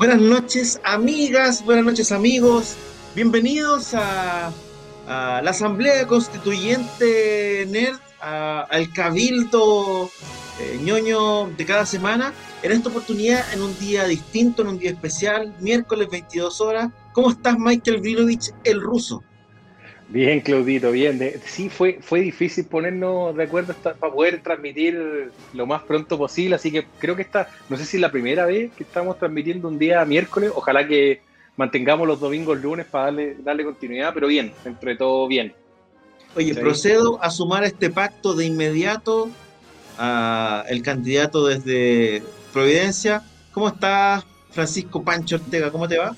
Buenas noches, amigas, buenas noches, amigos. Bienvenidos a, la Asamblea Constituyente NERD, a- al Cabildo eh, ñoño de cada semana. En esta oportunidad, en un día distinto, en un día especial, miércoles 22 horas. ¿Cómo estás, Michael Vilovich, el ruso? Bien, Claudito, bien. De- sí, fue, fue difícil ponernos de acuerdo hasta- para poder transmitir lo más pronto posible, así que creo que esta, no sé si es la primera vez que estamos transmitiendo un día miércoles, ojalá que mantengamos los domingos lunes para darle, darle continuidad, pero bien, entre todo bien. Oye, Sí. procedo a sumar este pacto de inmediato a el candidato desde Providencia. ¿Cómo estás, Francisco Pancho Ortega? ¿Cómo te va?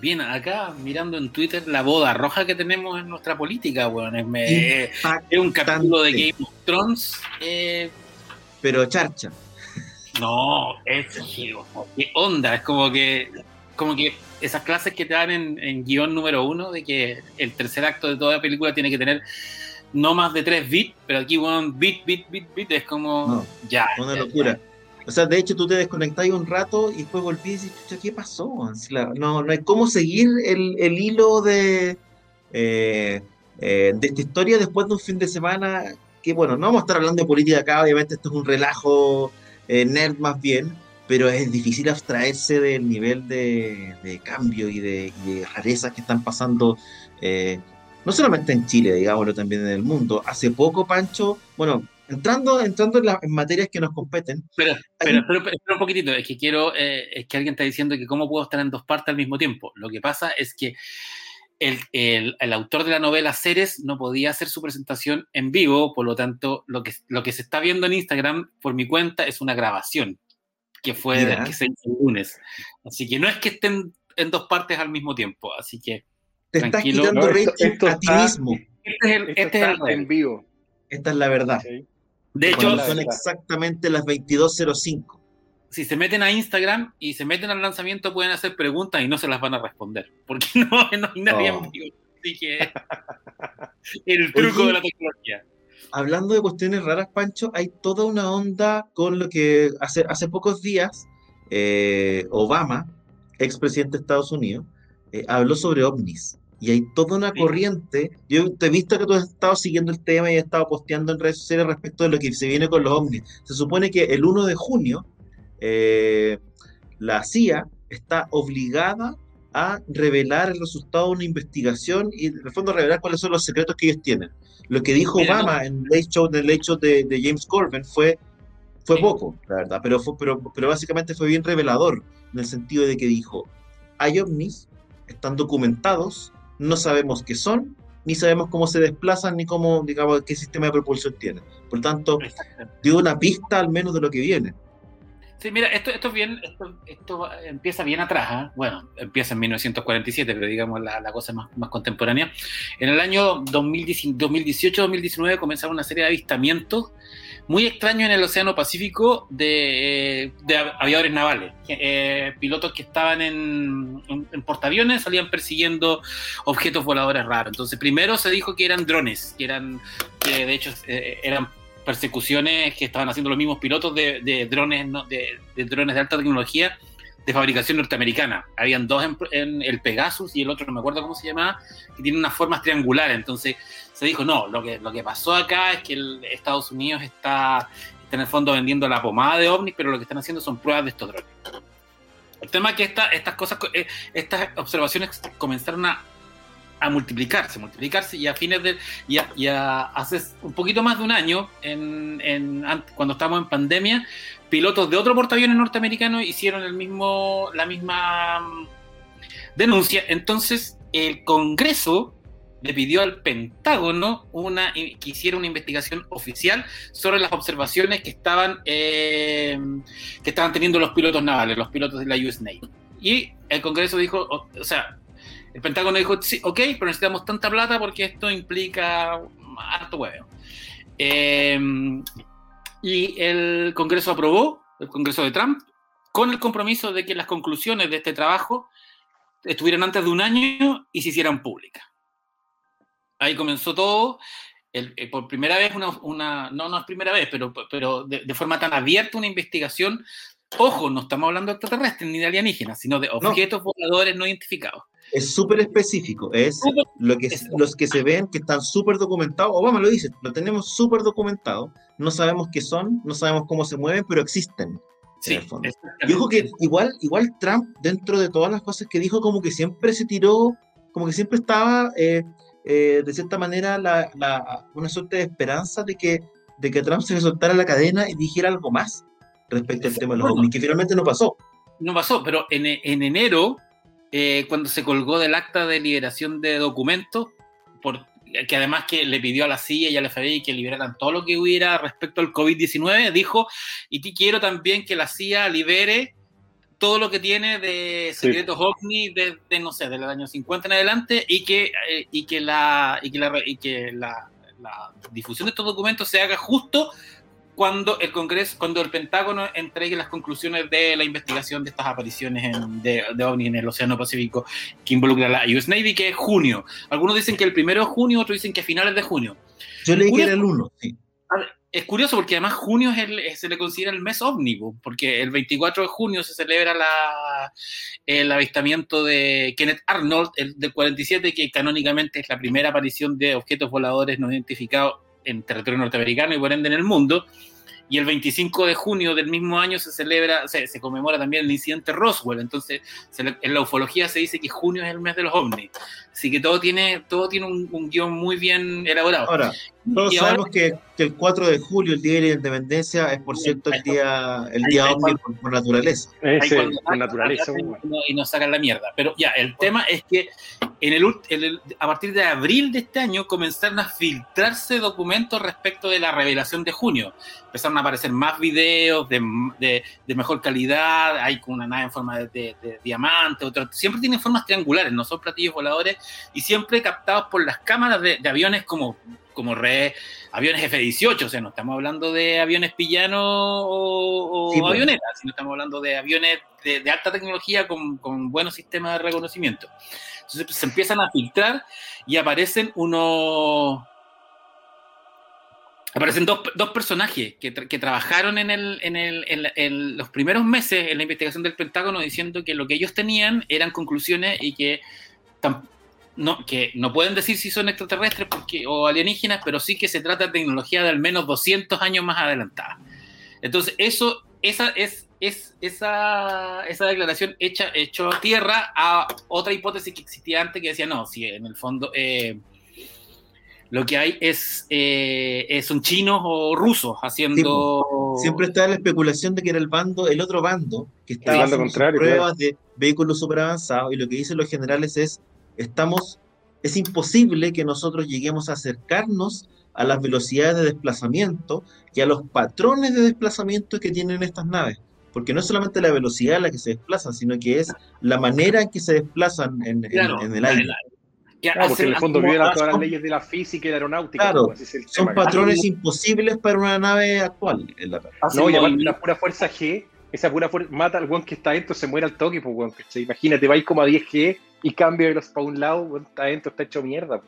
Bien, acá mirando en Twitter la boda roja que tenemos en nuestra política, weón. Es, me- es un capítulo de Game of Thrones. eh, Pero charcha. no, es qué onda, es como que, como que esas clases que te dan en, en guion número uno, de que el tercer acto de toda película tiene que tener no más de tres bits, pero aquí, weón, bit, bit, bit, bit, es como, No, ya. Una ya, locura. O sea, de hecho, tú te desconectás un rato y después volví y dices, "Chucha, ¿qué pasó? No, no hay cómo seguir el, el hilo de, eh, eh, de esta historia después de un fin de semana que, bueno, no vamos a estar hablando de política acá, obviamente esto es un relajo eh, nerd más bien, pero es difícil abstraerse del nivel de, cambio y de, y de rarezas que están pasando, no solamente en Chile, digámoslo, también en el mundo. Hace poco, Pancho, bueno, entrando, entrando en, la- en materias que nos competen, Pero, pero, pero, pero un poquitito, es que quiero, eh, es que alguien está diciendo que cómo puedo estar en dos partes al mismo tiempo. Lo que pasa es que el, el- el autor de la novela Ceres no podía hacer su presentación en vivo, por lo tanto, lo que, lo que se está viendo en Instagram por mi cuenta es una grabación que fue Mira. que se hizo el lunes. Así que no es que estén en dos partes al mismo tiempo, así que te estás Tranquilo. quitando No, esto- esto a ti mismo. este es el, este es el en vivo. Esta es la verdad. ¿sí? De hecho, son exactamente las 22.05. si se meten a Instagram y se meten al lanzamiento, pueden hacer preguntas y no se las van a responder. Porque no, no hay nadie Oh. en vivo. Así que el truco Oye. de la tecnología. Hablando de cuestiones raras, Pancho, hay toda una onda con lo que hace, hace pocos días eh, Obama, expresidente de Estados Unidos, eh, habló sobre ovnis. Y hay toda una Sí. corriente. Yo te he visto que tú has estado siguiendo el tema y has estado posteando en redes sociales respecto de lo que se viene con los ovnis. Se supone que el 1 de junio eh, la CIA está obligada a revelar el resultado de una investigación y en el fondo revelar cuáles son los secretos que ellos tienen. Lo que dijo Obama en el Show, en el Late Show de, de James Corbin fue, fue poco, la verdad, pero, fue, pero, pero básicamente fue bien revelador en el sentido de que dijo, hay ovnis, están documentados, no sabemos qué son, ni sabemos cómo se desplazan, ni cómo, digamos, qué sistema de propulsión tienen. Por tanto, dio una pista al menos de lo que viene. Sí, mira, esto, esto es bien, esto, esto empieza bien atrás, ¿ah? bueno, empieza en 1947, pero digamos la, la cosa más, más contemporánea. En el año 2018-2019 comenzaron una serie de avistamientos muy extraños en el Océano Pacífico de, de aviadores navales, eh, pilotos que estaban en, en, portaaviones salían persiguiendo objetos voladores raros. Entonces, primero se dijo que eran drones, que eran, que de hecho eh, eran persecuciones que estaban haciendo los mismos pilotos de, drones ¿no? de, de, drones de alta tecnología de fabricación norteamericana. Habían dos en, en, el Pegasus y el otro no me acuerdo cómo se llamaba, que tienen unas formas triangulares. Entonces se dijo, no, lo que, lo que pasó acá es que el Estados Unidos está, está en el fondo vendiendo la pomada de ovnis, pero lo que están haciendo son pruebas de estos drones. El tema es que esta, estas cosas, eh, estas observaciones comenzaron a, a multiplicarse, multiplicarse y a fines de, y, a, hace un poquito más de un año, en, en, cuando estábamos en pandemia, pilotos de otro portaaviones norteamericano hicieron el mismo, la misma denuncia. Entonces, el Congreso le pidió al Pentágono una, que hiciera una investigación oficial sobre las observaciones que estaban, eh, que estaban teniendo los pilotos navales, los pilotos de la US Navy. Y el Congreso dijo, o, sea, el Pentágono dijo, sí, ok, pero necesitamos tanta plata porque esto implica harto huevo. Eh, y el Congreso aprobó, el Congreso de Trump, con el compromiso de que las conclusiones de este trabajo estuvieran antes de un año y se hicieran públicas. Ahí comenzó todo. Eh, por primera vez, una, no, no es primera vez, pero, pero de, forma tan abierta una investigación. Ojo, no estamos hablando de extraterrestres ni de alienígenas, sino de objetos voladores no identificados. Es súper específico, es lo que, los que se ven que están súper documentados, Obama lo dice, lo tenemos súper documentado, no sabemos qué son, no sabemos cómo se mueven, pero existen. Sí, Dijo que igual, igual Trump, dentro de todas las cosas que dijo, como que siempre se tiró, como que siempre estaba, eh, eh, de cierta manera, la, la, una suerte de esperanza de que, de que Trump se le soltara la cadena y dijera algo más respecto al tema de los ovnis, que finalmente no pasó. No pasó, pero en, en enero, eh, cuando se colgó del acta de liberación de documentos, por, que además que le pidió a la CIA y al FBI que liberaran todo lo que hubiera respecto al COVID-19, dijo, y quiero también que la CIA libere todo lo que tiene de secretos ovni desde, no sé, del año 50 en adelante y que, eh, y que, la, y que, la, y que la, la difusión de estos documentos se haga justo cuando el Congreso, cuando el Pentágono entregue las conclusiones de la investigación de estas apariciones de, de OVNI en el Océano Pacífico que involucra a la US Navy, que es junio. Algunos dicen que el primero es junio, otros dicen que a finales de junio. Yo leí que era el 1, sí. Es curioso porque además junio es se le considera el mes ómnivo, porque el 24 de junio se celebra el avistamiento de Kenneth Arnold, el del 47, que canónicamente es la primera aparición de objetos voladores no identificados en territorio norteamericano y por ende en el mundo. Y el 25 de junio del mismo año se celebra, se conmemora también el incidente Roswell. Entonces, en la ufología se dice que junio es el mes de los ovnis. Así que todo tiene, todo tiene un, guion muy bien elaborado. Ahora, todos sabemos que, el 4 de julio, el Día de la Independencia, es por cierto el día, el día ovni por, naturaleza. por naturaleza. Y nos sacan la mierda. Pero ya, el tema es que en el, a partir de abril de este año comenzaron a filtrarse documentos respecto de la revelación de junio. Empezaron a aparecer más videos de, mejor calidad, hay con una nave en forma de, diamante, siempre tienen formas triangulares, no son platillos voladores y siempre captados por las cámaras de, aviones como, como re, aviones F-18, o sea, no estamos hablando de aviones pillanos o, pues. avionetas, sino estamos hablando de aviones de, alta tecnología con, con, buenos sistemas de reconocimiento. Entonces pues, se empiezan a filtrar y aparecen unos... Aparecen dos, dos personajes que, que, trabajaron en, el, en, el, en, los primeros meses en la investigación del Pentágono diciendo que lo que ellos tenían eran conclusiones y que no, que no pueden decir si son extraterrestres porque, o alienígenas, pero sí que se trata de tecnología de al menos 200 años más adelantada. Entonces, eso, esa es, es esa, esa declaración hecha, hecho a tierra a otra hipótesis que existía antes que decía, no, si en el fondo eh, lo que hay es eh, son chinos o rusos haciendo... siempre está la especulación de que era el bando, el otro bando, que estaba haciendo pruebas de vehículos super avanzados y lo que dicen los generales es estamos, es imposible que nosotros lleguemos a acercarnos a las velocidades de desplazamiento y a los patrones de desplazamiento que tienen estas naves. Porque no es solamente la velocidad a la que se desplazan, sino que es la manera en que se desplazan en, el aire. Claro, porque en el fondo violan todas las leyes de la física y la aeronáutica. Claro, son patrones imposibles para una nave actual. no, y aparte la pura fuerza G, esa pura fuerza mata al guan que está dentro, se muere al toque, pues weón, Imagínate, vais como a 10 G y cambia los para un lado, adentro, está hecho mierda.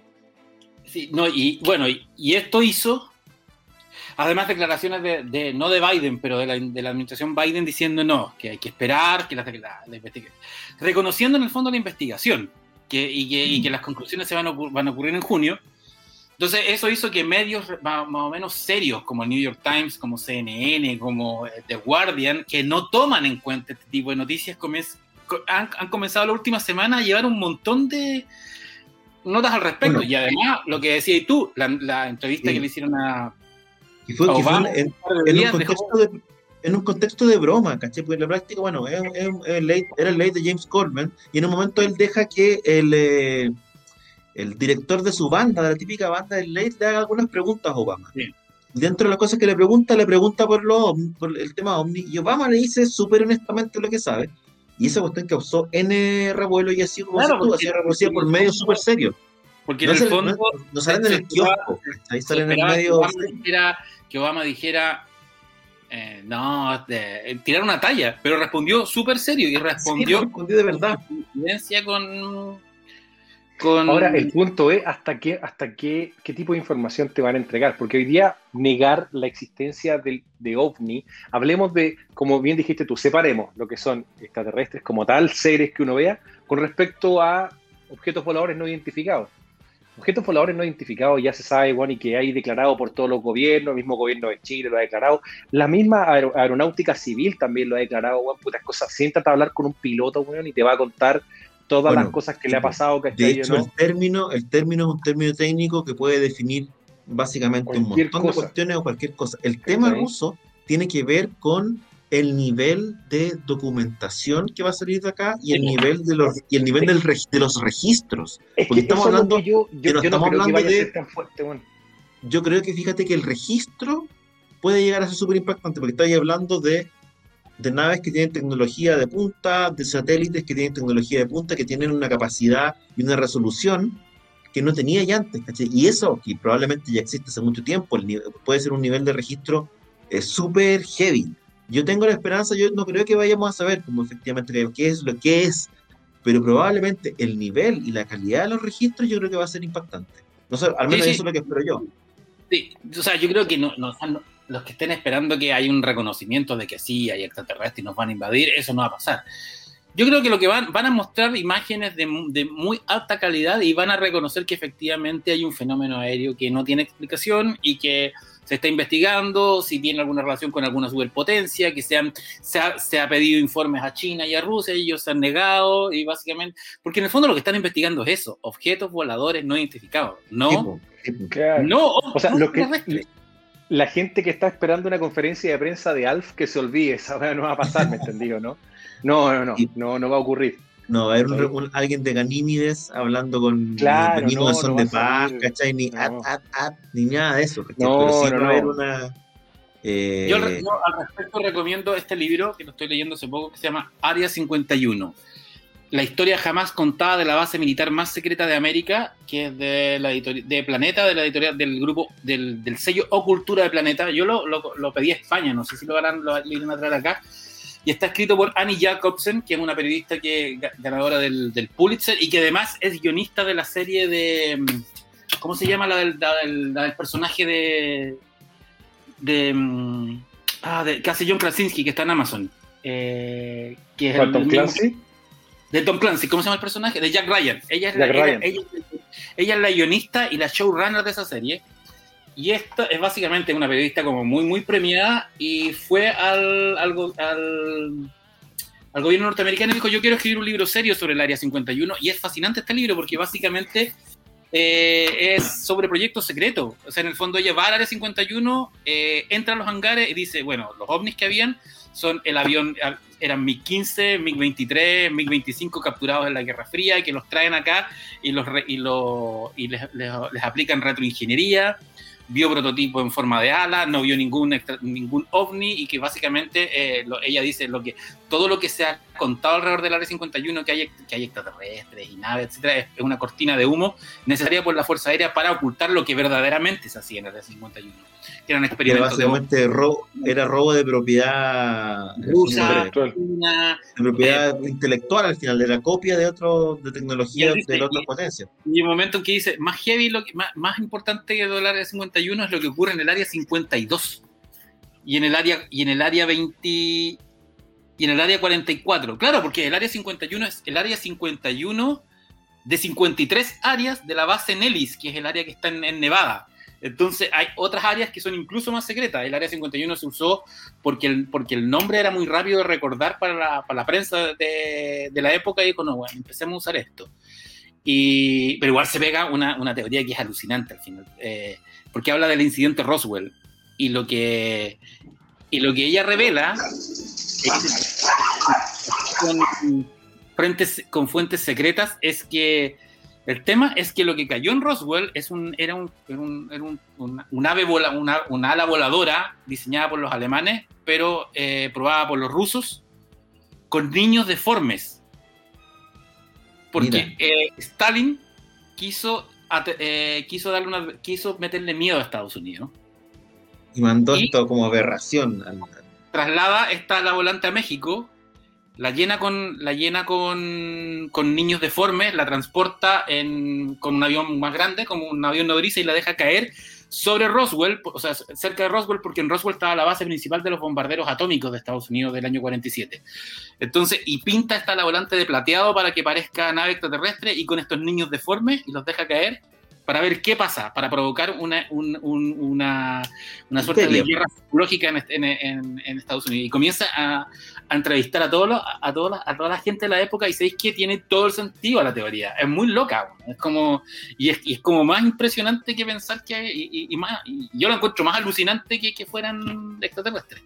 Sí, no, y bueno, y, esto hizo, además declaraciones de, no de Biden, pero de la, administración Biden diciendo no, que hay que esperar, que la, la, reconociendo en el fondo la investigación que, y, que, las conclusiones se van a, van a ocurrir en junio. Entonces, eso hizo que medios más, o menos serios, como el New York Times, como CNN, como The Guardian, que no toman en cuenta este tipo de noticias, comiencen han, comenzado la última semana a llevar un montón de notas al respecto. y además, lo que decías tú, la, entrevista que le hicieron a. Y fue, Obama, en, un contexto de, en un contexto de broma, ¿caché? Porque en la práctica, bueno, es, era el ley de James Coleman, y en un momento él deja que el. Eh, el director de su banda, de la típica banda del Late, le haga algunas preguntas a Obama. Sí. Dentro de las cosas que le pregunta, le pregunta por, lo, por el tema OVNI, y Obama le dice súper honestamente lo que sabe. Y esa cuestión causó N revuelo y así como Claro, se reconocida por medios súper serios. Porque No, en el se- fondo no- no salen en el kiosco, ahí salen en el que medio. Dijera, que Obama dijera eh, no, de- tirar una talla, pero respondió súper serio y Sí, respondió respondió de verdad. con, Ahora, el punto es hasta qué, hasta qué, qué tipo de información te van a entregar, porque hoy día negar la existencia del, de OVNI, hablemos de, como bien dijiste tú, separemos lo que son extraterrestres como tal, seres que uno vea, con respecto a objetos voladores no identificados. Objetos voladores no identificados ya se sabe, bueno, y que hay declarado por todos los gobiernos, el mismo gobierno de Chile lo ha declarado, la misma aer- aeronáutica civil también lo ha declarado, bueno, putas cosas, siéntate a hablar con un piloto, weón, y te va a contar todas Bueno, las cosas que le ha pasado, De ¿cachai? hecho, ¿no? el término, el término es un término técnico que puede definir básicamente un Cualquier montón de cosa. cuestiones o cualquier cosa. El tema ¿Cachai? ruso tiene que ver con el nivel de documentación que va a salir de acá y el Sí. nivel de los y el nivel del reg- de los registros. Es Porque que estamos hablando que yo, yo, que no yo no estamos creo que hablando vaya a de- ser tan fuerte, bueno. Yo creo que fíjate que el registro puede llegar a ser súper impactante porque estáis hablando de, de naves que tienen tecnología de punta, de satélites que tienen tecnología de punta, que tienen una capacidad y una resolución que no tenía ya antes, ¿cachai? Y eso, que probablemente ya existe hace mucho tiempo, el nivel- puede ser un nivel de registro eh, súper heavy. Yo tengo la esperanza, yo no creo que vayamos a saber como efectivamente qué- es lo que es, pero probablemente el nivel y la calidad de los registros yo creo que va a ser impactante. No sé, al Sí, menos sí. eso es lo que espero yo. Sí, o sea, yo creo que no, no- no- los que estén esperando que hay un reconocimiento de que sí, hay extraterrestres y nos van a invadir, eso no va a pasar. Yo creo que lo que van, van a mostrar imágenes de, mu- de muy alta calidad y van a reconocer que efectivamente hay un fenómeno aéreo que no tiene explicación y que se está investigando si tiene alguna relación con alguna superpotencia, que se, han- se, ha, se ha pedido informes a China y a Rusia y ellos se han negado y básicamente, porque en el fondo lo que están investigando es eso, objetos voladores no identificados, no, Tipo, tipo. no, O sea, no lo que. La gente que está esperando una conferencia de prensa de Alf, que se olvide, esa no va a pasar, ¿me entendido, no? No, no, no, no, no va a ocurrir. No, va a haber un- alguien de Ganímides hablando con Claro, venimos no, en son no de paz. ¿cachai? Ni No. at, at, at, ni nada de eso, ¿cachai? No, Pero sí no, va a haber una. eh, Yo, yo al respecto recomiendo este libro que lo estoy leyendo hace poco que se llama Área 51. La historia jamás contada de la base militar más secreta de América, que es de la editori- de Planeta, de la editorial del grupo del, del sello O Cultura de Planeta. Yo lo, lo, lo pedí a España, no sé si lo harán, lo, lo irán a traer acá. Y está escrito por Annie Jacobsen, que es una periodista que ga- ganadora del, del Pulitzer y que además es guionista de la serie de. mm, ¿Cómo se llama la del, la del- la del personaje de. de. mm, Ah, de, que hace John Krasinski, que está en Amazon. Eh, que es ¿Cuál, el Clancy? De Tom Clancy, ¿cómo se llama el personaje? De Jack Ryan. Ella es, la, Jack ella- Ryan. ella- ella es la guionista y la showrunner de esa serie. Y esta es básicamente una periodista como muy, muy premiada y fue al, al, al, al gobierno norteamericano y dijo, yo quiero escribir un libro serio sobre el Área 51. Y es fascinante este libro porque básicamente eh, es sobre proyectos secretos. O sea, en el fondo ella va al Área 51, eh, entra a los hangares y dice, bueno, los ovnis que habían son el avión, eran MiG-15, MiG-23, MiG-25 capturados en la Guerra Fría, que los traen acá y, los y, lo- y les, les- aplican retroingeniería, vio prototipo en forma de ala, no vio ningún, extra- ningún ovni y que básicamente eh, ella dice lo que todo lo que se ha contado alrededor del Área 51, que hay, que hay extraterrestres y naves, etcétera, es, es una cortina de humo necesaria por la Fuerza Aérea para ocultar lo que verdaderamente se hacía en el Área 51, que eran que experimentos de básicamente ro- era robo de propiedad rusa, de, propiedad intelectual al final, de la copia de otro de tecnología dice, de la otra y- potencia. Y un momento en que dice, más heavy, lo que, más, más importante que el área 51 es lo que ocurre en el área 52 y en el área, y en el área 20 y en el área 44. Claro, porque el área 51 es el área 51 de 53 áreas de la base Nellis, que es el área que está en, en Nevada. Entonces hay otras áreas que son incluso más secretas. El área 51 se usó porque el, porque el nombre era muy rápido de recordar para la, para la prensa de, de la época y dijo, no, bueno, empecemos a usar esto. Y, pero igual se pega una, una teoría que es alucinante al final, eh, porque habla del incidente Roswell y lo que, y lo que ella revela es- con, fuentes, con fuentes secretas es que El tema es que lo que cayó en Roswell es un, era, un, un, ave vola, una, ala voladora diseñada por los alemanes, pero eh, probada por los rusos, con niños deformes. Porque eh, Stalin quiso, eh, quiso, darle una, quiso meterle miedo a Estados Unidos. Y mandó esto como aberración. Traslada esta ala volante a México la llena con, la llena con, con niños deformes, la transporta en, con un avión más grande, como un avión nodriza, y la deja caer sobre Roswell, o sea, cerca de Roswell, porque en Roswell estaba la base principal de los bombarderos atómicos de Estados Unidos del año 47. Entonces, y pinta esta la volante de plateado para que parezca nave extraterrestre y con estos niños deformes y los deja caer para ver qué pasa, para provocar una, una, una, suerte de guerra psicológica en, en, en, Estados Unidos. Y comienza a, a entrevistar a, todos a, toda a toda la gente de la época y sabéis que tiene todo el sentido a la teoría. Es muy loca. Es como, y es, y es como más impresionante que pensar que y, y más, y yo lo encuentro más alucinante que, que fueran extraterrestres.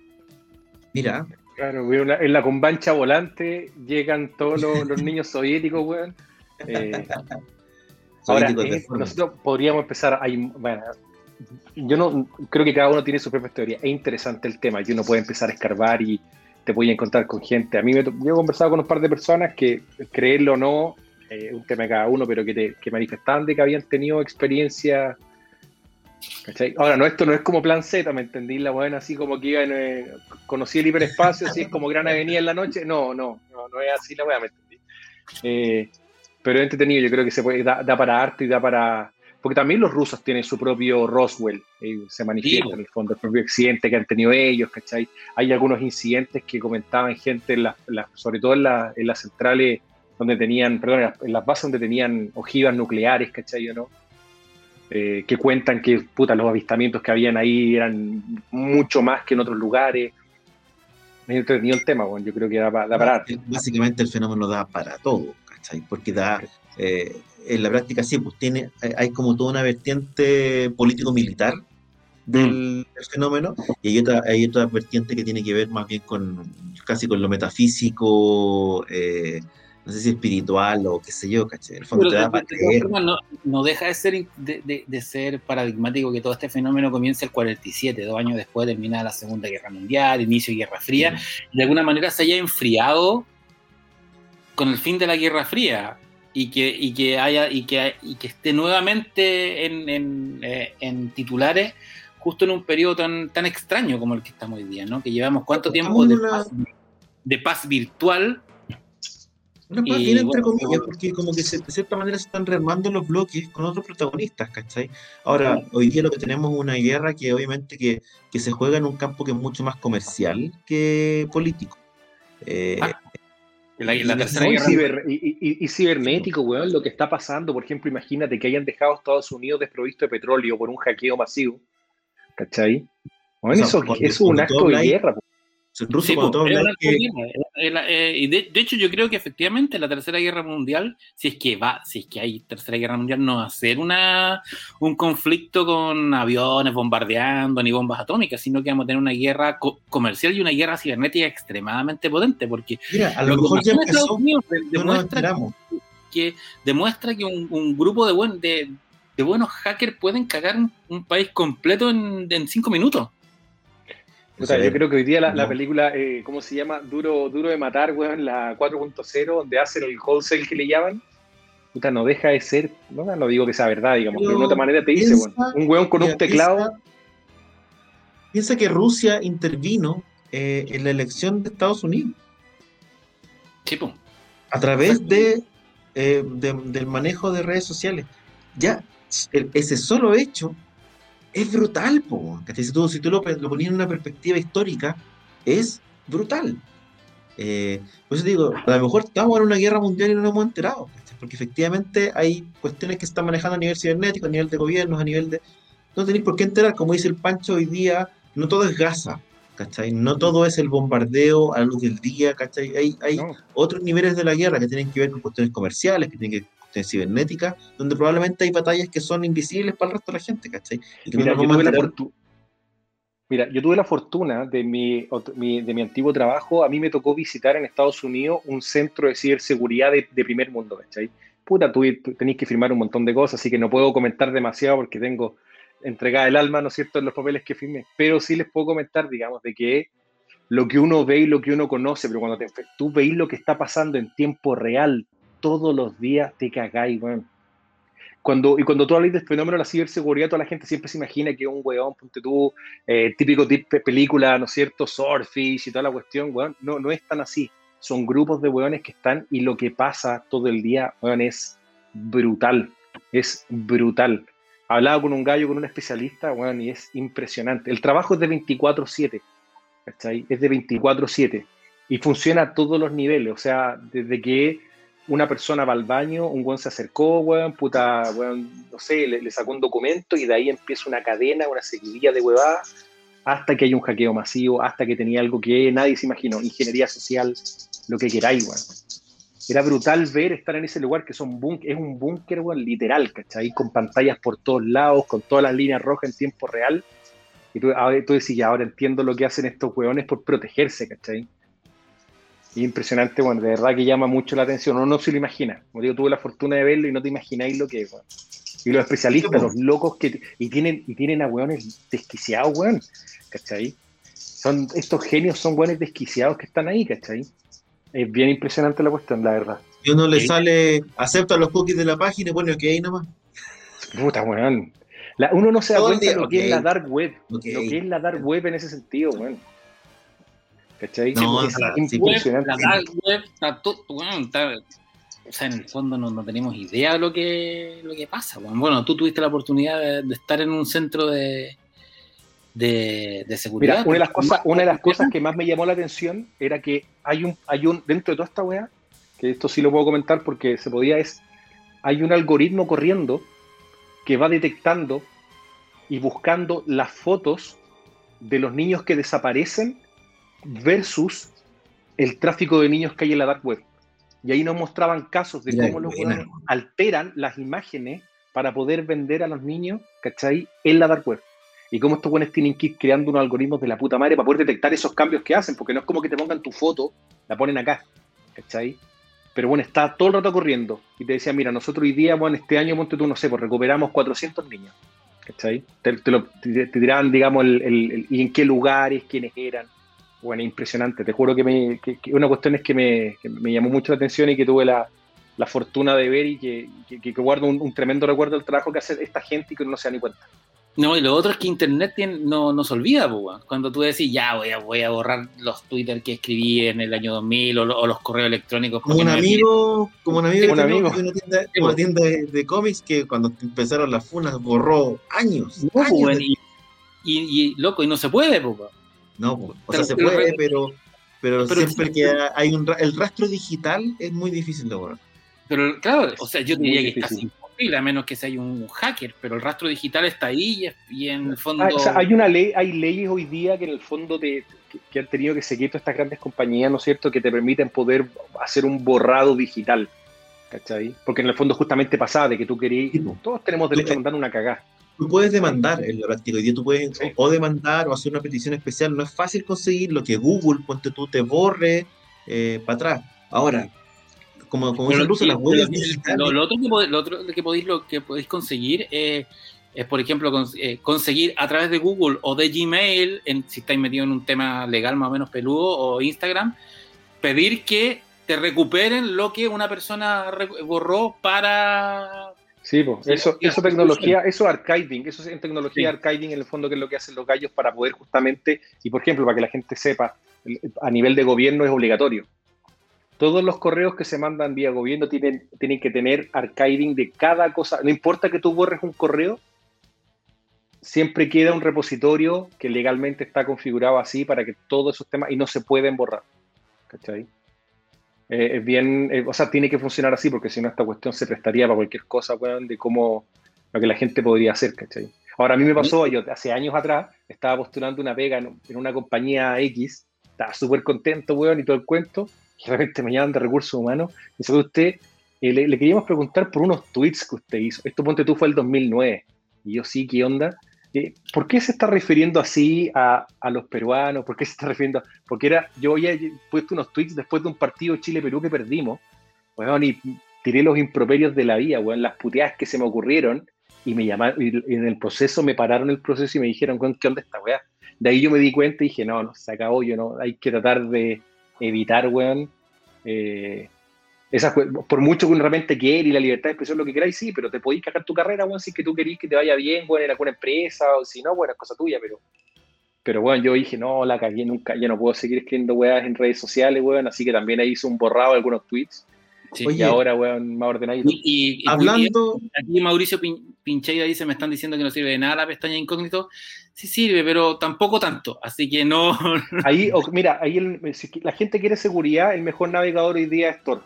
Mira. Claro, en la combancha volante llegan todos los, los niños soviéticos, weón. Eh, Ahora, eh, nosotros podríamos empezar, hay, bueno, yo no creo que cada uno tiene su propia teoría. Es interesante el tema y uno puede empezar a escarbar y te puede encontrar con gente. A mí me, yo he conversado con un par de personas que, creerlo o no, eh, un tema de cada uno, pero que, te, que manifestaban de que habían tenido experiencia. Ahora, no, esto no es como plan Z, ¿me entendí? La buena, así como que iban, eh, conocí el hiperespacio, así es como Gran Avenida en la noche. No, no, no, no es así la buena, ¿me entendí? Eh, pero entretenido, yo creo que se puede, da, para arte y da para... Porque también los rusos tienen su propio Roswell, eh, se manifiesta en el fondo, el propio accidente que han tenido ellos, ¿cachai? Hay algunos incidentes que comentaban gente, en sobre todo en, en, las centrales donde tenían, perdón, en las, bases donde tenían ojivas nucleares, ¿cachai? ¿no? Eh, que cuentan que puta, los avistamientos que habían ahí eran mucho más que en otros lugares. Me entretenido el tema, bueno, yo creo que da, da para arte. Básicamente el fenómeno da para todo. Porque da, eh, en la práctica sí, pues tiene, hay como toda una vertiente político-militar del, mm. fenómeno y hay otra, hay otra vertiente que tiene que ver más bien con casi con lo metafísico, eh, no sé si espiritual o qué sé yo, ¿cachai? El fondo te da para creer. No, deja de ser, de, de, ser paradigmático que todo este fenómeno comience el 47, dos años después termina la Segunda Guerra Mundial, inicio de Guerra Fría, y de alguna manera se haya enfriado con el fin de la Guerra Fría y que, y que haya y que, y que esté nuevamente en, en, eh, en, titulares justo en un periodo tan, tan extraño como el que estamos hoy día, ¿no? Que llevamos cuánto tiempo de paz, de paz virtual. Una paz bien entre comillas, porque como que de cierta manera se están rearmando los bloques con otros protagonistas, ¿cachai? Ahora, hoy día lo que tenemos es una guerra que obviamente que, que, se juega en un campo que es mucho más comercial que político. Eh, ah y, cibernético, weón, lo que está pasando. Por ejemplo, imagínate que hayan dejado a Estados Unidos desprovisto de petróleo por un hackeo masivo. ¿Cachai? eso, es un acto de guerra. Ruso y de, hecho yo creo que efectivamente la tercera guerra mundial, si es que va, si es que hay tercera guerra mundial, no va a ser una, un conflicto con aviones bombardeando ni bombas atómicas, sino que vamos a tener una guerra comercial y una guerra cibernética extremadamente potente, porque Mira, a lo, mejor ya empezó, demuestra que, demuestra que un, grupo de, buen, de, buenos hackers pueden cagar un, país completo en, en cinco minutos. O sea, yo creo que hoy día la, película, eh, ¿cómo se llama? Duro, duro de matar, weón, la 4.0, donde hacen el wholesale que le llaman. Puta, no deja de ser, no, no digo que sea verdad, digamos, pero, de otra manera te dice, weón, un weón con un teclado. Piensa, que Rusia intervino eh, en la elección de Estados Unidos. Sí, A través de, eh, de, del manejo de redes sociales. Ya, ese solo hecho es brutal, po, Si tú, si tú lo, lo ponías en una perspectiva histórica, es brutal. Eh, por eso digo, a lo mejor estamos en una guerra mundial y no nos hemos enterado, porque efectivamente hay cuestiones que se están manejando a nivel cibernético, a nivel de gobiernos, a nivel de... No tenéis por qué enterar, como dice el Pancho hoy día, no todo es Gaza, ¿cachai? No todo es el bombardeo a la luz del día, ¿cachai? Hay, hay otros niveles de la guerra que tienen que ver con cuestiones comerciales, que tienen que cibernética, donde probablemente hay batallas que son invisibles para el resto de la gente, ¿cachai? Mira, yo tuve la fortuna de mi, de mi antiguo trabajo, a mí me tocó visitar en Estados Unidos un centro de ciberseguridad de, primer mundo, ¿cachai? puta, tú, tenéis que firmar un montón de cosas, así que no puedo comentar demasiado porque tengo entregada el alma, ¿no es cierto?, en los papeles que firmé. Pero sí les puedo comentar, digamos, de que lo que uno ve y lo que uno conoce, pero cuando te, tú veis lo que está pasando en tiempo real todos los días, te cagáis, weón. Cuando, y cuando tú hablas del fenómeno de la ciberseguridad, toda la gente siempre se imagina que un weón, ponte tú, eh, típico tipo de película, ¿no es cierto? Swordfish y toda la cuestión, weón. No, no es tan así. Son grupos de weones que están y lo que pasa todo el día, weón, es brutal. Es brutal. Hablaba con un gallo, con un especialista, weón, y es impresionante. El trabajo es de 24-7, ¿cachai? Es de 24-7 y funciona a todos los niveles. O sea, desde que una persona va al baño, un weón se acercó, weón, puta, weón, no sé, le, sacó un documento y de ahí empieza una cadena, una seguidilla de huevadas, hasta que hay un hackeo masivo, hasta que tenía algo que nadie se imaginó, ingeniería social, lo que queráis, weón. Era brutal ver estar en ese lugar que son es un búnker, weón, literal, ¿cachai? Con pantallas por todos lados, con todas las líneas rojas en tiempo real. Y tú, tú decís, ya, ahora entiendo lo que hacen estos weones por protegerse, ¿cachai? Y impresionante, bueno, de verdad que llama mucho la atención. Uno no se lo imagina. Como digo, tuve la fortuna de verlo y no te imagináis lo que es, Y los especialistas, los locos que. Y tienen, y tienen a weones desquiciados, weón. ¿Cachai? Son, estos genios son weones desquiciados que están ahí, ¿cachai? Es bien impresionante la cuestión, la verdad. Y uno le sale, acepta los cookies de la página y pone ok nomás. Puta, weón. uno no se da cuenta de lo que es la dark web. Lo que es la dark web en ese sentido, weón. ¿Cachai? No, es impresionante. La web está todo, bueno, está, o sea, en el fondo no, no, tenemos idea de lo que, lo que pasa. Bueno, tú tuviste la oportunidad de, estar en un centro de, de, de seguridad. Mira, una de las cosas, una de las cosas que más me llamó la atención era que hay un, hay un, dentro de toda esta weá, que esto sí lo puedo comentar porque se podía, es, hay un algoritmo corriendo que va detectando y buscando las fotos de los niños que desaparecen versus el tráfico de niños que hay en la dark web. Y ahí nos mostraban casos de cómo los alteran las imágenes para poder vender a los niños, ¿cachai? En la dark web. Y cómo estos buenos tienen que ir creando unos algoritmos de la puta madre para poder detectar esos cambios que hacen, porque no es como que te pongan tu foto, la ponen acá, ¿cachai? Pero bueno, está todo el rato corriendo. Y te decía, mira, nosotros hoy día, bueno, este año, monte tú, no sé, pues recuperamos 400 niños, ¿cachai? Te, te, dirán, digamos, el, y en qué lugares, quiénes eran bueno, impresionante. Te juro que, me, una cuestión es que me, llamó mucho la atención y que tuve la, fortuna de ver y que, guardo un, tremendo recuerdo del trabajo que hace esta gente y que no se da ni cuenta. No, y lo otro es que Internet no, no se olvida, cuando tú decís, ya voy a, voy a borrar los Twitter que escribí en el año 2000 o, los correos electrónicos. Como un amigo, como un amigo, un amigo. De una tienda, de, cómics que cuando empezaron las funas borró años. y, loco, y no se puede, pues. No, o sea, se puede, pero, pero, siempre que hay un el rastro digital es muy difícil de borrar. Pero claro, o sea, yo diría que es casi imposible, a menos que sea un hacker, pero el rastro digital está ahí y, en el fondo. Ah, o sea, hay una ley, hay leyes hoy día que en el fondo te, que, han tenido que seguir todas estas grandes compañías, ¿no es cierto?, que te permiten poder hacer un borrado digital. ¿Cachai? Porque en el fondo justamente pasaba de que tú querías, todos tenemos derecho a mandar una cagada tú puedes demandar en la práctica. Hoy día tú puedes o demandar o hacer una petición especial. No es fácil conseguir lo que Google, ponte tú, te borre eh, para atrás. Ahora, como, como las huellas digitales. Lo, otro que, lo otro que podéis, lo que podéis conseguir es, por ejemplo, eh, conseguir a través de Google o de Gmail, en, si estáis metidos en un tema legal más o menos peludo, o Instagram, pedir que te recuperen lo que una persona borró para Sí, pues, eso, eso tecnología, eso archiving, eso es en tecnología archiving en el fondo que es lo que hacen los gallos para poder justamente, y por ejemplo, para que la gente sepa, a nivel de gobierno es obligatorio. Todos los correos que se mandan vía gobierno tienen, tienen que tener archiving de cada cosa. No importa que tú borres un correo, siempre queda un repositorio que legalmente está configurado así para que todos esos temas y no se pueden borrar. ¿Cachai? Eh, es bien, eh, o sea, tiene que funcionar así porque si no esta cuestión se prestaría para cualquier cosa, weón, de cómo lo que la gente podría hacer, ¿cachai? Ahora a mí me pasó, yo hace años atrás estaba postulando una pega en, una compañía X, estaba súper contento, weón, y todo el cuento, y de repente me llaman de recursos humanos, y sabe usted, eh, le, le, queríamos preguntar por unos tweets que usted hizo, esto ponte tú fue el 2009, y yo sí, ¿qué onda? ¿Por qué se está refiriendo así a, los peruanos? ¿Por qué se está refiriendo? Porque era, yo había puesto unos tweets después de un partido Chile-Perú que perdimos, bueno, y tiré los improperios de la vida, weón, las puteadas que se me ocurrieron y me llamaron, y en el proceso me pararon el proceso y me dijeron, ¿qué onda esta weá? De ahí yo me di cuenta y dije, no, no, se acabó, yo no, hay que tratar de evitar, weón, eh, esas, por mucho que uno realmente quiera y la libertad de expresión, lo que queráis, sí, pero te podéis cagar tu carrera, weón, si es que tú querís que te vaya bien, weón, en alguna empresa, o si no, bueno, es cosa tuya, pero, pero bueno, yo dije, no, la cagué nunca, ya no puedo seguir escribiendo weas en redes sociales, weón, así que también ahí hice un borrado de algunos tweets y ahora, weón, más ordenadito. Y, hablando. Aquí Mauricio Pincheira dice: Me están diciendo que no sirve de nada la pestaña incógnito. Sí sirve, pero tampoco tanto. Así que no. Ahí, mira, ahí si la gente quiere seguridad, el mejor navegador hoy día es Tor.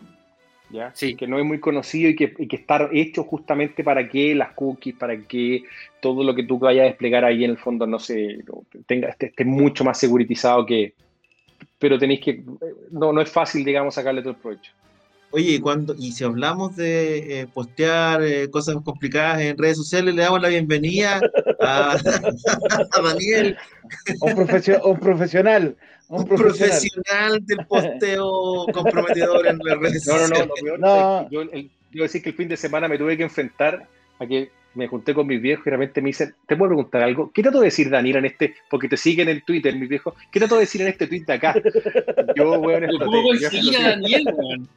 ¿Ya? Sí. Que no es muy conocido y que, y que está hecho justamente para que las cookies, para que todo lo que tú vayas a desplegar ahí en el fondo, no sé, tenga, esté, esté mucho más seguritizado que. Pero tenéis que. No, no es fácil, digamos, sacarle todo el provecho. Oye, cuando, y si hablamos de eh, postear eh, cosas complicadas en redes sociales, le damos la bienvenida a, Daniel. Un, un profesional. Un, profesional. del posteo comprometedor en las redes sociales. No, no, no. Yo, el, yo decir que el fin de semana me tuve que enfrentar a que me junté con mis viejos y realmente me dicen, ¿te puedo preguntar algo? ¿Qué trato de decir, Daniel, en este? Porque te siguen en Twitter, mis viejos. ¿Qué trato de decir en este tweet de acá? Yo, weón, ¿Cómo a Daniel, weón?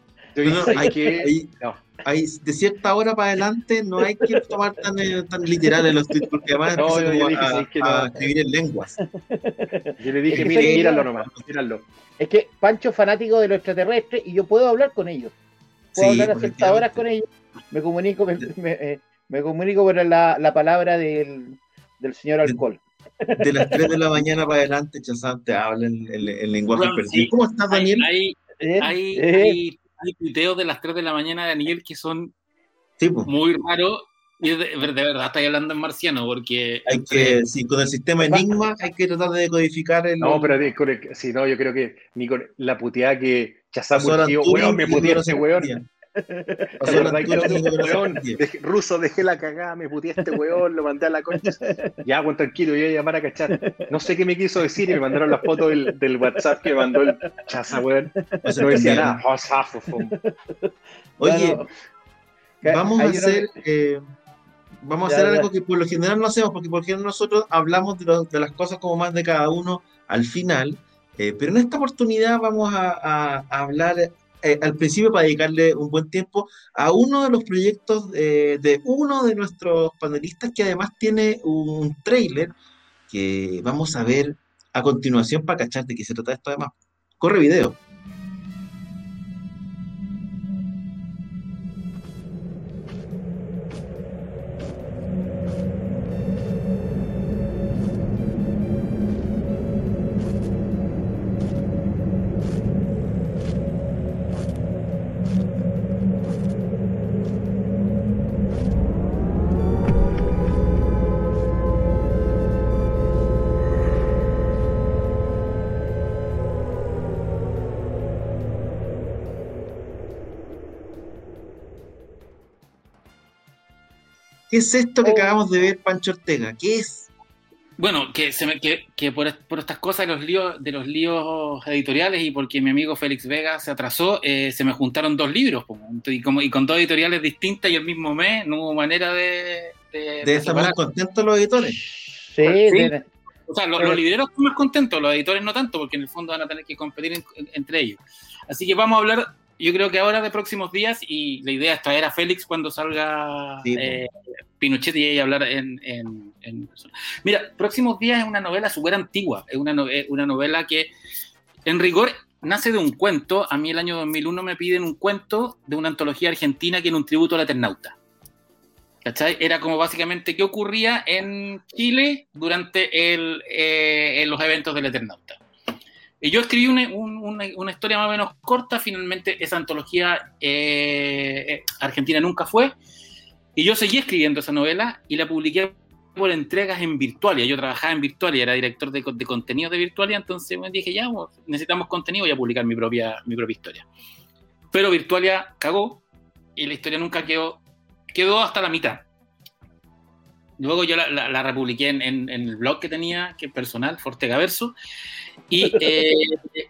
hay que, hay, de cierta hora para adelante no hay que tomar tan, eh, tan literal los tweets porque además no, yo dije, a, que a escribir en lenguas. Yo le dije, mire, míralo nomás, míralo. Es que Pancho es fanático de lo extraterrestre y yo puedo hablar con ellos. Puedo hablar a ciertas horas con ellos. Me comunico, me, me, eh, me comunico por la, la palabra del, del señor alcohol. De las 3 de la mañana para adelante, Chazán te habla el, el, lenguaje perdido. ¿Cómo estás, Daniel? Hay, hay, hay, hay tuiteos de las 3 de la mañana de Daniel que son muy raros. Y de, verdad estoy hablando en marciano porque... Hay que, sí, con el sistema Enigma hay que tratar de decodificar el... No, pero sí, no, yo creo que ni con la puteada que Chazam weón, me puteó ese weón. ruso, dejé la cagada, me puteé a este weón, lo mandé a la concha. Ya, bueno, tranquilo, voy a llamar a cachar. No sé qué me quiso decir y me mandaron la foto del, del WhatsApp que mandó el chaza, weón. No decía nada. Oye, vamos a hacer. Eh, vamos a hacer algo que por lo general no hacemos, porque por lo general nosotros hablamos de, de las cosas como más de cada uno al final. Eh, pero en esta oportunidad vamos a, a, a hablar eh, al principio para dedicarle un buen tiempo a uno de los proyectos de uno de nuestros panelistas que además tiene un trailer que vamos a ver a continuación para cachar de qué se trata esto además. Corre video. ¿Qué es esto que oh. acabamos de ver, Pancho Ortega? ¿Qué es? Bueno, que, se me, que, que por, por, estas cosas de los, líos, de los líos editoriales y porque mi amigo Félix Vega se atrasó, eh, se me juntaron dos libros y, como, y con dos editoriales distintas y el mismo mes, no hubo manera de... ¿De, de estar más contentos los editores? Sí, sí. O sea, los, libreros están más contentos, los editores no tanto, porque en el fondo van a tener que competir entre ellos. Así que vamos a hablar yo creo que ahora de próximos días, y la idea es traer a Félix cuando salga eh, Pinochet y hablar en, en, Mira, próximos días es una novela súper antigua, es una, una novela que en rigor nace de un cuento. A mí el año 2001 me piden un cuento de una antología argentina que era un tributo al Eternauta. ¿Cachai? Era como básicamente qué ocurría en Chile durante el, eh, los eventos del Eternauta. Y yo escribí una, una, historia más o menos corta, finalmente esa antología eh, eh, argentina nunca fue, y yo seguí escribiendo esa novela y la publiqué por entregas en Virtualia. Yo trabajaba en Virtualia, era director de, de contenido de Virtualia, entonces me dije, ya, necesitamos contenido, voy a publicar mi propia, mi propia historia. Pero Virtualia cagó y la historia nunca quedó, quedó hasta la mitad. Luego yo la, la, republiqué en, en, el blog que tenía, que es personal, Fortega Verso, y eh,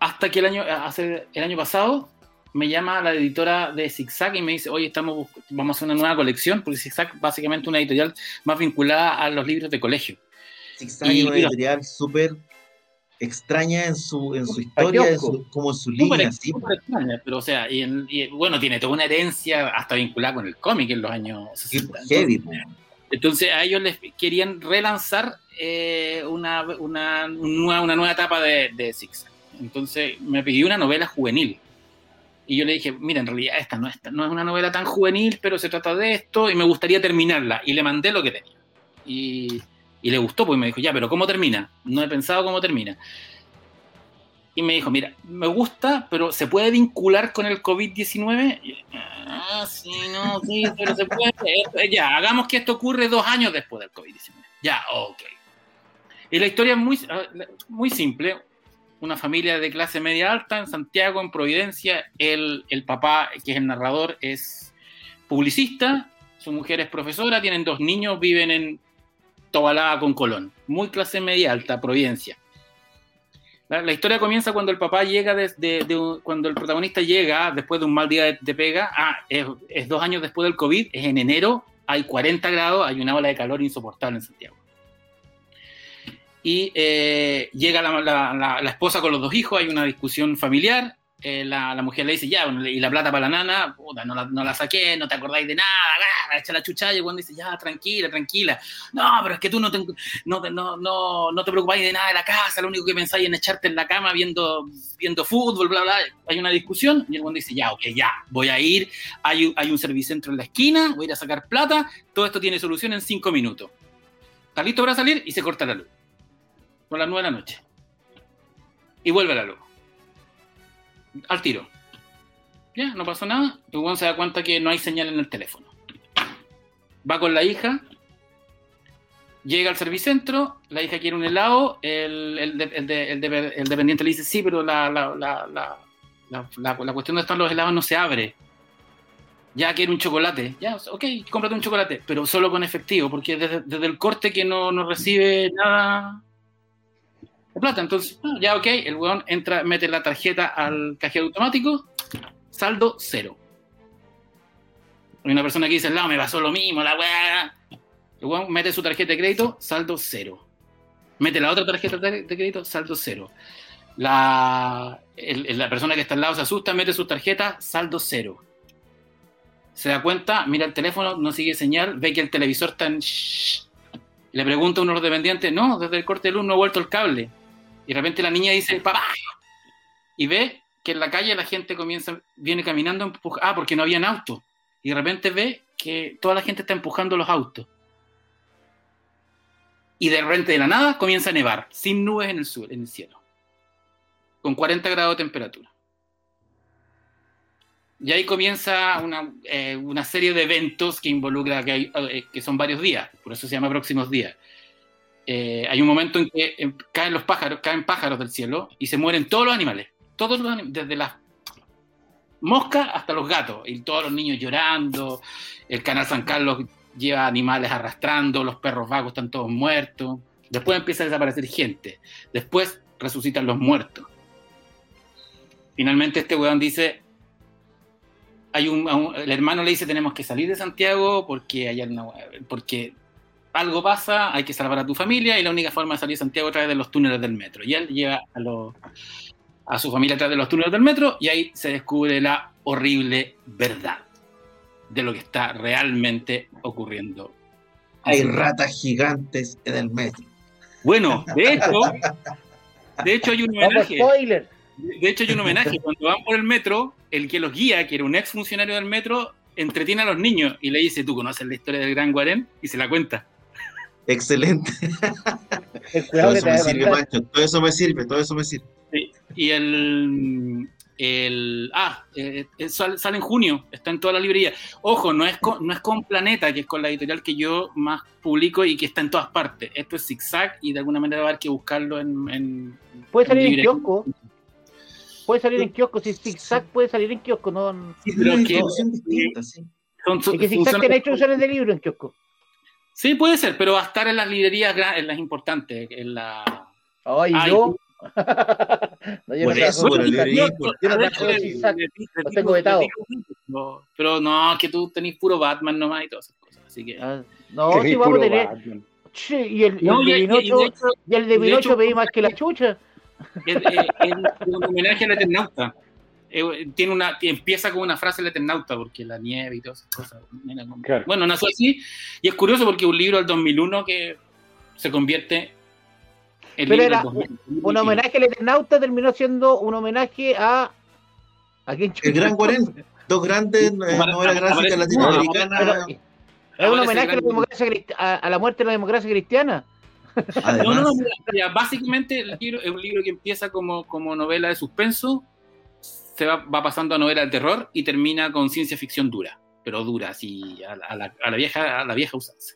hasta que el año, hace, el año pasado me llama la editora de Zigzag y me dice, oye, estamos, vamos a hacer una nueva colección, porque Zigzag básicamente una editorial más vinculada a los libros de colegio. Zigzag es una editorial súper extraña en su, en su historia, en su, como en su línea. Sí. Extraña, pero o sea, y, bueno, tiene toda una herencia hasta vinculada con el cómic en los años 60. Heavy, entonces a ellos les querían relanzar eh, una, una, nueva, una nueva etapa de, de Zigzag. Entonces me pidió una novela juvenil. Y yo le dije, mira, en realidad esta no, esta no es una novela tan juvenil, pero se trata de esto y me gustaría terminarla. Y le mandé lo que tenía. Y, y le gustó, porque me dijo, ya, pero ¿cómo termina? No he pensado cómo termina. Y me dijo, mira, me gusta, pero ¿se puede vincular con el COVID-19? Ah, sí, no, sí, pero se puede. Ya, hagamos que esto ocurre dos años después del COVID-19. Ya, ok. Y la historia es muy, ah, muy simple una familia de clase media alta en Santiago, en Providencia. El, el papá, que es el narrador, es publicista, su mujer es profesora, tienen dos niños, viven en Tobalaba con Colón. Muy clase media alta, Providencia. La, historia comienza cuando el papá llega, desde cuando el protagonista llega después de un mal día de, pega. Ah, es, dos años después del COVID, es en enero, hay 40 grados, hay una ola de calor insoportable en Santiago y eh, llega la, esposa con los dos hijos, hay una discusión familiar, eh, la, mujer le dice, ya, y la plata para la nana, puta, no, la, saqué, no te acordáis de nada, echa la chucha, y cuando dice, ya, tranquila, tranquila, no, pero es que tú no te, no, no, no, te preocupáis de nada de la casa, lo único que pensáis es en echarte en la cama viendo, viendo fútbol, bla, bla, hay una discusión, y el cuando dice, ya, ok, ya, voy a ir, hay, hay un servicentro en la esquina, voy a ir a sacar plata, todo esto tiene solución en cinco minutos. Está listo para salir y se corta la luz por las 9 de la noche. Y vuelve la luz. Al tiro. Ya, no pasó nada. Y Juan se da cuenta que no hay señal en el teléfono. Va con la hija. Llega al servicentro. La hija quiere un helado. El, el, el, dependiente le dice: Sí, pero la, la, la, la, cuestión de estar los helados no se abre ya quiere un chocolate, ya, ok, cómprate un chocolate, pero solo con efectivo, porque desde, desde el corte que no, no, recibe nada plata. Entonces, ah, ya ok, el weón entra, mete la tarjeta al cajero automático, saldo cero. Hay una persona que dice, no, me pasó lo mismo, la weá. El weón mete su tarjeta de crédito, saldo cero. Mete la otra tarjeta de crédito, saldo cero. La, la persona que está al lado se asusta, mete su tarjeta, saldo cero. Se da cuenta, mira el teléfono, no sigue señal, ve que el televisor está en... Le pregunta a uno de los dependientes, no, desde el corte de luz no ha vuelto el cable. Y de repente la niña dice, papá, y ve que en la calle la gente comienza, viene caminando, ah, porque no habían autos. Y de repente ve que toda la gente está empujando los autos. Y de repente de la nada comienza a nevar, sin nubes en el, sur, en el cielo, con 40 grados de temperatura. Y ahí comienza una, eh, serie de eventos que involucra, que, eh, que son varios días, por eso se llama próximos días. Eh, hay un momento en que caen los pájaros, caen pájaros del cielo y se mueren todos los animales, todos los desde las moscas hasta los gatos, y todos los niños llorando, el canal San Carlos lleva animales arrastrando, los perros vagos están todos muertos, después empieza a desaparecer gente, después resucitan los muertos. Finalmente este weón dice, hay un, el hermano le dice tenemos que salir de Santiago porque hay una, porque algo pasa, hay que salvar a tu familia y la única forma de salir de Santiago es a través de los túneles del metro. Y él lleva a, a su familia a través de los túneles del metro y ahí se descubre la horrible verdad de lo que está realmente ocurriendo. Hay ratas gigantes en el metro. Bueno, de hecho, de hecho hay un homenaje. De hecho hay un homenaje. Cuando van por el metro, el que los guía, que era un ex funcionario del metro, entretiene a los niños y le dice, ¿tú conoces la historia del Gran Guarén? Y se la cuenta. Excelente. todo eso me sirve, macho. Todo eso me sirve, todo eso me sirve. Y el. el ah, eh, eh, sale, en junio, está en toda la librería. Ojo, no es, con, no es con Planeta, que es con la editorial que yo más publico y que está en todas partes. Esto es Zigzag y de alguna manera va a haber que buscarlo en. puede salir en, kiosco. Puede salir en kiosco, si Zigzag puede salir en kiosco, no. Sí, pero que, distinta, sí. Son, son, que Zigzag tiene instrucciones de libro en kiosco. Sí, puede ser, pero va a estar en las librerías, en las importantes, en la... Ay, yo, no, yo Por no eso, trabajo. Yo no trabajo. Lo tengo vetado. No, pero no, es que tú tenés puro Batman nomás y todas esas cosas. Así que. Ah, No, Tenéis si vamos a tener. Sí, y el, No, el y, de y- y Pinocho, y el de de Pinocho hecho- pedí más que la chucha. es, es- es un homenaje al Eternauta. Eh, Tiene una, empieza con una frase del Eternauta, porque la nieve y todas esas cosas. Claro. Bueno, nació así, y es curioso porque un libro del 2001 que se convierte en Pero libro era del 2000. Un homenaje al Eternauta terminó siendo un homenaje a. ¿A quién El Gran Guarén. Dos grandes eh, novelas gráficas latinoamericanas. Pero, es un homenaje a la, democracia, a, a la muerte de la democracia cristiana. No, no, Además, no, mira, mira, básicamente el libro es un libro que empieza como, como novela de suspenso, se va, va pasando a novela de terror y termina con ciencia ficción dura, pero dura, así, a, la- a la, a la vieja, a la vieja usanza.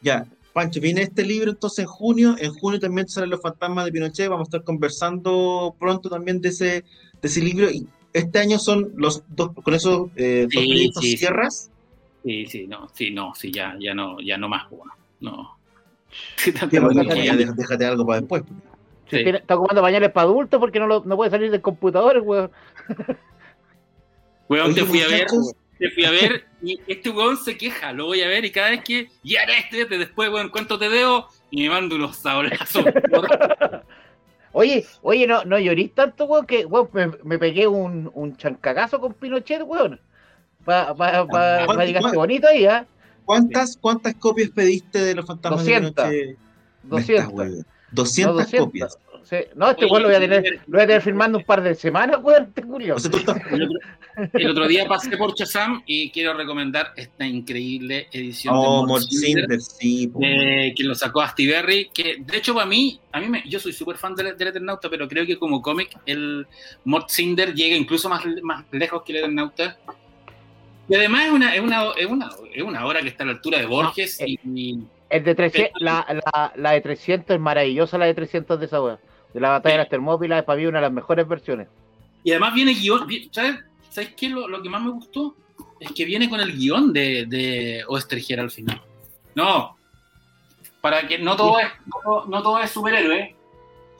ya. Pancho, viene este libro entonces en junio. En junio también salen Los Fantasmas de Pinochet. Vamos a estar conversando pronto también de ese, de ese libro. Y este año son los dos, con esos eh, dos Sí, proyectos sí, sí. cierras. Sí, sí, no, sí, no, sí, ya, ya no, ya no más, bueno, no. Sí, ya deja- déjate algo para después. Si Sí. tiene- está ocupando pañales para adultos porque no, lo- no puede salir del computador, weón. Weón, te fui a ver, te fui a ver y este weón se queja, lo voy a ver y cada vez que, ya era este, después, weón, ¿cuánto te debo? Y me mando unos sablazos. Oye, oye, no, no llorís tanto, weón, que weón, me, me pegué un, un chancagazo con Pinochet, weón. Para pa, pa, bonito ahí, ¿ah? ¿Cuántas, ¿Cuántas copias pediste de Los Fantasmas 200. de Pinochet? Me estás 200. hueviando. No, 200, 200. copias. Sí. No, este weón lo voy a tener, lo voy a tener firmando un par de semanas, weón, este Julio. O sea, tú estás- El otro, día pasé por Chazam y quiero recomendar esta increíble edición Oh, de Mort Morcinder, Cinder, sí. eh, que lo sacó Astiberri, que de hecho para mí, a mí me, yo soy súper fan del, del Eternauta, pero creo que como cómic el Mort Cinder llega incluso más, más lejos que el Eternauta. Y además es una, es, una, es, una, es una obra que está a la altura de Borges No, eh, y, y- El de 300, la, la, la de 300 es maravillosa, la de 300 de esa weón. De la batalla de las Termópilas, es para mí una de las mejores versiones. y además viene guion. ¿Sabes, ¿Sabes qué? Lo, lo que más me gustó es que viene con el guion de, de Oestergera al final. No, para que no todo es, no, no todo es superhéroe.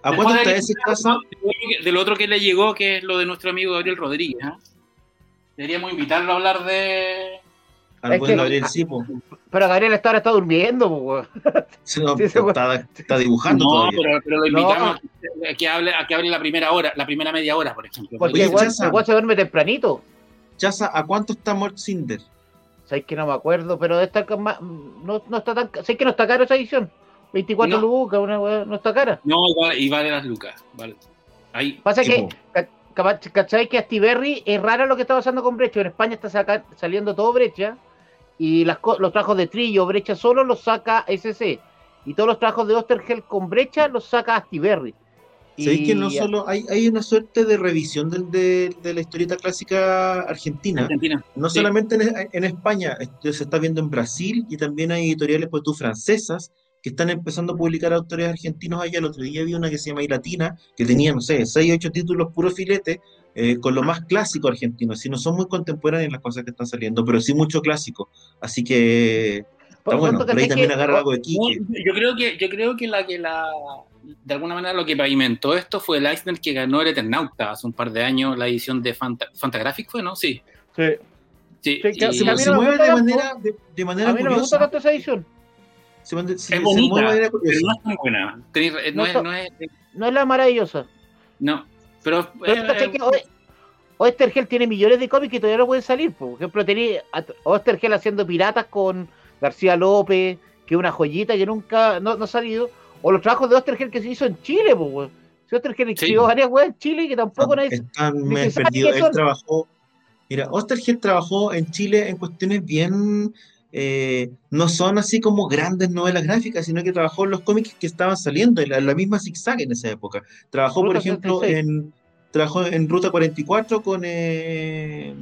¿A Después de- ese caso? Del otro que le llegó, que es lo de nuestro amigo Gabriel Rodríguez. ¿ah? Deberíamos invitarlo a hablar de. Al buen Gabriel sí, po. Pero Gabriel ahora está durmiendo, pues, weón. Sí, no, Sí, está, está dibujando No, todavía. pero, pero lo No. invitamos a que hable a que hable la primera hora, la primera media hora, por ejemplo. Porque weón se duerme tempranito. Chaza, ¿a cuánto está Mort Cinder? Sabes que no me acuerdo, pero de estar con más. No, no está tan. Sé que no está caro esa edición. 24 No. lucas, una weá, no está cara. No, y vale, y vale las lucas. Vale. Ahí. Pasa que, ¿cachai? Que Astiberri es raro lo que está pasando con Brecha. En España está saca- saliendo todo Brecha. Y las, los trabajos de Trillo, Brecha solo los saca SC. Y todos los trabajos de Ostergel con Brecha los saca Astiberri. ¿Sabéis Y- que no solo hay, hay una suerte de revisión del- de, de la historieta clásica argentina? Argentina. No Sí. solamente en, en España, esto se está viendo en Brasil y también hay editoriales pues, tú, francesas que están empezando a publicar autores argentinos allá. El otro día vi una que se llama Ilatina, que tenía, no sé, 6 o 8 títulos puro filete, eh, con lo más clásico argentino. Si no son muy contemporáneas las cosas que están saliendo, pero sí mucho clásico. Así que está bueno. tanto, Por ahí ¿cachai también que- agarra algo de Quique. yo creo que, yo creo que la que la de alguna manera lo que pavimentó esto fue el Eisner que ganó el Eternauta hace un par de años la edición de Fanta, Fantagraphic fue, ¿no? Sí. Sí. Sí, Sí, y- que- Se, mueve de manera, de, de manera A mí no me gusta tanto esa edición. Se, es se bonita, mueve de manera pero curiosa. no es tan buena. Eh, no, No es, no es- No es la maravillosa. no. Pero, Pero eh, ¿cachai que hoy- Oestergel tiene millones de cómics que todavía no pueden salir. Por ejemplo, tenía a Oestergel haciendo piratas con García López, que es una joyita que nunca no, no ha salido. O los trabajos de Oestergel que se hizo en Chile, pues. Si Oestergel escribió varias weas en Chile que tampoco nadie. Están ni me se sabe perdido. Él trabajó. Mira, Ostergel trabajó en Chile en cuestiones bien. Eh, no son así como grandes novelas gráficas, sino que trabajó en los cómics que estaban saliendo, en la, la misma Zigzag en esa época. Trabajó, por ejemplo, 66. en. Trabajó en Ruta 44 con. Eh,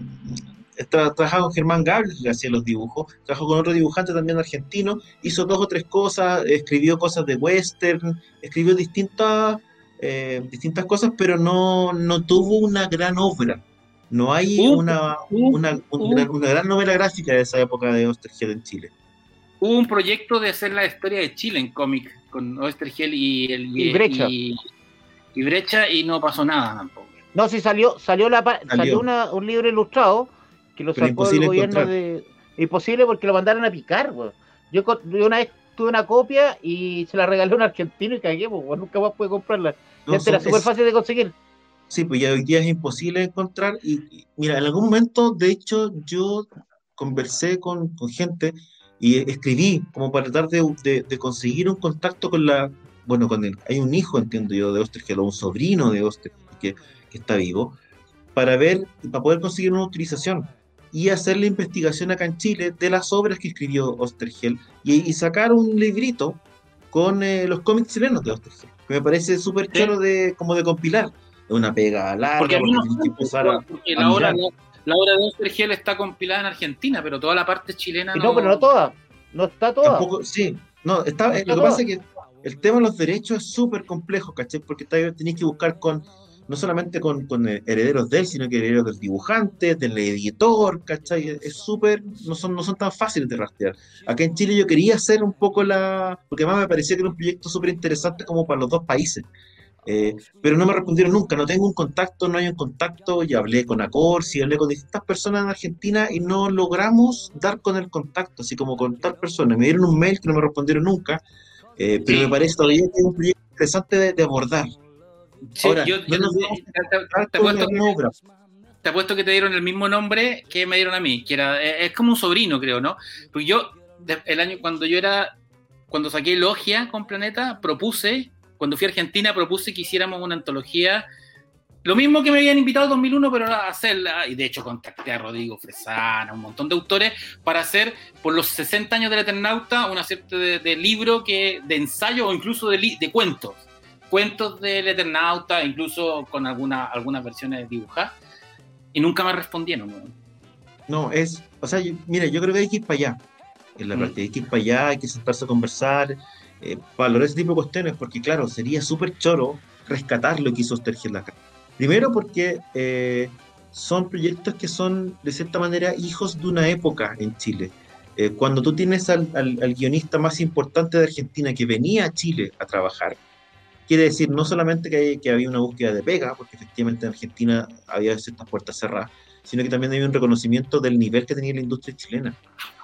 tra- trabajaba con Germán Gable, que hacía los dibujos. Trabajó con otro dibujante también argentino. Hizo dos o tres cosas, escribió cosas de western, escribió distintas eh, distintas cosas, pero no, no tuvo una gran obra. No hay Uh, una, uh, una, uh. una gran novela gráfica de esa época de Ostergel en Chile. hubo un proyecto de hacer la historia de Chile en cómic con Oestergel y, el, y, Brecha. Y, Brecha y no pasó nada tampoco. No, sí salió, salió, la, salió, un libro ilustrado que lo sacó el gobierno de... Imposible porque lo mandaron a picar, Yo, yo una vez tuve una copia y se la regalé a un argentino y cagué, pues, nunca más pude comprarla. No, era súper fácil de conseguir. Sí, pues ya hoy día es imposible encontrar. Y, mira, en algún momento, de hecho, yo conversé con, con gente y escribí como para tratar de, de, conseguir un contacto con la. Bueno, con el, hay un hijo, entiendo yo, de Ostergel, o un sobrino de Ostergel que, que está vivo, para ver, para poder conseguir una utilización y hacer la investigación acá en Chile de las obras que escribió Ostergel y, sacar un librito con eh, los cómics chilenos de Ostergel, que me parece súper claro de, como de compilar. Es una pega larga, porque, la, obra, de Ostergel está compilada en Argentina, pero toda la parte chilena. no, pero no toda. No está toda. Tampoco, sí, no, está, lo que pasa es que el tema de los derechos es súper complejo, ¿cachai? Porque tenéis que buscar con no solamente con, con, herederos de él, sino que herederos del dibujante, del editor, ¿cachai? Es súper, no son, no son tan fáciles de rastrear. Acá en Chile yo quería hacer un poco la, porque además me parecía que era un proyecto súper interesante como para los dos países. Eh, pero no me respondieron nunca, no tengo un contacto, no hay un contacto, y hablé con Acorsi, hablé con distintas personas en Argentina y no logramos dar con el contacto, así como con tal persona. Me dieron un mail que no me respondieron nunca, eh, pero me parece todavía que es un proyecto interesante de, de abordar. Sí, yo, te, apuesto que te dieron el mismo nombre que me dieron a mí, que era, eh, es como un sobrino, creo, ¿no? Porque yo, el año, cuando yo era, cuando saqué Logia con Planeta, propuse, cuando fui a Argentina, propuse que hiciéramos una antología, lo mismo que me habían invitado en 2001, pero a hacerla, y de hecho contacté a Rodrigo Fresana, un montón de autores, para hacer, por los 60 años del Eternauta, una serie de, de libro que, de ensayo o incluso de, de cuentos cuentos del Eternauta, incluso con alguna, algunas versiones dibujadas, y nunca me respondieron. ¿no? es, o sea, mira, yo creo que hay que ir para allá, en la mm. hay que ir para allá, hay que sentarse a conversar, eh, valorar ese tipo de cuestiones, porque claro, sería súper choro rescatar lo que hizo Ostergel acá. Primero porque eh, son proyectos que son, de cierta manera, hijos de una época en Chile. Eh, cuando tú tienes al, al, guionista más importante de Argentina que venía a Chile a trabajar, quiere decir no solamente que, había una búsqueda de pega, porque efectivamente en Argentina había ciertas puertas cerradas, sino que también había un reconocimiento del nivel que tenía la industria chilena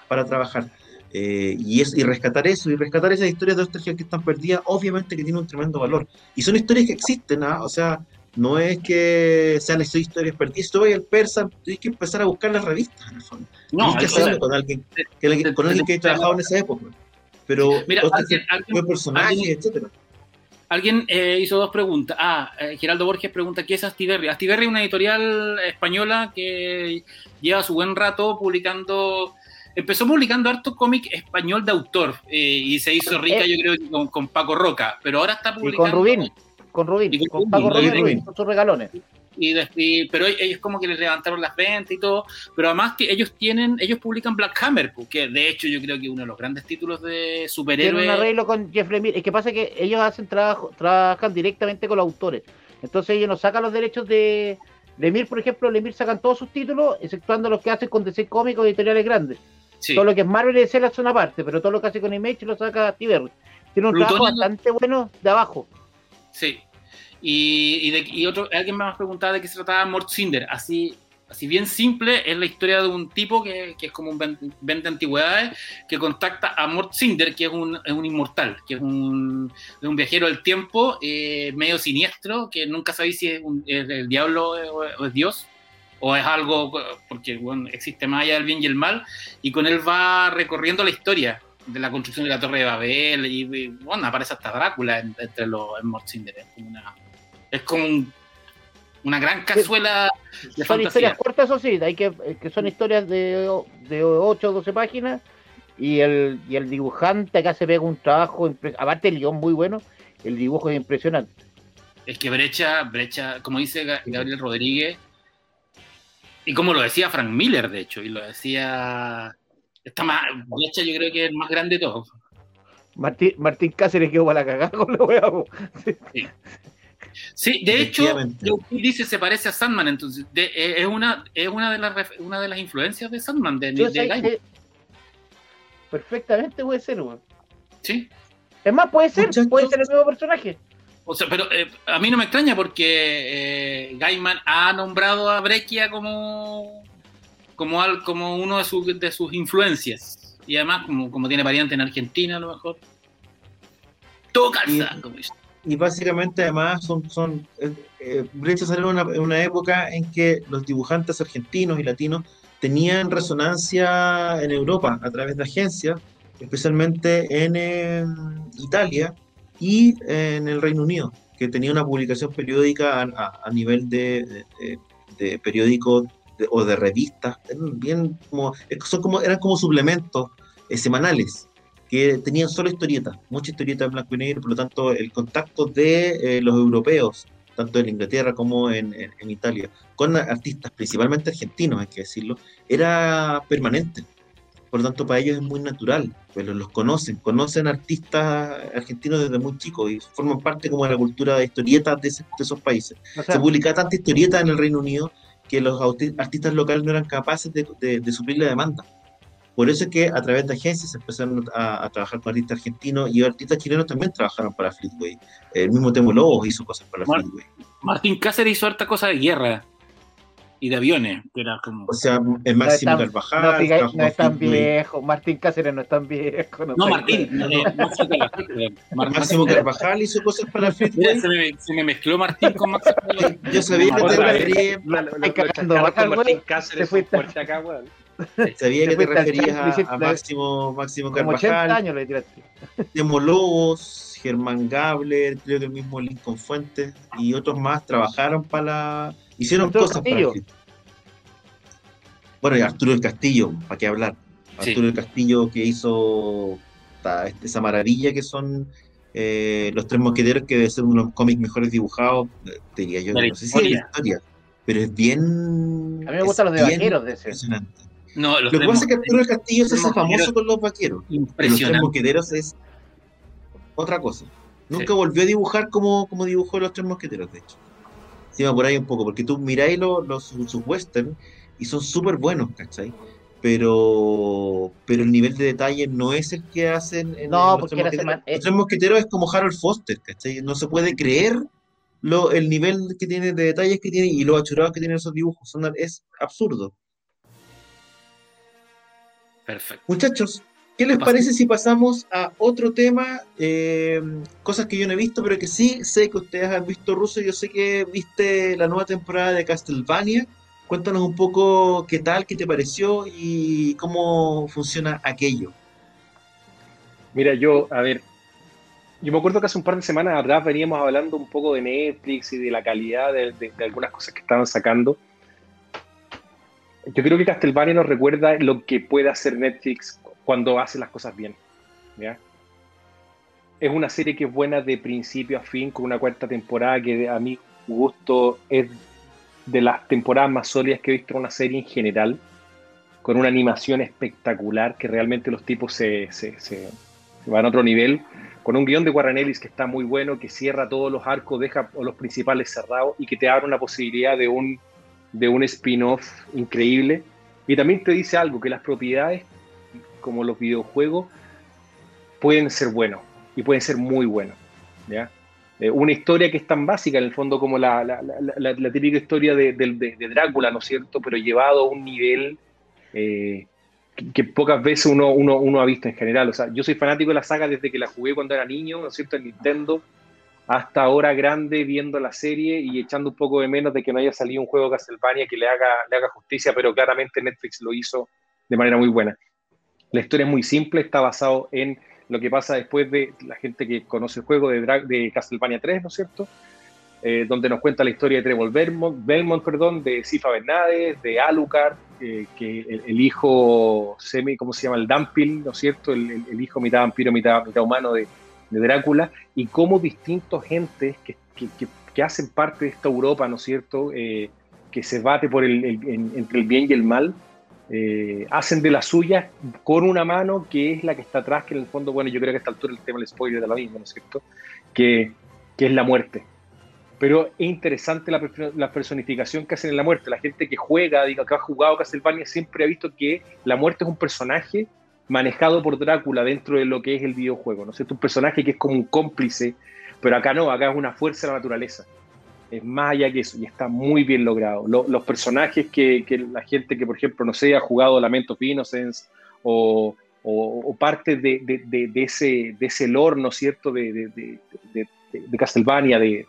para trabajar. Eh, y, es, y rescatar eso, y rescatar esas historias de Ostergel que están perdidas, obviamente que tiene un tremendo valor. Y son historias que existen, ¿ah? o sea, no es que sean esas historias perdidas. Si tú vas al persa, tienes que empezar a buscar las revistas, en el fondo. No, tienes que hacerlo con alguien que, con alguien que haya trabajado en esa época. Pero Mira, fue personaje, etcétera. Alguien eh, hizo dos preguntas. Ah, eh, Geraldo Borges pregunta, ¿qué es Astiberri? Astiberri es una editorial española que lleva su buen rato publicando... Empezó publicando harto cómic español de autor eh, y se hizo rica, yo creo, con, Paco Roca, pero ahora está publicando... Y con Rubín, con Rubín, con, Paco Rubín, con sus regalones y, pero ellos como que les levantaron las ventas y todo, pero además ellos tienen, ellos publican Black Hammer, que de hecho yo creo que uno de los grandes títulos de superhéroes. Tienen un arreglo con Jeff Lemire, es que pasa que ellos hacen trabajo, trabajan directamente con los autores, entonces ellos nos sacan los derechos de Lemire, por ejemplo, Lemire sacan todos sus títulos, exceptuando los que hacen con DC cómicos editoriales grandes. Todo lo que es Marvel y DC la zona aparte, pero todo lo que hace con Image lo saca Tiber. Tiene un trabajo bastante bueno de abajo. Sí, y, y, otro, alguien me ha preguntado de qué se trataba Mort Cinder. Así, así bien simple, es la historia de un tipo que, que es como un vende antigüedades que contacta a Mort Cinder, que es un, es un inmortal, que es un, un viajero del tiempo eh, medio siniestro, que nunca sabéis si es, el diablo o, es Dios o es algo, porque bueno, existe más allá del bien y el mal, y con él va recorriendo la historia de la construcción de la Torre de Babel, y, bueno, aparece hasta Drácula entre los en es como una es como una gran cazuela de Son historias cortas, eso sí, hay que, que son historias de, de 8 o 12 páginas. Y el, y el dibujante acá se pega un trabajo, aparte el guion muy bueno, el dibujo es impresionante. Es que Brecha, Brecha, como dice Gabriel Rodríguez, y como lo decía Frank Miller, de hecho, y lo decía. Está más, Brecha yo creo que es el más grande de todos. Martín, Martín Cáceres quedó para la cagada con lo weón. Sí. Sí, de hecho, dice se parece a Sandman, entonces es una es una de las una de las influencias de Sandman de, de, Perfectamente puede ser, weón. Sí. Es más, puede ser, puede ser el mismo personaje. O sea, pero eh, a mí no me extraña porque eh, Gaiman ha nombrado a Breccia como, como, al, como uno de, sus de sus influencias. Y además, como, como tiene variante en Argentina, a lo mejor. Todo calza, como dice. Y básicamente, además, son, son eh, eh Breccia salió en una, una época en que los dibujantes argentinos y latinos tenían resonancia en Europa a través de agencias, especialmente en Italia y en el Reino Unido, que tenía una publicación periódica a, nivel de, de, de periódico o de revistas, bien como, son como, eran como suplementos eh, semanales que tenían solo historietas, muchas historietas en blanco y negro, por lo tanto el contacto de eh, los europeos, tanto en Inglaterra como en, en, Italia, con artistas, principalmente argentinos, hay que decirlo, era permanente. Por lo tanto, para ellos es muy natural, pero los conocen, conocen artistas argentinos desde muy chicos y forman parte como de la cultura de historietas de, ese, de esos países. O sea, Se publicaba tanta historieta en el Reino Unido que los artistas locales no eran capaces de, de, de suplir la demanda. Por eso es que a través de agencias se empezaron a, a, trabajar con artistas argentinos y artistas chilenos también trabajaron para Fleetway. El mismo Temo Lobos hizo cosas para Mar Fleetway. Martín Cáceres hizo harta cosa de guerra y de aviones. Que era como... O sea, el Máximo no Carvajal. No, diga, no es tan viejo. Martín Cáceres no es tan viejo. No, no Martín. No, no, Máximo Carvajal hizo cosas para Fleetway. Se me, se me mezcló Martín con Máximo. Yo sabía que te refería. Martín Cáceres fue fuerte acá, weón. Sabía que te referías a, a, Máximo, Máximo Carvajal, años le tiraste. Temo Lobos, Germán Gabler, creo que el mismo Lincoln Fuentes y otros más trabajaron para la... Hicieron cosas Castillo. para Bueno, y Arturo el Castillo, ¿para qué hablar? Sí. Arturo el Castillo que hizo ta, esa maravilla que son eh, Los Tres Mosqueteros, que debe ser uno de los cómics mejores dibujados, te diría yo, La no sé si es la historia, pero es bien... A mí me gustan los de vaqueros de ese. Impresionante. No, los Lo que pasa es que Arturo del Castillo se hace Mosqueteros. famoso con los vaqueros. Pero los tres Impresionante. mosqueteros es otra cosa. Nunca Sí. volvió a dibujar como, como dibujó los tres mosqueteros, de hecho. Va por ahí un poco, porque tú miráis los, los, sus western y son súper buenos, ¿cachai? Pero, pero el nivel de detalle no es el que hacen en, No, en los, porque tres mosqueteros. eh. los tres mosqueteros es como Harold Foster, ¿cachai? No se puede creer lo, el nivel que tiene de detalles que tiene y lo achurados que tienen esos dibujos. Son, es absurdo. Perfecto. Muchachos, ¿qué les parece si pasamos a otro tema? Eh, cosas que yo no he visto, pero que sí sé que ustedes han visto ruso. Yo sé que viste la nueva temporada de Castlevania. Cuéntanos un poco qué tal, qué te pareció y cómo funciona aquello. Mira, yo, a ver, yo me acuerdo que hace un par de semanas atrás veníamos hablando un poco de Netflix y de la calidad de, de, de algunas cosas que estaban sacando. Yo creo que Castlevania nos recuerda lo que puede hacer Netflix cuando hace las cosas bien. ¿ya? Es una serie que es buena de principio a fin, con una cuarta temporada que a mi gusto es de las temporadas más sólidas que he visto en una serie en general, con una animación espectacular, que realmente los tipos se, se, se van a otro nivel, con un guion de Warren Ellis que está muy bueno, que cierra todos los arcos, deja los principales cerrados y que te abre una posibilidad de un, de un spin-off increíble. Y también te dice algo, que las propiedades, como los videojuegos, pueden ser buenos y pueden ser muy buenos. ¿ya? Eh, una historia que es tan básica en el fondo como la, típica historia de, Drácula, ¿no es cierto? Pero llevado a un nivel eh, que, pocas veces uno, uno, uno, ha visto en general. O sea, yo soy fanático de la saga desde que la jugué cuando era niño, ¿no es cierto? En Nintendo, hasta ahora grande viendo la serie y echando un poco de menos de que no haya salido un juego Castlevania que le haga, le haga justicia, pero claramente Netflix lo hizo de manera muy buena. La historia es muy simple, está basado en lo que pasa después de la gente que conoce el juego de, Dra de Castlevania 3, ¿no es cierto? Eh, donde nos cuenta la historia de Trevor Belmont, Belmont perdón, de Sifa Bernades, de Alucard, eh, que el, el, hijo semi, ¿cómo se llama? El Dampil, ¿no es cierto? El, el, el hijo mitad vampiro, mitad, mitad humano de, de, Drácula, y cómo distintos gentes que, que, que, que, hacen parte de esta Europa, ¿no es cierto? Eh, que se bate por el, entre el bien y el mal, eh, hacen de la suya con una mano que es la que está atrás, que en el fondo, bueno, yo creo que a esta altura el tema del spoiler de lo mismo, ¿no es cierto? Que, que es la muerte. Pero es interesante la, la, personificación que hacen en la muerte. La gente que juega, diga, que ha jugado Castlevania, siempre ha visto que la muerte es un personaje manejado por Drácula dentro de lo que es el videojuego, ¿no es cierto? Un personaje que es como un cómplice, pero acá no, acá es una fuerza de la naturaleza. Es más allá que eso y está muy bien logrado. los personajes que, la gente que, por ejemplo, no sé, ha jugado Lamento of Innocence o, o, parte de, de, ese, de ese lore, ¿no es cierto?, de, de Castlevania, de,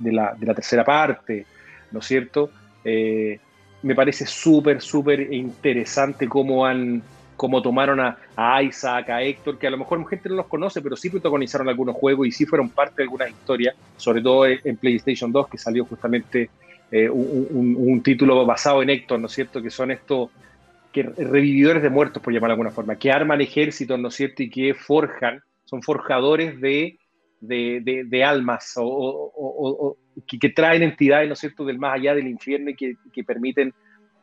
la, de la tercera parte, ¿no es cierto? Eh, me parece súper, súper interesante cómo han cómo tomaron a, Isaac, a Héctor, que a lo mejor gente no los conoce, pero sí protagonizaron algunos juegos y sí fueron parte de algunas historias, sobre todo en PlayStation 2, que salió justamente eh, un, título basado en Héctor, ¿no es cierto? Que son estos que revividores de muertos, por llamar de alguna forma, que arman ejércitos, ¿no es cierto? Y que forjan, son forjadores de, de, almas o, que, traen entidades, ¿no es cierto?, del más allá del infierno y que permiten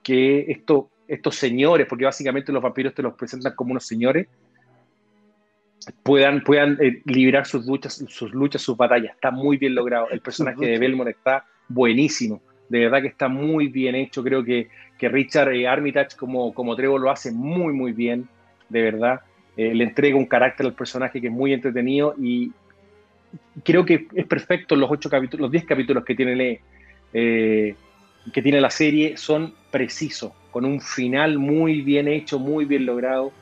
que esto estos señores, porque básicamente los vampiros te los presentan como unos señores, puedan, puedan eh, liberar sus luchas, sus luchas, sus batallas. Está muy bien logrado. El personaje de Belmont está buenísimo. De verdad que está muy bien hecho. Creo que, que Richard eh, Armitage como, como Trevor lo hace muy, muy bien. De verdad. Eh, le entrega un carácter al personaje que es muy entretenido y creo que es perfecto los ocho capítulos, los 10 capítulos que tiene, que tiene la serie son precisos con un final muy bien hecho, muy bien logrado,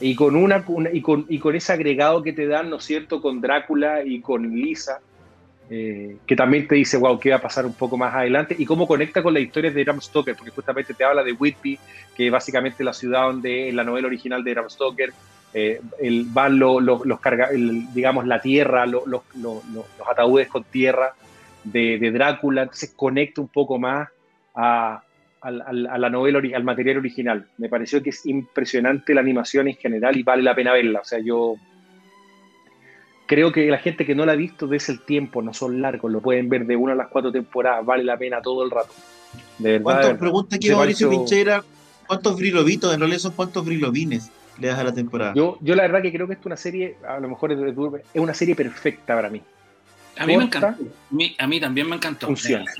y con, una, y, con, y con ese agregado que te dan, ¿no es cierto?, con Drácula y con Lisa, eh, que también te dice, wow, qué va a pasar un poco más adelante, y cómo conecta con las historias de Bram Stoker, porque justamente te habla de Whitby, que es básicamente la ciudad donde en la novela original de Bram Stoker eh, el, van los, los, carga, digamos, la tierra, los, los, ataúdes con tierra de, de Drácula, entonces conecta un poco más a, a la novela, al material original. Me pareció que es impresionante la animación en general y vale la pena verla. O sea, yo creo que la gente que no la ha visto, desde el tiempo, no son largos, lo pueden ver de una a las cuatro temporadas, vale la pena todo el rato. De verdad. ¿Cuántos, pregunta aquí Mauricio Pinchera, cuántos brilovitos, en realidad son cuántos brilobines le das a la temporada? Yo, yo la verdad que creo que es una serie, a lo mejor es, es una serie perfecta para mí. A mí me encantó. A mí, también me encantó. Funciona.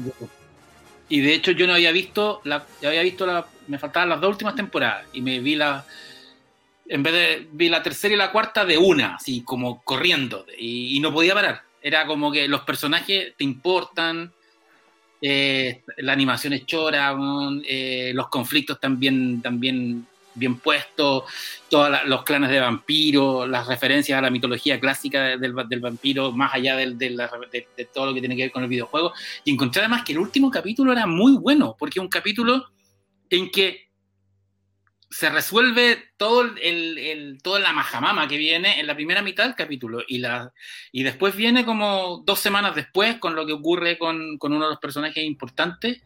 Y de hecho yo no había visto, la, había visto la, me faltaban las dos últimas temporadas y me vi la, en vez de, vi la tercera y la cuarta de una, así como corriendo y, no podía parar. Era como que los personajes te importan, eh, la animación es chora, eh, los conflictos también, también bien puesto, todos los clanes de vampiros, las referencias a la mitología clásica del, vampiro, más allá de, de, todo lo que tiene que ver con el videojuego. Y encontré además que el último capítulo era muy bueno, porque es un capítulo en que se resuelve todo toda la majamama que viene en la primera mitad del capítulo y después viene como dos semanas después con lo que ocurre con, con uno de los personajes importantes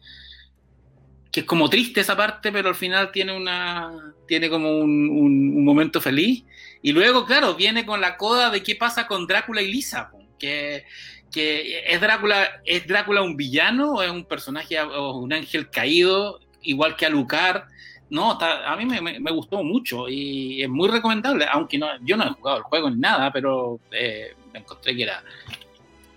que es como triste esa parte, pero al final tiene una tiene como un, momento feliz. Y luego, claro, viene con la coda de qué pasa con Drácula y Lisa, que, que es Drácula, ¿es Drácula un villano o es un personaje o un ángel caído, igual que Alucard? No, a mí me, gustó mucho y es muy recomendable, aunque no, yo no he jugado el juego ni nada, pero eh, me encontré que era,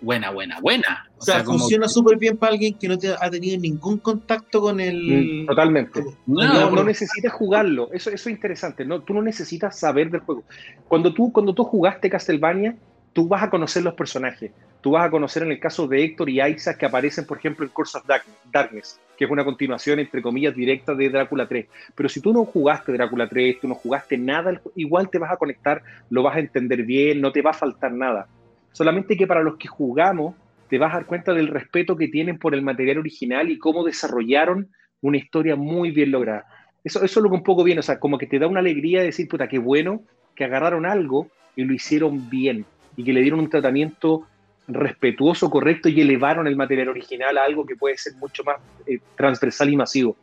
buena, buena, buena. O, sea, funciona súper bien para alguien que no te ha tenido ningún contacto con el... Mm, totalmente. No, no, necesitas jugarlo. Eso, eso es interesante. ¿no? Tú no necesitas saber del juego. Cuando tú, cuando tú jugaste Castlevania, tú vas a conocer los personajes. Tú vas a conocer en el caso de Héctor y Isaac que aparecen, por ejemplo, en Curse of Darkness, que es una continuación, entre comillas, directa de Drácula 3. Pero si tú no jugaste Drácula 3, tú no jugaste nada, igual te vas a conectar, lo vas a entender bien, no te va a faltar nada solamente que para los que jugamos te vas a dar cuenta del respeto que tienen por el material original y cómo desarrollaron una historia muy bien lograda. Eso, eso es lo que un poco viene, o sea, como que te da una alegría de decir, puta, qué bueno que agarraron algo y lo hicieron bien y que le dieron un tratamiento respetuoso, correcto y elevaron el material original a algo que puede ser mucho más eh, transversal y masivo,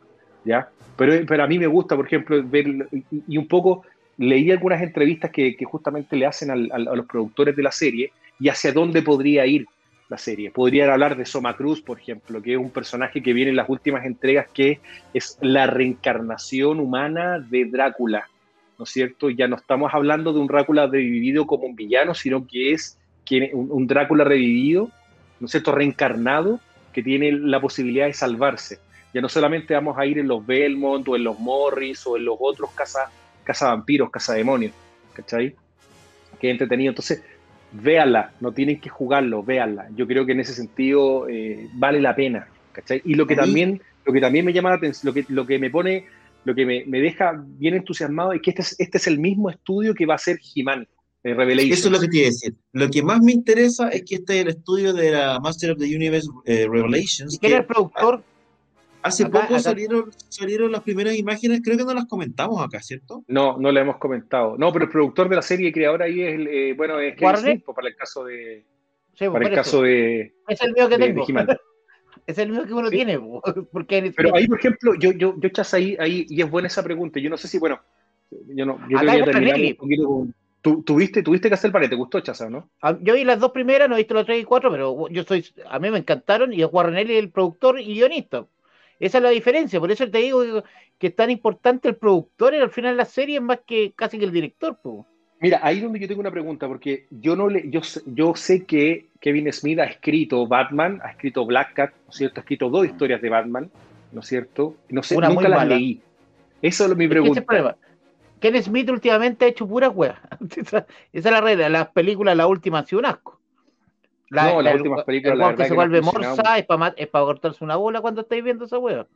¿ya? Pero, pero a mí me gusta, por ejemplo, ver y, un poco leí algunas entrevistas que, justamente le hacen a los productores de la serie y hacia dónde podría ir la serie. Podrían hablar de Soma Cruz, por ejemplo, que es un personaje que viene en las últimas entregas, que es la reencarnación humana de Drácula, ¿no es cierto? Ya no estamos hablando de un Drácula revivido como un villano, sino que es un, Drácula revivido, ¿no es cierto? Reencarnado, que tiene la posibilidad de salvarse. Ya no solamente vamos a ir en los Belmont o en los Morris o en los otros caza, Casa Vampiros, Casa Demonios, ¿cachai? Que entretenido. Entonces, véanla, no tienen que jugarlo, véanla. Yo creo que en ese sentido eh, vale la pena, ¿cachai? Y lo que también, lo que también me llama la atención, lo que, lo que me pone, lo que me, deja bien entusiasmado es que este es, este es el mismo estudio que va a ser He-Man. Eh, Revelation. Eso es lo que te iba a decir. Lo que más me interesa es que este es el estudio de la Master of the Universe eh, Revelations. ¿Quién es el productor? Hace poco Salieron, salieron las primeras imágenes, creo que no las comentamos acá, ¿cierto? No, no la hemos comentado. No, pero el productor de la serie y creador ahí es, eh, bueno, es Kevin para el caso de... para el caso de... Es el mío que tengo. es el mío que uno tiene. Porque pero ahí, por ejemplo, yo, yo, yo echas ahí, ahí, y es buena esa pregunta. Yo no sé si, bueno, yo no, yo creo que un poquito ¿Tuviste, tuviste que hacer pared? ¿Te gustó Chaza, no? Ah, yo vi las dos primeras, no he visto las tres y cuatro, pero yo soy, a mí me encantaron y es Warrenelli el productor y guionista. Esa es la diferencia, por eso te digo que, es tan importante el productor y al final la serie es más que casi que el director. Mira, ahí donde yo tengo una pregunta, porque yo no le, yo, yo sé que Kevin Smith ha escrito Batman, ha escrito Black Cat, ¿no es cierto? Ha escrito dos historias de Batman, ¿no es cierto? No sé, nunca las leí. Eso es mi pregunta. Ken Smith últimamente ha hecho pura hueá. esa, es la regla. Las películas, la última, ha sido un asco. La, no, las últimas películas. El que se vuelve morsa es para es cortarse una bola cuando estáis viendo esa hueá.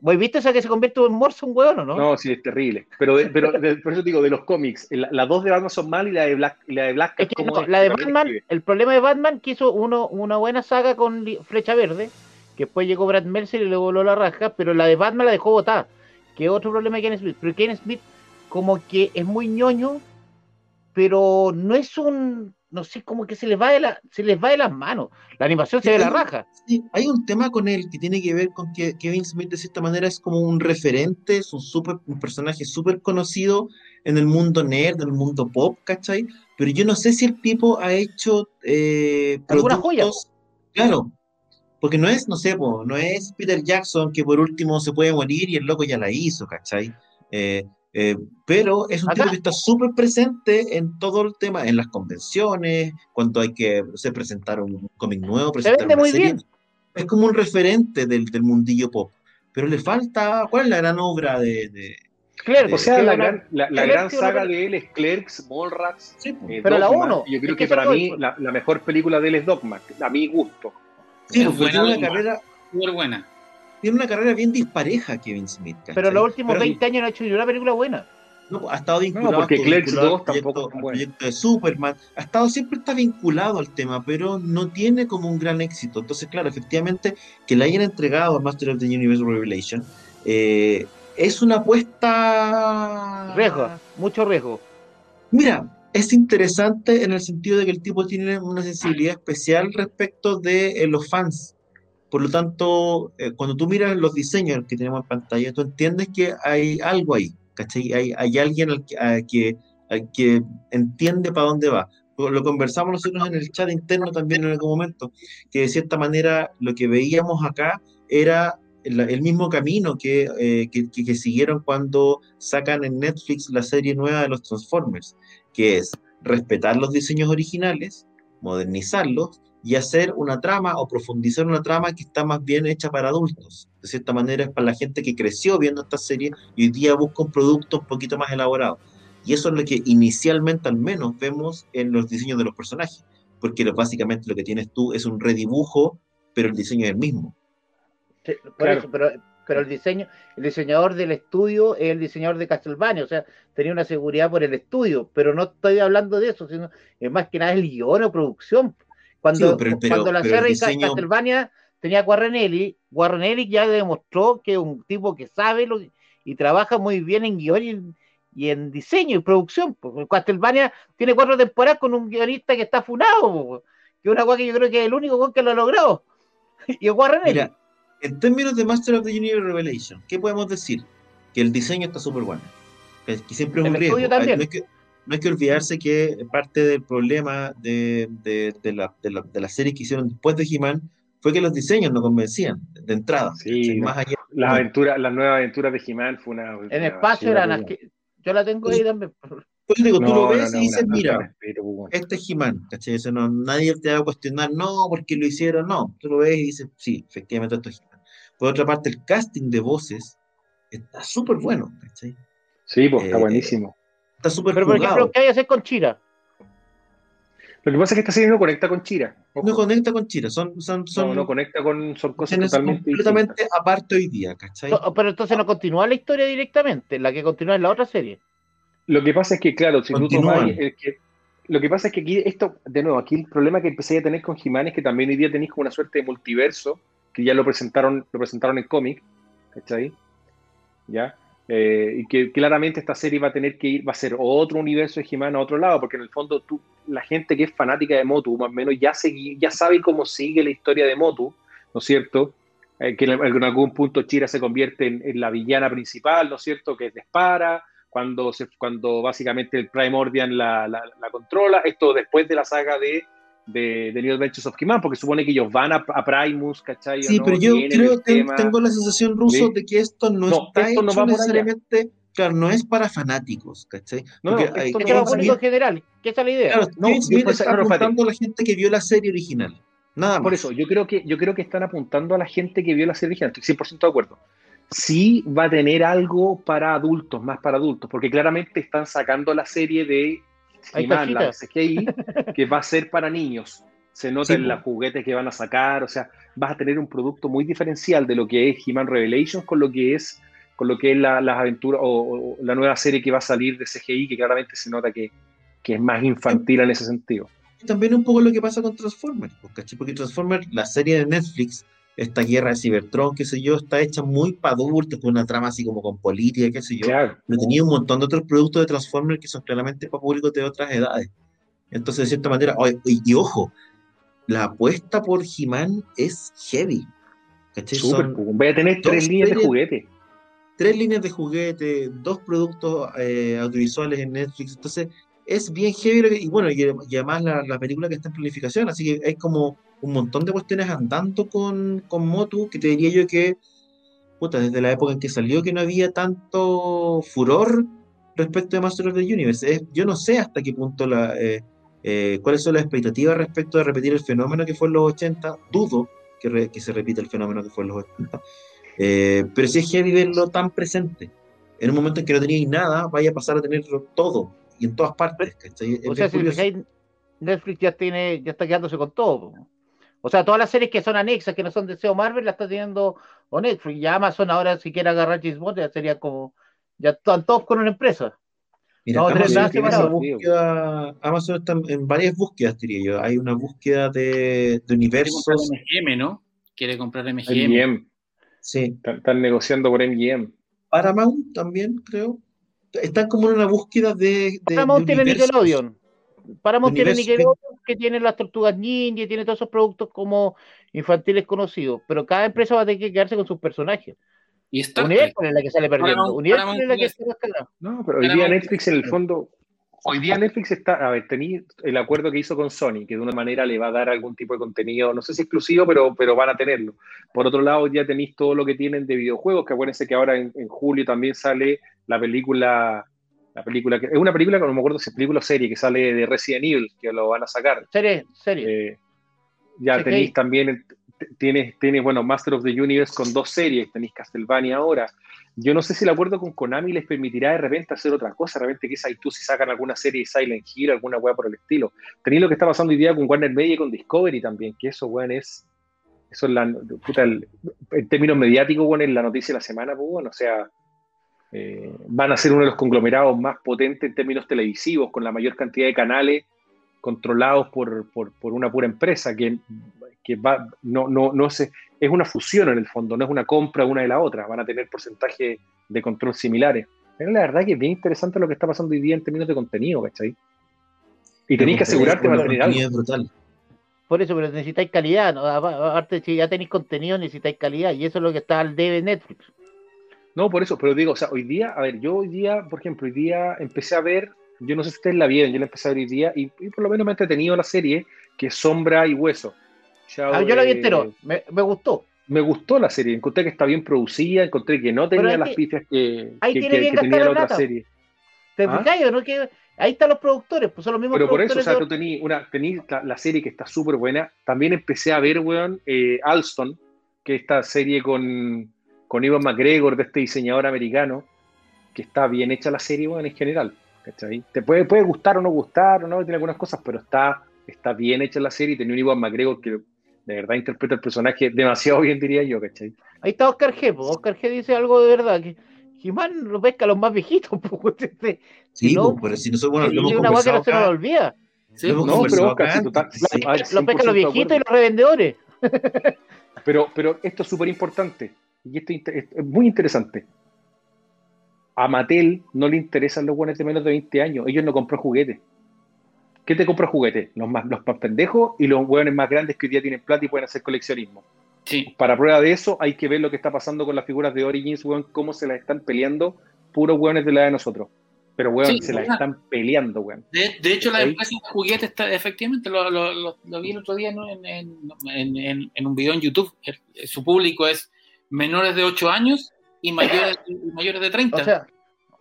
¿Vos viste esa que se convierte en morsa un hueón o no? No, sí, es terrible. Pero, pero por eso digo, de los cómics, las dos de Batman son mal y la de Black, la de Black es La de Batman, el problema de Batman que hizo uno, una buena saga con Flecha Verde, que después llegó Brad Mercer y le voló la raja, pero la de Batman la dejó botada, que es otro problema de Ken Smith. Pero Ken Smith como que es muy ñoño, pero no es un, no sé, como que se les va de, la, se les va de las manos. La animación se ve la raja. Sí, hay un tema con él que tiene que ver con que Kevin Smith de cierta manera es como un referente, es un, super, un personaje súper conocido en el mundo nerd, en el mundo pop, ¿cachai? Pero yo no sé si el tipo ha hecho eh, ¿Alguna joya? Claro, porque no es, no sé, no es Peter Jackson que por último se puede morir y el loco ya la hizo, ¿cachai? Eh, eh, pero es un tipo que está súper presente en todo el tema, en las convenciones, cuando hay que presentar un cómic nuevo, presentar una muy serie. Es como un referente del, del, mundillo pop. Pero le falta, ¿cuál es la gran obra de... de o sea, la, gran, la, gran saga de él es Clerks, Mallrats, sí, eh, pero la uno. Yo creo que, para mí la, mejor película de él es Dogma, a mi gusto. Sí, fue una carrera muy buena tiene una carrera bien dispareja Kevin Smith. Pero los últimos 20 años no ha hecho ni una película buena. No, ha estado vinculado no, porque Clerks 2 tampoco al proyecto de Superman. Ha estado siempre está vinculado al tema, pero no tiene como un gran éxito. Entonces, claro, efectivamente, que le hayan entregado a Master of the Universe Revelation eh, es una apuesta. Riesgo, mucho riesgo. Mira, es interesante en el sentido de que el tipo tiene una sensibilidad especial respecto de eh, los fans por lo tanto, eh, cuando tú miras los diseños que tenemos en pantalla, tú entiendes que hay algo ahí, ¿cachai? Hay, hay alguien al que, que, entiende para dónde va. Lo conversamos nosotros en el chat interno también en algún momento, que de cierta manera lo que veíamos acá era el, mismo camino eh, que, que, que, siguieron cuando sacan en Netflix la serie nueva de los Transformers, que es respetar los diseños originales, modernizarlos y hacer una trama o profundizar una trama que está más bien hecha para adultos. De cierta manera es para la gente que creció viendo esta serie y hoy día busca un producto un poquito más elaborado. Y eso es lo que inicialmente al menos vemos en los diseños de los personajes, porque básicamente lo que tienes tú es un redibujo, pero el diseño es el mismo. pero, pero el diseño, el diseñador del estudio es el diseñador de Castlevania, o sea, tenía una seguridad por el estudio, pero no estoy hablando de eso, sino es más que nada el guion o producción. Cuando, cuando la serie diseño... Castlevania tenía Guarrenelli, Guarrenelli ya demostró que es un tipo que sabe lo, y trabaja muy bien en guion y en, diseño y producción. Porque Castlevania tiene cuatro temporadas con un guionista que está funado, que es una cosa que yo creo que es el único que lo ha logrado. y es Guarrenelli. Mira, en términos de Master of the Universe Revelation, ¿qué podemos decir? Que el diseño está súper bueno. Que, siempre es un riesgo. También no hay que olvidarse que parte del problema de, de, la, de, la, serie que hicieron después de He-Man fue que los diseños no convencían de entrada. Sí, más allá, la aventura, las nuevas aventuras de He-Man fue una. En espacio eran las que. Yo la tengo ahí también. Pues digo, tú lo ves y dices, mira, este es He-Man, ¿cachai? no, nadie te va a cuestionar, no, porque lo hicieron, no. Tú lo ves y dices, sí, efectivamente esto es He-Man. Por otra parte, el casting de voces está súper bueno, ¿cachai? Sí, pues está buenísimo. Está súper Pero por ejemplo, ¿qué hay que hacer con Chira? Lo que pasa es que esta serie no conecta con Chira. No conecta con Chira, son, son, son no, no conecta con son cosas totalmente completamente aparte hoy día, ¿cachai? pero entonces no continúa la historia directamente, la que continúa en la otra serie. Lo que pasa es que, claro, si tú tomas, que, lo que pasa es que aquí, esto, de nuevo, aquí el problema que empecé a tener con Jiménez es que también hoy día tenéis como una suerte de multiverso, que ya lo presentaron, lo presentaron en cómic, ¿cachai? ¿Ya? Eh, y que claramente esta serie va a tener que ir, va a ser otro universo de He-Man a otro lado, porque en el fondo tú, la gente que es fanática de Motu, más o menos, ya, ya sabe cómo sigue la historia de Motu, ¿no es cierto? Eh, que en, algún punto Chira se convierte en, la villana principal, ¿no es cierto? Que dispara, cuando, se, cuando básicamente el Primordial la, la, la, controla, esto después de la saga de de, de New Adventures of He-Man, porque supone que ellos van a, Primus, ¿cachai? Sí, pero yo creo que tengo la sensación, Ruso, de que esto no, está hecho no necesariamente, claro, no es para fanáticos, ¿cachai? No, porque no, hay, es para público general, ¿qué es la idea? Claro, no, Smith está apuntando a la gente que vio la serie original. Nada más. Por eso, yo creo, que, yo creo que están apuntando a la gente que vio la serie original, estoy 100% de acuerdo. Sí va a tener algo para adultos, más para adultos, porque claramente están sacando la serie de He-Man, la CGI, que va a ser para niños. Se nota en los juguetes que van a sacar, o sea, vas a tener un producto muy diferencial de lo que es He-Man Revelations con lo que es con lo que es las aventuras o, la nueva serie que va a salir de CGI, que claramente se nota que, que es más infantil en ese sentido. También un poco lo que pasa con Transformers, porque Transformers, la serie de Netflix, esta guerra de Cybertron, qué sé yo, está hecha muy para adultos, con una trama así como con política, qué sé yo. Claro. Pero tenía un montón de otros productos de Transformers que son claramente para públicos de otras edades. Entonces, de cierta manera, y, ojo, la apuesta por He-Man es heavy. Super, voy a tener tres líneas de juguete. Tres líneas de juguete, dos productos eh, audiovisuales en Netflix. Entonces, es bien heavy. Y bueno, y, además la, la película que está en planificación, así que hay como un montón de cuestiones andando con, con Motu, que te diría yo que, puta, desde la época en que salió que no había tanto furor respecto de Master of the Universe. yo no sé hasta qué punto la, eh, eh, cuáles son las expectativas respecto de repetir el fenómeno que fue en los 80. Dudo que, que se repita el fenómeno que fue en los 80. Eh, pero si es que verlo tan presente. En un momento en que no teníais nada, vaya a pasar a tenerlo todo y en todas partes. O sea, si Netflix ya tiene, ya está quedándose con todo. O sea, todas las series que son anexas, que no son de SEO Marvel, las está teniendo o Netflix. Y Amazon ahora, si quiere agarrar James Bond, ya sería como. Ya están todos con una empresa. Mira, Amazon, está en varias búsquedas, diría yo. Hay una búsqueda de, de universos. MGM, ¿no? Quiere comprar MGM. MGM. Sí. Están, negociando por MGM. Paramount también, creo. Están como en una búsqueda de. de Paramount tiene Nickelodeon. Paramount tiene Nickelodeon que tiene las tortugas ninja y tiene todos esos productos como infantiles conocidos, pero cada empresa va a tener que quedarse con sus personajes. Y está Universal es la que sale perdiendo. Universal es la que No, pero hoy día Netflix en el fondo, hoy día Netflix está, a ver, tenía el acuerdo que hizo con Sony, que de una manera le va a dar algún tipo de contenido, no sé si exclusivo, pero, pero van a tenerlo. Por otro lado, ya tenéis todo lo que tienen de videojuegos, que acuérdense que ahora en, en julio también sale la película la película que, es una película que no me acuerdo si es película o serie que sale de Resident Evil, que lo van a sacar. Serie, serie. Eh, ya tenéis también, tienes, tienes, bueno, Master of the Universe con dos series, tenéis Castlevania ahora. Yo no sé si el acuerdo con Konami les permitirá de repente hacer otra cosa, de repente quizás tú si sacan alguna serie de Silent Hill, alguna weá por el estilo. Tenéis lo que está pasando hoy día con Warner Media y con Discovery también, que eso, weón, es, eso es la, puta, en términos mediáticos, weón, es la noticia de la semana, pues, bueno, o sea, eh, van a ser uno de los conglomerados más potentes en términos televisivos, con la mayor cantidad de canales controlados por, una pura empresa, que, va, no, no, no es una fusión en el fondo, no es una compra una de la otra, van a tener porcentajes de control similares. Pero la verdad que es bien interesante lo que está pasando hoy día en términos de contenido, ¿cachai? Y tenéis que asegurarte de mantener algo. Por eso, pero necesitáis calidad, aparte si ya tenéis contenido, necesitáis calidad, y eso es lo que está al debe Netflix. No, por eso, pero digo, o sea, hoy día, a ver, yo hoy día, por ejemplo, hoy día empecé a ver, yo no sé si ustedes la vieron, yo la empecé a ver hoy día y, por lo menos me ha entretenido la serie, que es Sombra y Hueso. ah, yo la vi entero, me, me, gustó. Me gustó la serie, encontré que está bien producida, encontré que no tenía las pifias que, que, tenía la otra serie. ¿Te ¿Ah? no? Que ahí están los productores, pues son los mismos Pero por eso, o sea, tú tenías una, la, serie que está súper buena. También empecé a ver, weón, eh, Alston, que esta serie con, con Ivan McGregor, de este diseñador americano, que está bien hecha la serie, en general. ¿cachai? Te puede, puede gustar o no gustar, o no, tiene algunas cosas, pero está, está bien hecha la serie y tenía un Iwan McGregor que de verdad interpreta el personaje demasiado bien, diría yo, ¿cachai? Ahí está Oscar G. pues, Oscar G dice algo de verdad, que Jimán lo pesca a los más viejitos. pues, este, Sí, si no, pues, pero si nosotros, bueno, lo hemos una que no se nos olvida. Sí, No, pero Oscar, si total- sí. a ver, Lo pescan los 100% de viejitos y los revendedores. Pero, pero esto es súper importante. Y esto es muy interesante. A Mattel no le interesan los buenos de menos de 20 años. Ellos no compran juguetes. ¿Qué te compra juguetes? Los más, los más pendejos y los hueones más grandes que hoy día tienen plata y pueden hacer coleccionismo. sí. Para prueba de eso, hay que ver lo que está pasando con las figuras de Origins, weón, cómo se las están peleando puros hueones de la edad de nosotros. Pero, weón, Sí, se las están peleando, weón. De, de hecho, la empresa de juguetes, está, efectivamente, lo, lo- lo- lo vi el otro día ¿no? en, en- en- un video en YouTube. Su público es menores de 8 años y mayores, y mayores de 30. O sea,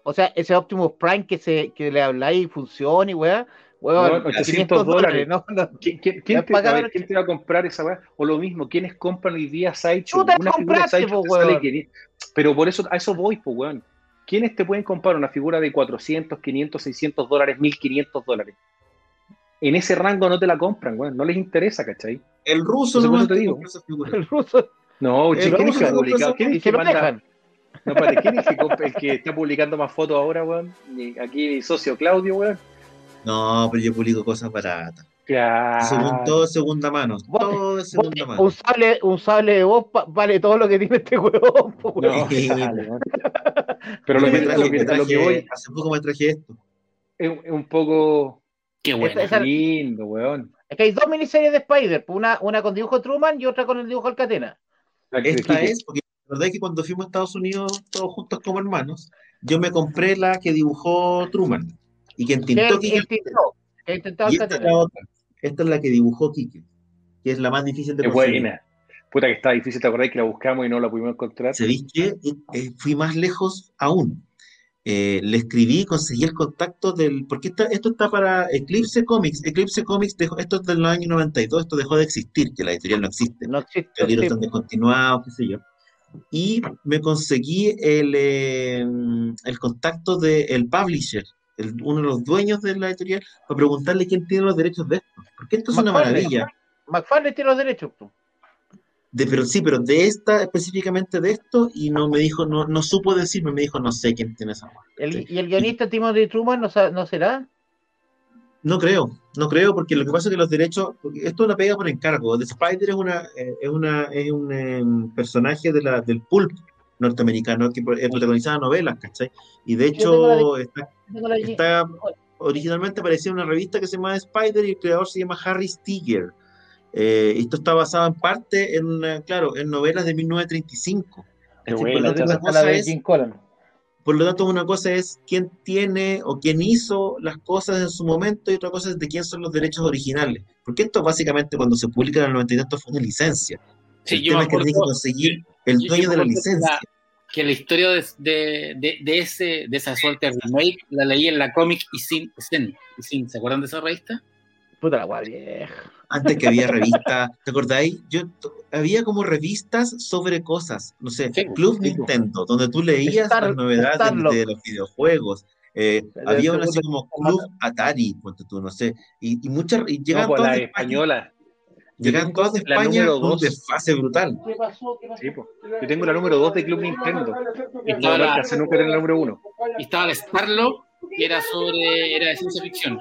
o sea, ese Optimus Prime que, se, que le habláis y funciona y weá, weón, Weón, 800 500 dólares. ¿no? No, ¿Quién, quién- te, ver, quién te va a comprar esa weá? O lo mismo, ¿quiénes compran hoy día Sideshow? Tú te la Una figura Sideshow po, te sale weón. 500. Pero por eso, a eso voy, pues, weón. ¿Quiénes te pueden comprar una figura de 400, 500, 600 dólares, 1500 dólares? En ese rango no te la compran, weón. No les interesa, ¿cachai? El ruso no eso te digo. esa figura. el ruso, No, El che, ¿quién es que publicado? ¿Quién es que manda? No, espérate, ¿quién es que el que está publicando más fotos ahora, weón? Aquí mi socio Claudio, weón. No, pero yo publico cosas baratas. Claro. Según todo es segunda mano. Todo es segunda mano. Un sable, un sable de voz vale todo lo que tiene este huevón. No, Sí. Pero lo que, me traje- lo que- a lo que traje- voy Hace poco me traje esto. es, es un poco Qué bueno. Esa- lindo, weón. Es que hay dos miniseries de Spider, una, una con dibujo Truman y otra con el dibujo Alcatena. Esta es, porque la verdad es que cuando fuimos a Estados Unidos todos juntos como hermanos, yo me compré la que dibujó Truman y que Quique. intentó, que intentó Y esta. Esta es la que dibujó Quique, que es la más difícil de conseguir. buena. Puta que está difícil, ¿te acordás que la buscamos y no la pudimos encontrar? ¿Sabéis qué? Eh, eh, fui más lejos aún. Eh, le escribí, conseguí el contacto del. Porque esta- esto está para Eclipse Comics. Eclipse Comics, dejó, esto es del año 92, esto dejó de existir, que la editorial no existe. No existe. Los libros están descontinuados, qué sé yo. Y me conseguí el, eh, el contacto del publisher, el- uno de los dueños de la editorial, para preguntarle quién tiene los derechos de esto. Porque esto es una McFarlane. maravilla. McFarlane tiene los derechos. pues. De, pero sí, pero de esta, específicamente de esto, y no me dijo, no, no supo decirme, me dijo, no sé quién tiene esa marca. El-. ¿Y el guionista Timothy Truman no, no será? No creo, no creo, porque lo que pasa es que los derechos, esto es una pega por encargo. The Spider es una, eh, es una, es un em, personaje de la, del pulp norteamericano que eh, protagonizaba novelas, ¿cachai? Y de hecho está, está originalmente aparecía en una revista que se llama Spider y el creador se llama Harry Stiger. Eh, esto está basado en parte en, una- claro, en novelas de 1935. Qué buena, Por lo tanto, una la cosa es- por lo tanto, una cosa es quién tiene o quién hizo las cosas en su momento y otra cosa es de quién son los derechos originales. Porque esto básicamente cuando se publica en el 90 y tanto fue una licencia. Sí, el yo tema me es que tiene que conseguir el yo- yo dueño me de la licencia. la- que la historia de, de, de, de ese, de esa suerte de remake la leí en la cómic y sin, Zen, Isin, ¿se acuerdan de esa revista? Puta la guay vieja. Antes que había revistas, ¿te acordáis? Yo, había como revistas sobre cosas, no sé, Sí, Club sí. Nintendo, donde tú leías Star- las novedades de los videojuegos. Eh, había una así como Club Atari, ponte tú, no sé, y, y muchas, y No, llegan pues todas la de España, española. Llegan todas de España con un desfase brutal. ¿Qué pasó? ¿Qué pasó? Sí, po. Yo tengo la número 2 de Club Nintendo. Y No estaba, me la, nunca a tener la número 1. y estaba la Starlock, que era sobre, era de ciencia ficción.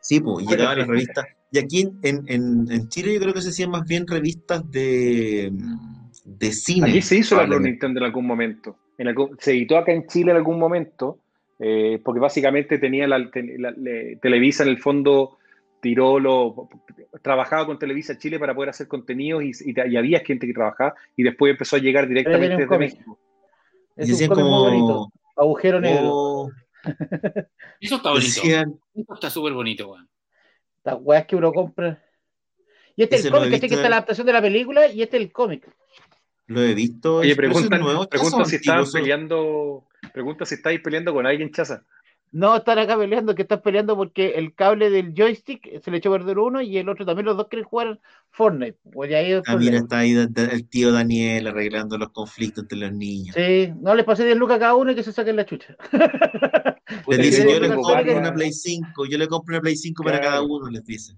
Sí, pues, y llegaban las revistas. Y aquí en, en, en- Chile yo creo que se hacían más bien revistas de, de cine. Aquí se hizo la Club. Nintendo en algún momento. En algún- se editó acá en Chile en algún momento, eh, porque básicamente tenía la, te- la- le- Televisa en el fondo tiró lo trabajaba con Televisa Chile para poder hacer contenidos y, y- y había gente que trabajaba y después empezó a llegar directamente desde cómic. México. Y Es un decían muy bonito. como... Agujero negro. oh, Eso está bonito. decían, Eso está súper bonito, weón. Las weas que uno compra. Y este es el cómic, este que está en- la adaptación de la película y este es el cómic. lo he visto. Oye, preguntan, son si estaban peleando, pregunta si estáis peleando con alguien, Chaza. No, están acá peleando, que están peleando porque el cable del joystick se le echó a perder uno y el otro también, los dos quieren jugar Fortnite. Pues ahí ah, mira, está ahí el tío Daniel arreglando los conflictos entre los niños. Sí, no les pasé 10 lucas a cada uno y que se saquen la chucha. les dicen, yo les compro una Play 5, yo le compro una Play 5 para cada uno, les dicen.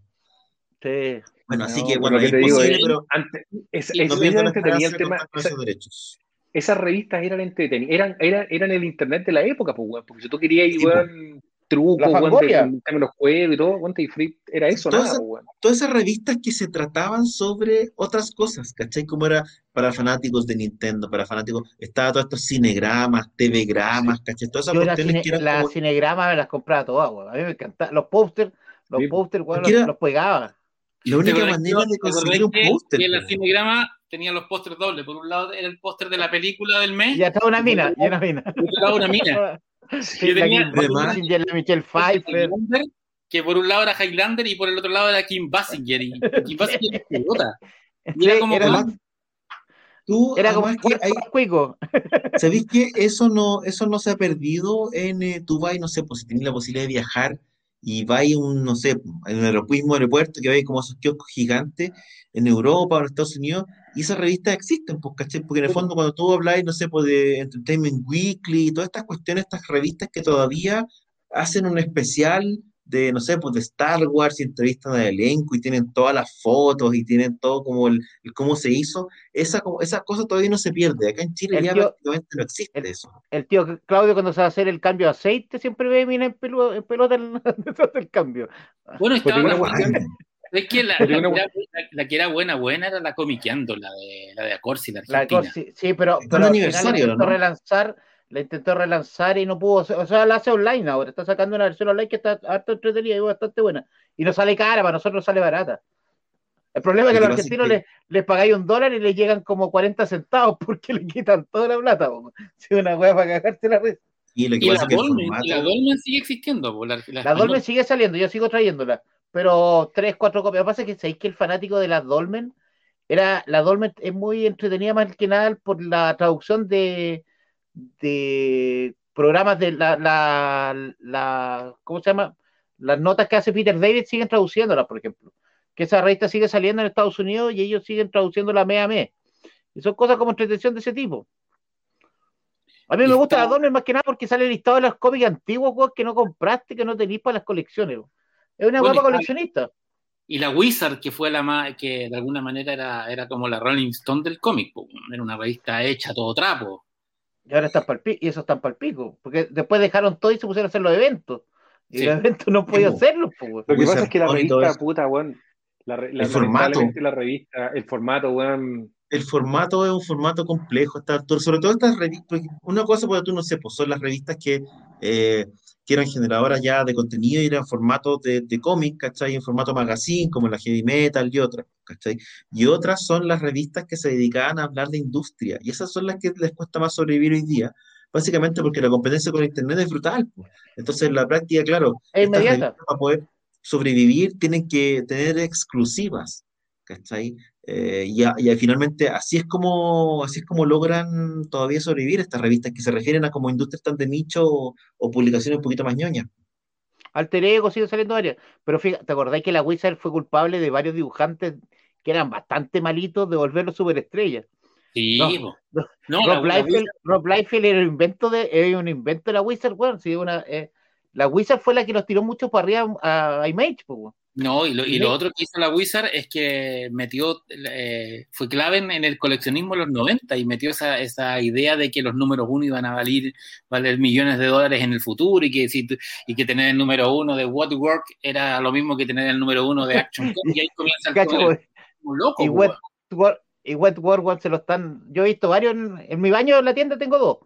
Sí. Bueno, así que bueno, es imposible, pero antes, es, es, no tenía el tema, derechos esas revistas eran entretenidas, eran, eran, eran el internet de la época, pues, porque si tú querías ir, weón, trucos, weón, los juegos y todo, y free, era eso, todas, nada, weón. Todas esas revistas que se trataban sobre otras cosas, ¿cachai? Como era para fanáticos de Nintendo, para fanáticos, estaba todos estos cinegramas, TV-gramas, ¿cachai? Todas esas Yo cine, que eran Las cinegramas me las compraba todas, weón. A mí me encantaba. Los pósters, los pósters, weón, los, los pegaba. La única manera de conseguir un póster. Y en la cinegrama tenía los pósters dobles. Por un lado era el póster de la película del mes. Y estaba una mina, y una mina. Y estaba una mina. Sí, tenía la Michelle Pfeiffer. Que por un lado era Highlander y por el otro lado era Kim Basinger. Y Kim Basinger era pelota. Y era como. Era, tú, era como que hay, cuico. ¿Sabéis que eso no, eso no se ha perdido en eh, vas, no sé, pues si tienes la posibilidad de viajar y vais un, no sé, en el mismo aeropuerto que vais como esos kioscos gigantes en Europa o en Estados Unidos, y esas revistas existen, pues, ¿cachai? Porque en el fondo cuando tú habláis, no sé, pues de Entertainment Weekly, y todas estas cuestiones, estas revistas que todavía hacen un especial de, no sé, pues de Star Wars y entrevistas de elenco y tienen todas las fotos y tienen todo como el, cómo se hizo, esa, esa cosa todavía no se pierde. Acá en Chile ya prácticamente no existe eso. El tío Claudio cuando se va a hacer el cambio de aceite siempre ve mira en, pelota el, el, cambio. Bueno, estaba la es que la, la, que era buena, buena era la comiqueando, la de, la de Acorsi, la Argentina. sí, pero, pero aniversario, intentó relanzar, la intentó relanzar y no pudo, o sea, la hace online ahora, está sacando una versión online que está harto entretenida y bastante buena. Y no sale cara, para nosotros sale barata. El problema es que a los argentinos les, les, pagáis un dólar y les llegan como 40 centavos porque le quitan toda la plata. Si una hueá para cagarte la red. Y, la, Dolmen, la Dolmen sigue existiendo. La, la Dolmen sigue saliendo, yo sigo trayéndola pero tres, cuatro copias. Lo que pasa es que sabéis que el fanático de la Dolmen era, la Dolmen es muy entretenida más que nada por la traducción de, de programas de la, la, la, ¿cómo se llama? Las notas que hace Peter David siguen traduciéndolas, por ejemplo. Que esa revista sigue saliendo en Estados Unidos y ellos siguen traduciendo la mes a mes. Y son cosas como entretención de ese tipo. A mí me gusta la Dolmen más que nada porque sale listado de los cómics antiguos que no compraste, que no tenéis para las colecciones. Es una guapa coleccionista. Y la Wizard, que fue la más, que de alguna manera era, era como la Rolling Stone del cómic, era una revista hecha todo trapo. Y ahora están pico, y eso están pico, porque después dejaron todo y se pusieron a hacer los eventos. Y los eventos no podían hacerlos, Lo que pasa es que la revista, puta, weón, la, el formato. La revista, el formato, weón. El formato es un formato complejo, está, sobre todo estas revistas, una cosa, porque tú no sé, pues son las revistas que eh, que eran generadoras ya de contenido y eran formatos de, de cómic, ¿cachai? En formato magazine, como la Heavy Metal y otras, ¿cachai? Y otras son las revistas que se dedicaban a hablar de industria, y esas son las que les cuesta más sobrevivir hoy día, básicamente porque la competencia con Internet es brutal. Entonces, la práctica, claro, para poder sobrevivir tienen que tener exclusivas, ¿cachai? Eh, y, finalmente así es como así es como logran todavía sobrevivir estas revistas que se refieren a como industrias tan de nicho o, publicaciones un poquito más ñoñas. Alter Ego sigue saliendo varias, pero fíjate, ¿te acordáis que la Wizard fue culpable de varios dibujantes que eran bastante malitos de volverlos superestrellas? Sí, no, Rob, Liefeld, era un invento de, un invento de la Wizard, bueno, sí, una, eh, la Wizard fue la que los tiró mucho para arriba a, Image, pues, no, y lo, y lo otro que hizo la Wizard es que metió, eh, fue clave en, el coleccionismo de los 90 y metió esa, esa idea de que los números uno iban a valer, valer millones de dólares en el futuro y que, si, y que tener el número uno de What Work era lo mismo que tener el número uno de Action y ahí comienza el un loco. Y What, Work, y What se lo están, yo he visto varios, en, mi baño en la tienda tengo dos.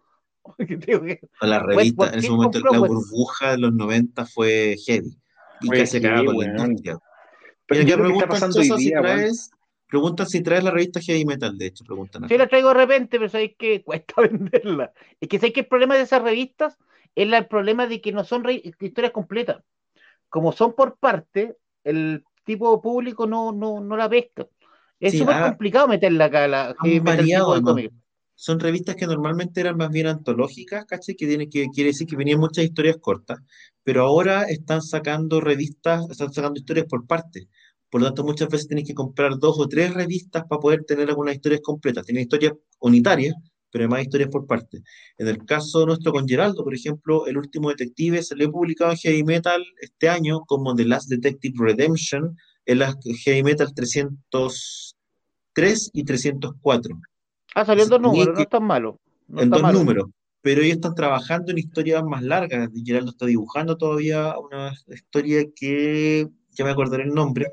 la revista, en ese momento la burbuja de los 90 fue heavy y que se caga con la industria. Pero yo preguntan si traes, preguntan si traes la revista Heavy Metal, de hecho, preguntan. Yo la traigo de repente, pero sabéis que cuesta venderla. Es que sabéis que el problema de esas revistas es el problema de que no son historias completas. Como son por parte, el tipo público no, no, no la pesca. Es súper ah, complicado meterla acá, la Heavy Metal. son revistas que normalmente eran más bien antológicas, ¿cachai? Que, tiene, que quiere decir que venían muchas historias cortas, pero ahora están sacando revistas, están sacando historias por partes. Por lo tanto, muchas veces tienes que comprar dos o tres revistas para poder tener algunas historias completas. Tiene historias unitarias, pero además historias por partes. En el caso nuestro con Geraldo, por ejemplo, El último detective se le publicado en Heavy Metal este año como The Last Detective Redemption, en la Heavy Metal 303 y 304. Ah, salió en dos números, no es tan malo. en dos números. Pero ellos están trabajando en historias más largas. Geraldo está dibujando todavía una historia que ya me acordaré el nombre,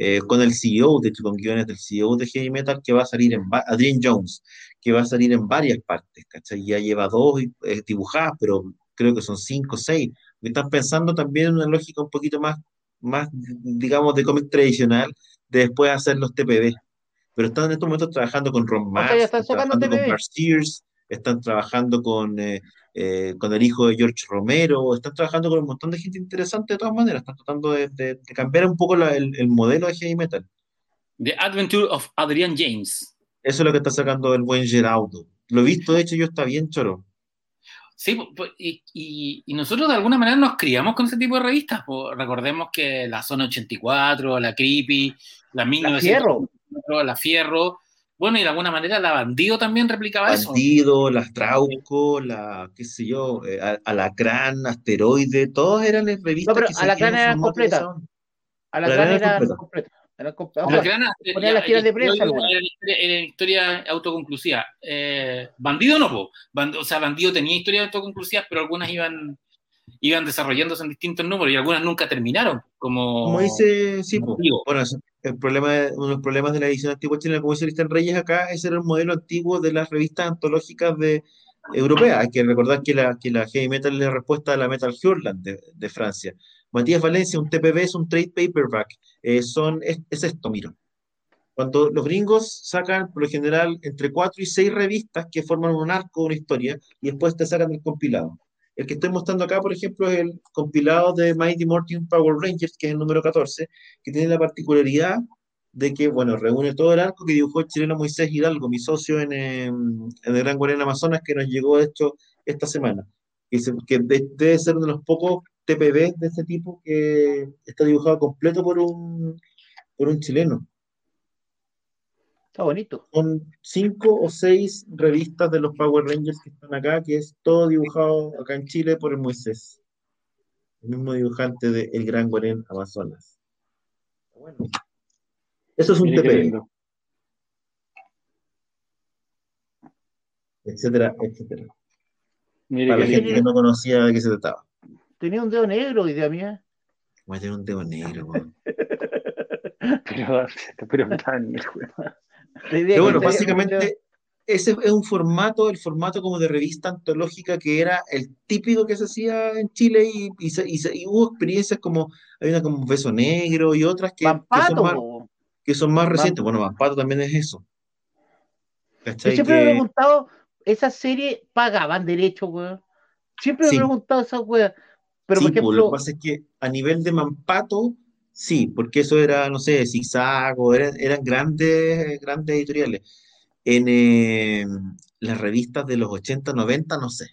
eh, con el CEO, de hecho, con guiones del CEO de Heavy Metal, que va a salir en Adrian Jones, que va a salir en varias partes, ¿cachai? Ya lleva dos eh, dibujadas, pero creo que son cinco o seis. Están pensando también en una lógica un poquito más, más digamos, de cómic tradicional, de después hacer los TPB. Pero están en estos momentos trabajando con Ron están trabajando con Mark Sears, están trabajando con, eh, eh, con el hijo de George Romero, están trabajando con un montón de gente interesante de todas maneras, están tratando de, cambiar un poco el, el, modelo de heavy metal. The Adventure of Adrian James. Eso es lo que está sacando el buen Geraudo. Lo he visto, de hecho, yo está bien choro. Sí, y, y, nosotros de alguna manera nos criamos con ese tipo de revistas. recordemos que la Zona 84, la Creepy, la 1900, la Fierro, bueno, y de alguna manera la Bandido también replicaba eso. Bandido, las Trauco, la, qué sé yo, eh, Alacrán, Asteroide, todos eran revistas. No, pero Alacrán eran completas. Alacrán era completa. Era ponía las tiras de prensa. Era, historia autoconclusiva. Eh, bandido no, po. o sea, Bandido tenía historias autoconclusivas, pero algunas iban iban desarrollándose en distintos números y algunas nunca terminaron. Como, como dice, sí, bueno, el problema, uno de los problemas de la edición antigua chilena, como dice Cristian Reyes acá, ese era el modelo antiguo de las revistas antológicas de europeas. Hay que recordar que la, que la heavy metal es la respuesta a la Metal Hurland de, Francia. Matías Valencia, un TPB es un trade paperback. Eh, son, es, es, esto, miro. Cuando los gringos sacan, por lo general, entre cuatro y seis revistas que forman un arco, una historia, y después te sacan el compilado. El que estoy mostrando acá, por ejemplo, es el compilado de Mighty Morphin Power Rangers, que es el número 14, que tiene la particularidad de que, bueno, reúne todo el arco que dibujó el chileno Moisés Hidalgo, mi socio en, em, el Gran Guarén Amazonas, que nos llegó, de esta semana. Que, que debe ser uno de los pocos TPB de este tipo que está dibujado completo por un, por un chileno bonito. Son cinco o seis revistas de los Power Rangers que están acá, que es todo dibujado acá en Chile por el Moisés, el mismo dibujante de El Gran Guarén Amazonas. Bueno, eso es un TP. Etcétera, etcétera. Para la gente que no conocía de qué se trataba. Tenía un dedo negro, idea mía. Voy a tener un dedo negro, pero, pero tan, pero bueno, básicamente ese es un formato, el formato como de revista antológica que era el típico que se hacía en Chile y, y, hubo experiencias como, hay una como Beso Negro y otras que, que, son, más, recientes. Bueno, Mampato también es eso. Yo siempre me he preguntado, ¿esa serie pagaban derechos, weón? Siempre me he preguntado esa weón. Pero por pues, ejemplo, lo que pasa es que a nivel de Mampato, Sí, porque eso era, no sé, zigzag, eran, eran grandes, grandes editoriales. En eh, las revistas de los 80, 90, no sé.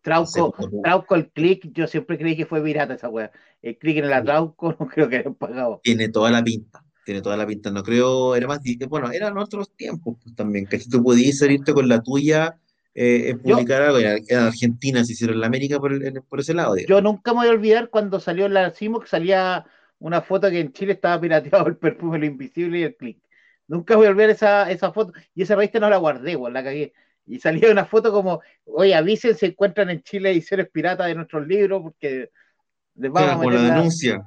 Trauco, Trauco el click, yo siempre creí que fue pirata esa weá. El click en la Trauco no creo que hayan pagado. Tiene toda la pinta, tiene toda la pinta. No creo, era más, bueno, eran otros tiempos pues, también, que si tú podías salirte con la tuya eh, publicar algo. En Argentina se hicieron la América por, por ese lado. Yo nunca me voy a olvidar cuando salió la CIMO que salía una foto que en Chile estaba pirateado el perfume Lo Invisible y el click. Nunca voy a olvidar esa, esa foto. Y esa revista no la guardé, igual la cagué. Y salía una foto como, oye, avisen si encuentran en Chile ediciones piratas de nuestros libros, porque les vamos a meter la denuncia.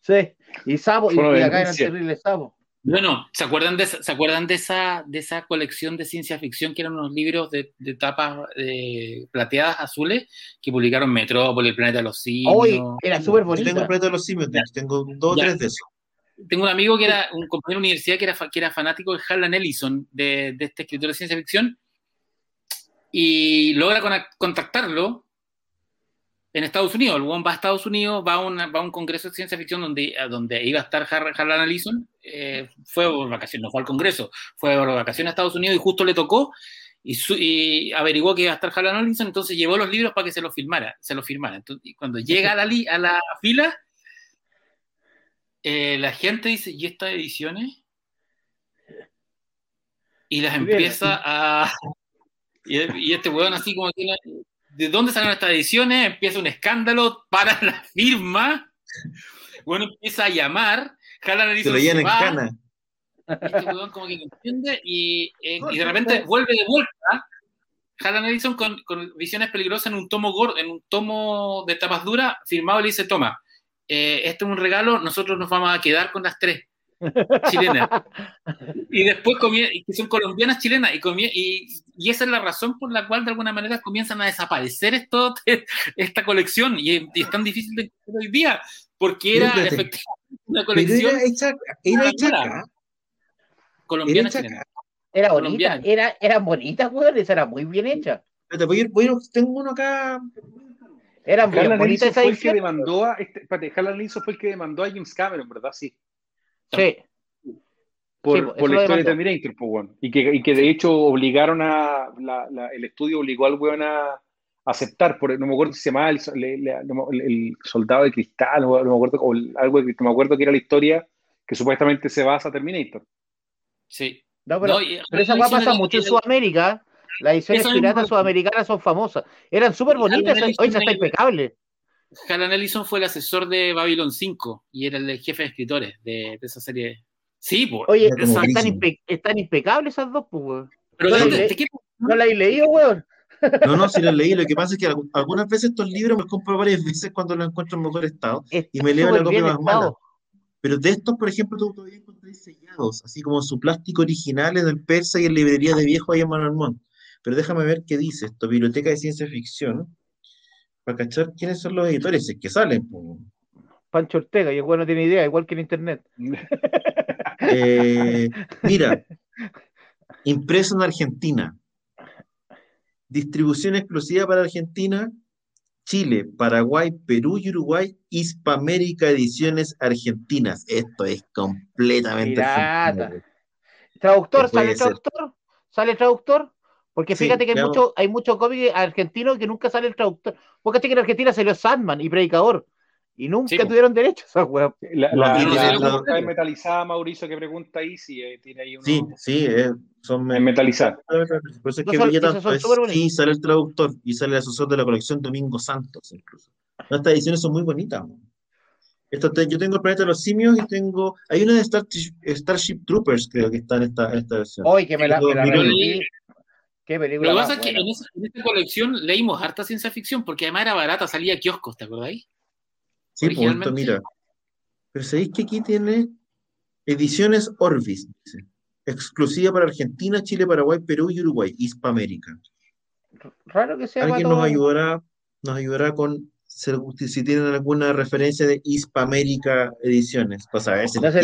Sí, y Sabo, y, acá eran terribles Sabo. Bueno, ¿se acuerdan de esa, ¿se acuerdan de esa, de esa colección de ciencia ficción que eran unos libros de, de tapas eh, plateadas azules que publicaron Metrópolis, El Planeta de los Simios? Hoy era súper bonito. tengo el Planeta de los Simios, tengo dos o tres de esos. Tengo un amigo que era un compañero de universidad que era, que era fanático de Harlan Ellison, de, de este escritor de ciencia ficción, y logra contactarlo en Estados Unidos. El va a Estados Unidos, va a, va a un congreso de ciencia ficción donde, donde iba a estar Harlan Ellison. Eh, fue por vacaciones, no fue al congreso, fue por vacaciones a Estados Unidos y justo le tocó. y, averiguó que iba a estar Harlan Ellison, entonces llevó los libros para que se los firmara, se los firmara. Entonces, y cuando llega a la, a la fila, eh, la gente dice, ¿y estas ediciones? Y las empieza a... Y, este weón así como que... ¿De dónde salen estas ediciones? Empieza un escándalo para la firma. Bueno, empieza a llamar. Se lo llena en cana. Este weón como que entiende y, eh, y de repente vuelve de vuelta Harlan Ellison con, con, visiones peligrosas en un tomo gordo, en un tomo de tapas duras, firmado y le dice, toma, eh, este es un regalo, nosotros nos vamos a quedar con las tres chilenas. y después que son colombianas chilenas, y, y, y, esa es la razón por la cual de alguna manera comienzan a desaparecer esto, esta colección, y, es tan difícil de encontrar hoy día, porque era efectivamente una colección. Era hecha, colombiana chilena. Era bonita, era, eran bonitas, weón, esa era muy bien hecha. tengo uno acá era muy bonita esa fue el que demandó a, este, espérate, fue el que demandó a James Cameron, ¿verdad? Sí. Sí. Por, por la historia de Terminator, pues, bueno. y, que, y que de hecho obligaron a, la, la, el estudio obligó al weón a aceptar, por, no me acuerdo si se llamaba el, el, soldado de cristal, no, me acuerdo, o algo, no me acuerdo que era la historia que supuestamente se basa a Terminator. Sí. No, pero, pero esa pasa mucho en Sudamérica. Las ediciones piratas sudamericanas son famosas. Eran súper bonitas, hoy ya está impecable. Alan Ellison fue el asesor de Babylon 5 y era el jefe de escritores de, esa serie. Sí, pues. Oye, están, impecables esas dos, pues, Pero ¿No, ¿No la he leído, weón? No, no, sí las leí. Lo que pasa es que algunas veces estos libros me los compro varias veces cuando los encuentro en mejor estado y me leo la copia más mala. Pero de estos, por ejemplo, tú todavía encontrás sellados, así como su plástico original en el persa y en librería de viejo ahí en Manalmón. Pero déjame ver qué dice esto, Biblioteca de Ciencia Ficción, para cachar quiénes son los editores, es que salen. Pancho Ortega, y bueno no tiene idea, igual que en Internet. Eh, mira, impreso en Argentina, distribución exclusiva para Argentina, Chile, Paraguay, Perú y Uruguay, Hispamérica Ediciones Argentinas. Esto es completamente. ¿Traductor? ¿Sale traductor? ¿Sale traductor? Porque fíjate que hay mucho, hay mucho cómic argentino que nunca sale el traductor. Porque que en Argentina salió Sandman y Predicador. Y nunca tuvieron derecho a esa La, la, la, metalizada, Mauricio, que pregunta ahí si eh, tiene ahí uno. Sí, sí, eh, son metalizadas. Por eso es que no, sí, sale el traductor y sale el asesor de la colección Domingo Santos, incluso. Estas ediciones son muy bonitas. Esto yo tengo el planeta de los simios y tengo. Hay una de Starship, Troopers, creo que está en esta, esta versión. Hoy que me la, me la Qué película. Lo que pasa es que en, esta colección leímos harta ciencia ficción porque además era barata, salía a kioscos, ¿te acordáis? Sí, pues, mira. Pero sabéis que aquí tiene ediciones Orbis, dice. Exclusiva para Argentina, Chile, Paraguay, Perú y Uruguay, Hispamérica. Raro que sea. Alguien nos ayudará, nos ayudará con si tienen alguna referencia de Hispamérica Ediciones, para saber si no se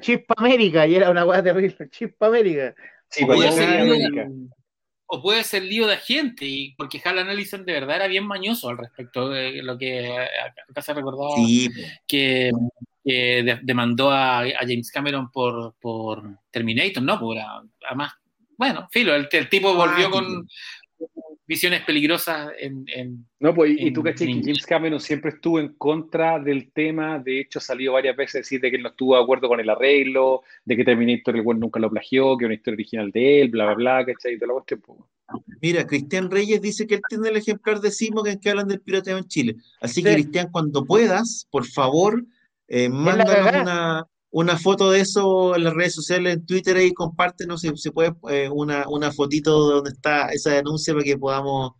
Chispamérica, y era una hueá terrible, Chispamérica. Sí, o, puede ser, o puede ser lío de gente, y porque Hal Ellison de verdad era bien mañoso al respecto de lo que acá se recordaba que, demandó a, James Cameron por, por Terminator, ¿no? Por, además, bueno, filo, el, tipo volvió con, visiones peligrosas en... no, pues, y tú caché que James Cameron siempre estuvo en contra del tema, de hecho salió varias veces a decir de que él no estuvo de acuerdo con el arreglo, de que Terminator el nunca lo plagió, que era una historia original de él, bla, bla, bla, ¿cachai? Y todo lo Mira, Cristian Reyes dice que él tiene el ejemplar de Simo en que hablan del pirateo en Chile. Así que, Cristian, cuando puedas, por favor, eh, mándanos una, una foto de eso en las redes sociales, en Twitter y compártenos si se puede eh, una, una fotito de donde está esa denuncia para que podamos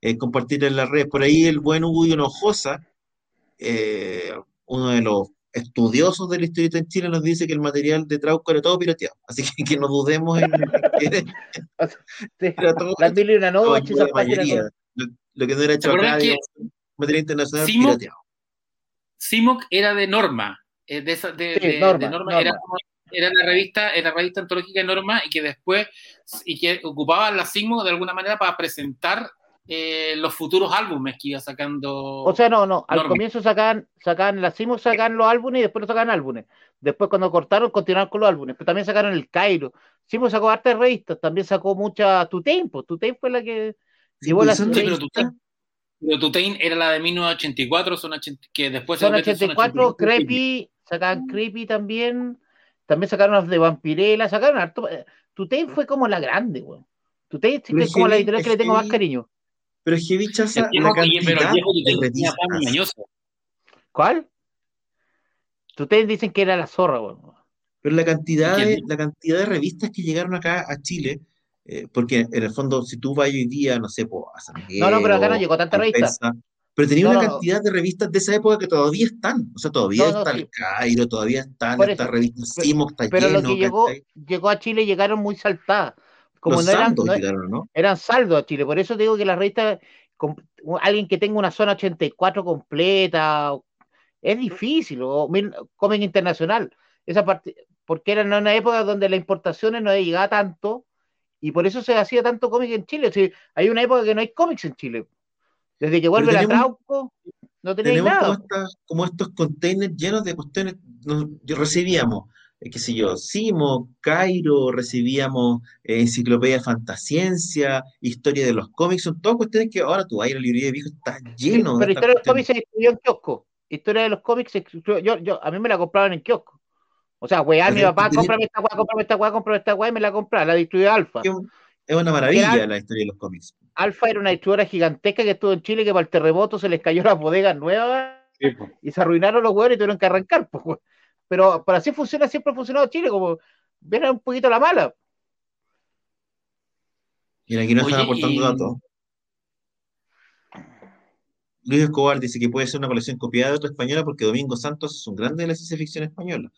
eh, compartir en las redes. Por ahí el buen Hugo Hinojosa, eh, uno de los estudiosos de la historia en Chile, nos dice que el material de Trauco era todo pirateado. Así que, que no dudemos en, que La mil y una noche, la mayoría. Lo, que no era hecho acá, material internacional pirateado. Simoc era de norma, eh, de, Norma, Era, la revista, era la revista antológica de Norma y que después y que ocupaba la Sigmo de alguna manera para presentar eh, los futuros álbumes que iba sacando. O sea, no, no, al comienzo sacaban, sacaban la Sigmo sacaban los álbumes y después los sacaban álbumes. Después cuando cortaron continuaron con los álbumes, pero también sacaron el Cairo, Sí, pues sacó hartas revistas, también sacó muchas Tutain, pues Tutain fue la que llevó pues, son Sí, pero. Tutain, pero Tutain era la de 1984, son 80 que después Son se mete 84, Creepy, sacaban Creepy también, también sacaron las de Vampirella, sacaron harto. eh, Tutain fue como la grande, weón. Que es como la editorial que le tengo más cariño. Pero es que bichaza la oye, pero el cantidad viejo de. ¿Cuál? Tutain dicen que era la zorra, weón. Pero la cantidad ¿Quién de, la cantidad de revistas que llegaron acá a Chile, eh, porque en el fondo, si tú vas hoy día, no sé, po, a San Miguel No, no, pero acá no llegó tanta revista. Pero tenía No, una no, cantidad de revistas de esa época que todavía están. O sea, todavía No, está sí. el Cairo, todavía están Por estas eso. revistas Simo, está Pero lo lleno, que llegó, llegó a Chile llegaron muy saltadas. Como Los no eran, no- llegaron, ¿no? eran saldos a Chile. Por eso digo que la revista, com- alguien que tenga una zona 84 completa, es difícil, o Comic Internacional. Esa parte, porque era una época donde las importaciones no llegaba tanto, y por eso se hacía tanto cómic en Chile. O sea, hay una época que no hay cómics en Chile. Desde que vuelve la tenemos- Trauco, no tenéis Tenemos como, nada. estas- como estos containers llenos de cuestiones. nos- recibíamos, eh, qué sé yo, Simo, Cairo, recibíamos eh, Enciclopedia Fantasciencia, Historia de los cómics, son todas cuestiones que ahora tú vas a ir a la librería de viejo, está lleno de pero estas Historia de los cómics se distribuyó en kiosco. Historia de los cómics se distribuyó- yo, yo, a mí me la compraban en kiosco. O sea, weá, mi papá, tenés- cómprame esta weá, cómprame esta weá, cómprame esta weá, y me la compraba, la distribuyó Alfa. Es un- es una maravilla la historia de los cómics. Alfa era una distribuidora gigantesca que estuvo en Chile que para el terremoto se les cayó las bodegas nuevas Sí, y se arruinaron los huevos y tuvieron que arrancar. pues. Pero, pero así funciona, siempre ha funcionado Chile, como viene un poquito la mala. Mira, aquí nos están aportando y- datos. Luis Escobar dice que puede ser una colección copiada de otra española porque Domingo Santos es un grande de la ciencia ficción española.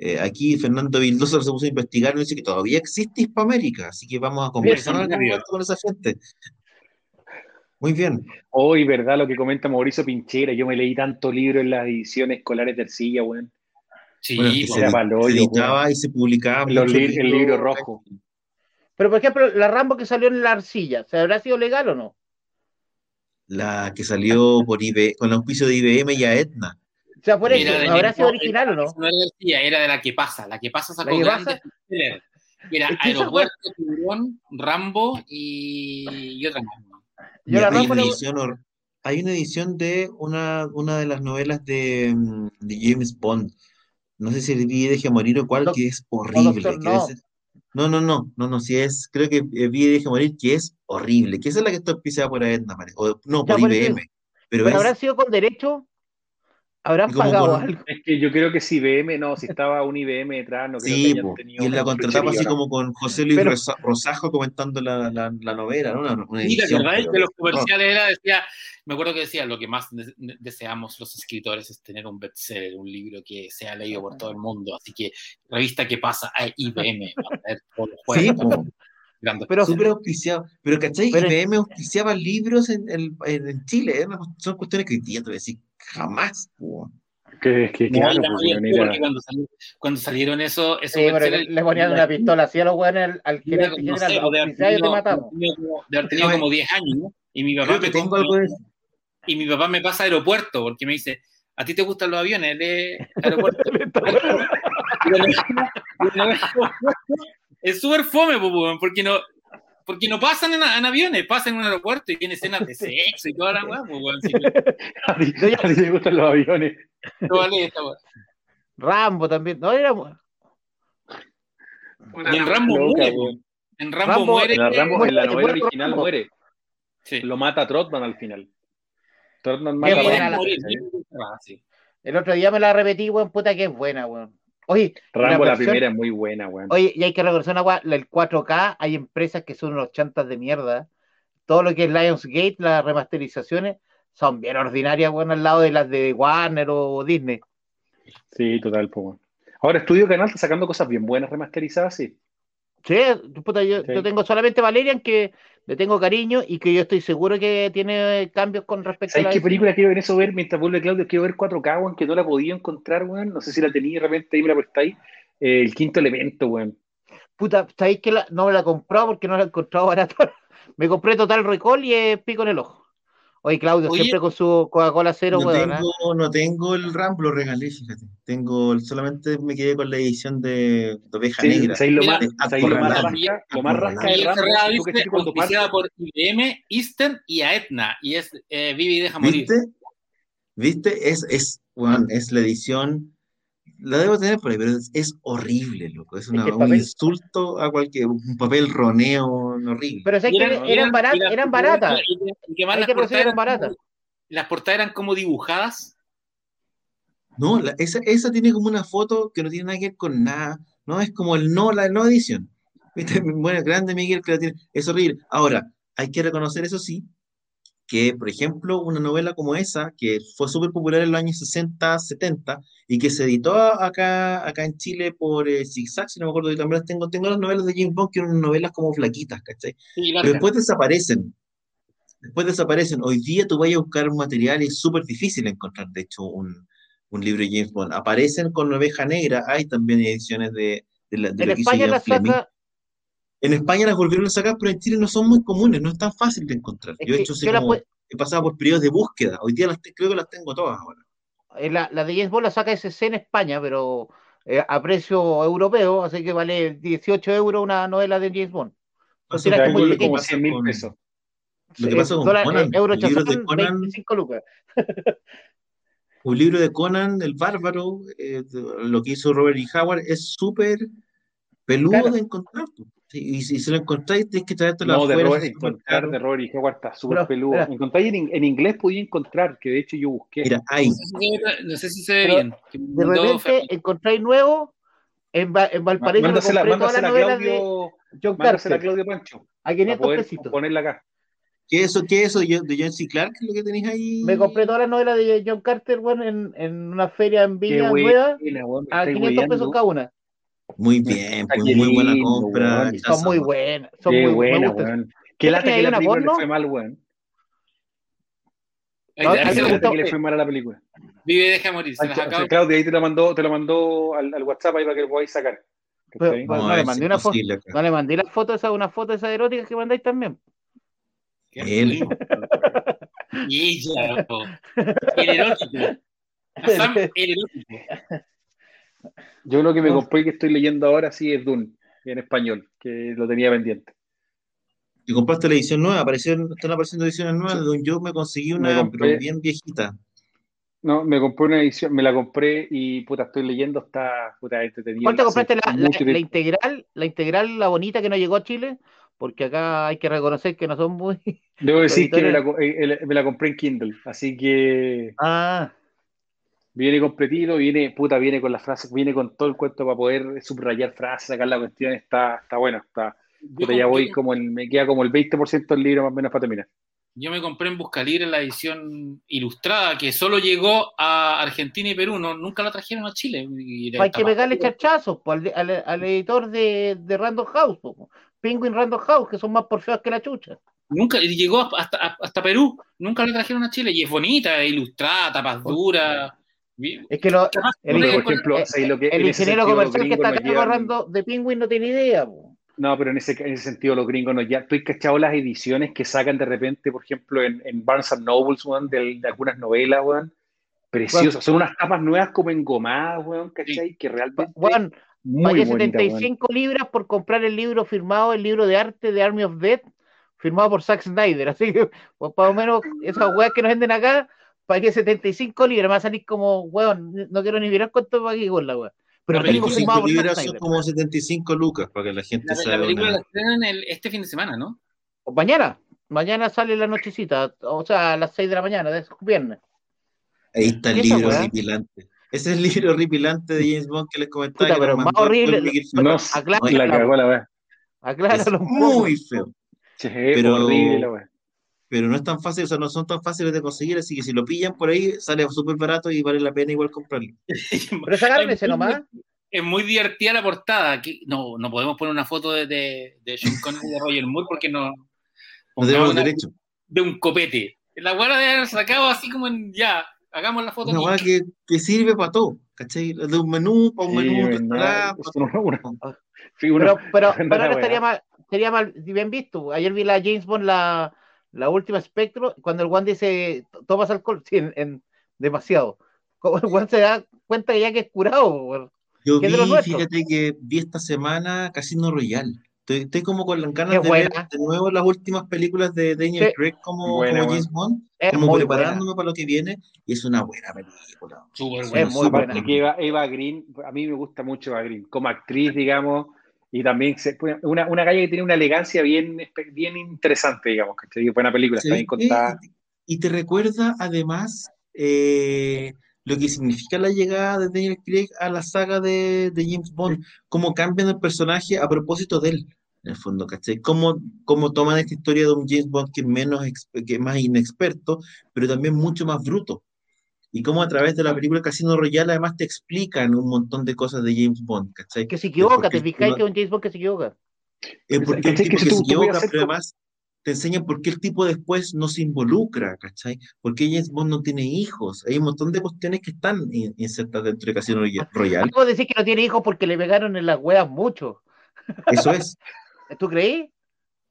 Eh, aquí Fernando Vildoso se puso a investigar y dice que todavía existe Hispamérica, así que vamos a conversar con esa gente. Muy bien. Hoy, ¿verdad? Lo que comenta Mauricio Pinchera. Yo me leí tanto libro en las ediciones escolares de Ercilla, weón. Sí, Bueno, que se, era edi- pa'l se editaba y se publicaba Los li- el libro libro acá en rojo. Pero, por ejemplo, la Rambo que salió en la arcilla, ¿se habrá sido legal o no? La que salió por IB, con el auspicio de IBM y a Etna. O sea, por eso, ¿habrá sido no, original o no? No era era de la que pasa. La que pasa sacó ¿La que grandes. Era Aeropuerto, Tiburón, Rambo y, y otra más. Yo la hay, Rambo una edición, hor- hay una edición de una, una de las novelas de, mm, de James Bond. No sé si el Vi deje morir o cuál, que es horrible. Doctor que No. es- no, no, no, no, no, si es, creo que eh, Vi deje morir, que es horrible. Que esa es la que está auspiciada por Edna, parece, o no, Ya, por eso IBM. Pero ¿Pero es, habrán sido con derecho? ¿Habrán pagado con- algo? Es que yo creo que si IBM, no, si estaba un IBM detrás, no creo que sí, hayan po, tenido y él la una contrataba así como con José Luis Pero- Rosajo comentando la, la, la novela, ¿no? Una, una Sí, ¿te edición, acordás? pero De los de horror. comerciales era, decía, me acuerdo que decía, lo que más de- de- deseamos los escritores es tener un bestseller, un libro que sea leído por todo el mundo. Así que, revista que pasa a IBM, va a traer todos los Sí, juegos, Pero- Súper auspiciado. Pero, ¿cachai? Pero- IBM auspiciaba libros en, el- en, en Chile. ¿eh? Son cuestiones que hoy día te voy a decir jamás. Que, que No, claro, pues, porque cuando, salió- cuando salieron eso, esos Sí, pero le, le ponían una pistola así a los weones al, no general, sé, de haber tenido- de haber como 10 años, ¿no? Y mi papá, Creo que me tengo algo de eso. y mi papá me pasa a aeropuerto, porque me dice, ¿a ti te gustan los aviones? Aeropuerto. es súper fome, porque no, porque no pasan en, en aviones, pasan en un aeropuerto y tiene escenas de sexo y toda la weá. Si A ti, te gustan los aviones. no vale esta weá. Rambo también. No, era. Y en Rambo Loca, muere. En Rambo, Rambo- muere. En la, Rambo- en la novela original Rambo. muere. Sí. Lo mata Trotman al final. Trotman mata a Rambo. la- Morir, ¿sí? ah, sí. El otro día me la repetí, weón, puta que es buena, weón. Oye, Rambo la versión- primera es muy buena, weón. Oye, y hay que reconocer una weá, el 4K, hay empresas que son unos chantas de mierda. Todo lo que es Lionsgate, las remasterizaciones, son bien ordinarias, weón, al lado de las de Warner o Disney. Sí, total, pues. Ahora Estudio Canal está sacando cosas bien buenas remasterizadas, sí. Sí, puta, yo, Sí. yo tengo solamente Valerian que le tengo cariño y que yo estoy seguro que tiene cambios con respecto a ¿Sabes qué película quiero ver eso ver mientras vuelve Claudio? Quiero ver 4K, weón, que no la podía encontrar, weón. No sé si la tenía de repente ahí me la prestáis. Eh, el quinto elemento, weón. Puta, ¿sabéis que la- no me la he comprado porque no la he encontrado barata? Me compré Total Recall y es pico en el ojo. Oye, Claudio, Oye, siempre con su Coca-Cola cero, No weón. ¿ah? tengo, no tengo el RAM, lo regalé, fíjate. Tengo, solamente me quedé con la edición de, de Oveja Sí, Negra. ¿sabes lo Mira, más, ¿sabes lo más rasca? Lo más rasca de Ferrada tú que cuando por IBM, Eastern y Aetna. Y es eh, Vive y deja morir. ¿Viste? ¿Viste? Es, es, weón, es la edición. La debo tener por ahí, pero es, es horrible, loco. Es una- un papel- insulto a cualquier, un papel roneo horrible. Pero sé que eran- eran, barat- las- eran baratas. y que- más las portadas eran eran baratas. como- Las portadas eran como dibujadas. No, la- esa, esa tiene como una foto que no tiene nada que ver con nada. No es como el no, la no edición. ¿Viste? Bueno, grande Miguel que la tiene. Es horrible. Ahora, hay que reconocer, eso sí, que, por ejemplo, una novela como esa, que fue súper popular en los años 60, 70, y que se editó acá, acá en Chile por eh, Zigzag, si no me acuerdo, también las tengo, tengo las novelas de James Bond, que eran novelas como flaquitas, ¿cachai? Sí, Pero después desaparecen. Después desaparecen. Hoy día tú vayas a buscar un material y es súper difícil encontrar, de hecho, un, un libro de James Bond. Aparecen con oveja negra, hay también ediciones de, de, la- de En lo que España saca. En España las volvieron a sacar, pero en Chile no son muy comunes, no es tan fácil de encontrar. Es Yo hecho yo como, he pasado por periodos de búsqueda. Hoy día las te- creo que las tengo todas ahora. eh, La, la de James Bond la saca SC en España, pero eh, a precio europeo, así que vale 18 euros una novela de James Bond. Un que lo que como pequeña. pasa 100 mil con- pesos. Lo que pasa con dólar- Conan, eh, euro los libros de Conan, 25 lucas. un libro de Conan, el bárbaro, eh, lo que hizo Robert E. Howard, es súper peludo Claro. de encontrar. Sí, Y si, lo encontráis, tienes que traértelo No, de afuera, Robert, es súper encontrar de Robert y Howard está súper peludo. espera. Encontrar en, en inglés podía encontrar, que de hecho yo busqué. Mira, hay. No sé si se ve- no bien. De repente encontráis nuevo. En, en Valparaíso Mándasela, compré todas las mándasela a novelas de Claudio, John mándasela a Carter Claudio Pancho, a para 500 poder pesitos. ponerla acá. ¿Qué es eso? ¿Qué es eso de de John C. Es lo que tenéis ahí? Me compré todas las novelas de John Carter, bueno, en, en una feria en Viña Nueva a estáis 500 pesos cada una. Muy bien, pues, muy buena compra. Son muy buenas. Son Qué muy buena, me gustan. weón. Qué ¿Qué lata que la película le porno? fue mal, weón. No, la- gustó- que le fue mal a la película. Vive y deja morir. Se acabo. sea, Claudia ahí te la mandó, te la mandó al, al WhatsApp ahí para que lo podáis sacar. No, no, le mandé una foto. acá. No le mandé las fotos, esas, una foto esas eróticas que mandáis también. Qué Él. Y ella, el erótico. El erótico. Yo lo que me No. compré y que estoy leyendo ahora sí es Dune, en español, que lo tenía pendiente. ¿Y compraste la edición nueva? Aparecieron, están apareciendo ediciones nuevas. Don yo me conseguí Me una, compré- pero bien viejita. No, me compré una edición, me la compré y puta, estoy leyendo, está puta entretenido. ¿Cuál te Hace compraste la, la- la integral? La integral, la bonita que no llegó a Chile, porque acá hay que reconocer que no son muy. Debo decir que me la, eh, eh, me la compré en Kindle, así que Ah, viene completito, viene, puta, viene con las frases, viene con todo el cuento para poder subrayar frases, sacar la cuestión, está, está bueno, está, puta, ya voy como el, me queda como el 20% del libro más o menos para terminar. Yo me compré en Buscalibre la edición ilustrada que solo llegó a Argentina y Perú, no, nunca la trajeron a Chile. Hay que pegarle charchazos po, al, al- al editor de, de Random House, po. Penguin Random House, que son más porfeos que la chucha. Nunca, y llegó hasta, hasta Perú, nunca la trajeron a Chile. Y es bonita, es ilustrada, tapas duras. Es que lo, el, ingen- por ejemplo, ¿sabes lo que- el ingeniero comercial que está llevan- agarrando de Penguin no tiene idea. po. No, pero en ese, en ese sentido los gringos no ya. Estoy cachado las ediciones que sacan de repente, por ejemplo, en, en Barnes and Nobles, weón, de, de algunas novelas, weón. Preciosas. Son unas tapas nuevas como engomadas, weón, ¿cachai? Que realmente Juan, muy pagué bonita, weón. 75 libras por comprar el libro firmado, el libro de arte de Army of Death, firmado por Zack Snyder. Así que, pues, más o menos, esas weas que nos venden acá, pagué 75 libras. Me va a salir como, weón, no quiero ni mirar cuánto pagué con la wea. Pero La el libro película firmado 25 por Zack libras son Snyder. como 75 lucas para que la gente La, se la película la estrenan este fin de semana, ¿no? Mañana, mañana sale la nochecita, o sea, a las 6 de la mañana, de viernes. Ahí está el ¿Qué esa libro horripilante. Ese es el libro horripilante de James Bond que les comentaba. Puta, que pero más horrible- No, Aclara- la cagó la weá. Es Acláralo muy feo. Che, Pero- horrible la weá. Pero no es tan fácil, o sea, no son tan fáciles de conseguir, así que si lo pillan por ahí, sale súper barato y vale la pena igual comprarlo. Pero sacaron Es ese muy- nomás. Es muy divertida la portada. que- no, no podemos poner una foto de, de, de Sean Connery y de Roger Moore porque no. No tenemos una- derecho. de un copete. La weá de haber sacado así como en ya, hagamos la foto. Una aquí. weá que, que sirve para todo, ¿cachai? De un menú, para un Sí, menú, un sí, Pero, pero, pero ahora estaría mal, estaría mal bien visto. Ayer vi la James Bond, la, la última espectro, cuando el Juan dice, tomas alcohol, sí, en, demasiado. Como el Juan se da cuenta ya que es curado. Yo vi, fíjate que vi esta semana Casino Royale. Estoy, como con las ganas de ver de nuevo las últimas películas de Daniel Craig como, James Bond, como preparándome para lo que viene, y es una buena película. Es muy buena. Eva, Green, a mí me gusta mucho Eva Green, como actriz, digamos, y también una, una calle que tiene una elegancia bien, bien interesante, digamos, que buena película, está bien contada. Y te recuerda además eh, lo que significa la llegada de Daniel Craig a la saga de, de James Bond, cómo cambian el personaje a propósito de él en el fondo, ¿cachai? ¿Cómo, cómo toman esta historia de un James Bond que es, menos, que es más inexperto, pero también mucho más bruto? Y cómo a través de la película Casino Royale además te explican un montón de cosas de James Bond, ¿cachai? Que se equivoca, te fijas que es un James Bond que se equivoca. Es porque el tipo que, se equivoca, pero además te enseñan por qué el tipo después no se involucra, ¿cachai? Porque James Bond no tiene hijos. Hay un montón de cuestiones que están insertas dentro de Casino Royale. Puedo decir que no tiene hijos porque le pegaron en las huevas mucho. Eso es. ¿Tú creí?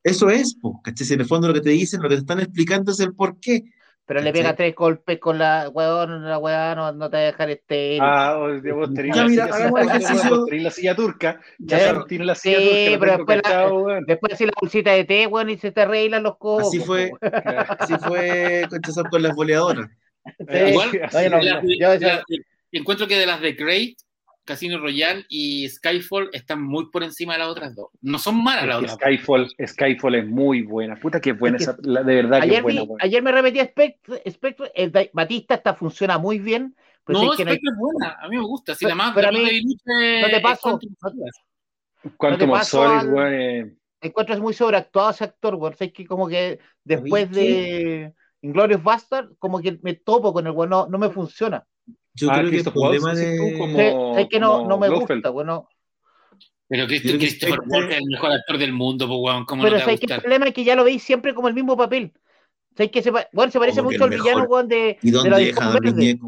Eso es, ¿cachai? En el fondo lo que te dicen, lo que te están explicando es el por qué. Pero le pega tres golpes con la weón, la weá no, no te va a dejar este. Ah, vos tenés la, silla, la silla turca. Ya tiene la silla sí, turca. pero después, la, después así la bolsita de té, weón, y se te arreglan los cojos. Así fue, así fue con las boleadoras. Igual, encuentro que de las de Great Casino Royale y Skyfall están muy por encima de las otras dos. No son malas las otras Skyfall, Skyfall es muy buena. Puta que es buena, esa, de verdad ayer que es buena, Ayer me repetí Spectre, Spectre Batista esta funciona muy bien. no, es Spectre es buena, a mí me gusta. Si la más, pero a mí, no te paso. Cuánto más güey. Encuentro es muy sobreactuado ese actor, güey. O que como que después de Inglorious Bastard, como que me topo con el güey, no, no me funciona. Yo ah, creo que el problema de... Como, es que no, no me gusta, bueno. Pero Christopher Walken es el mejor actor del mundo, pues, weón. ¿Cómo Pero no te que el problema es que ya lo veis siempre como el mismo papel. ¿Sabes que se, bueno, se parece mucho al villano, weón, de, ¿Y dónde de la deja Verde.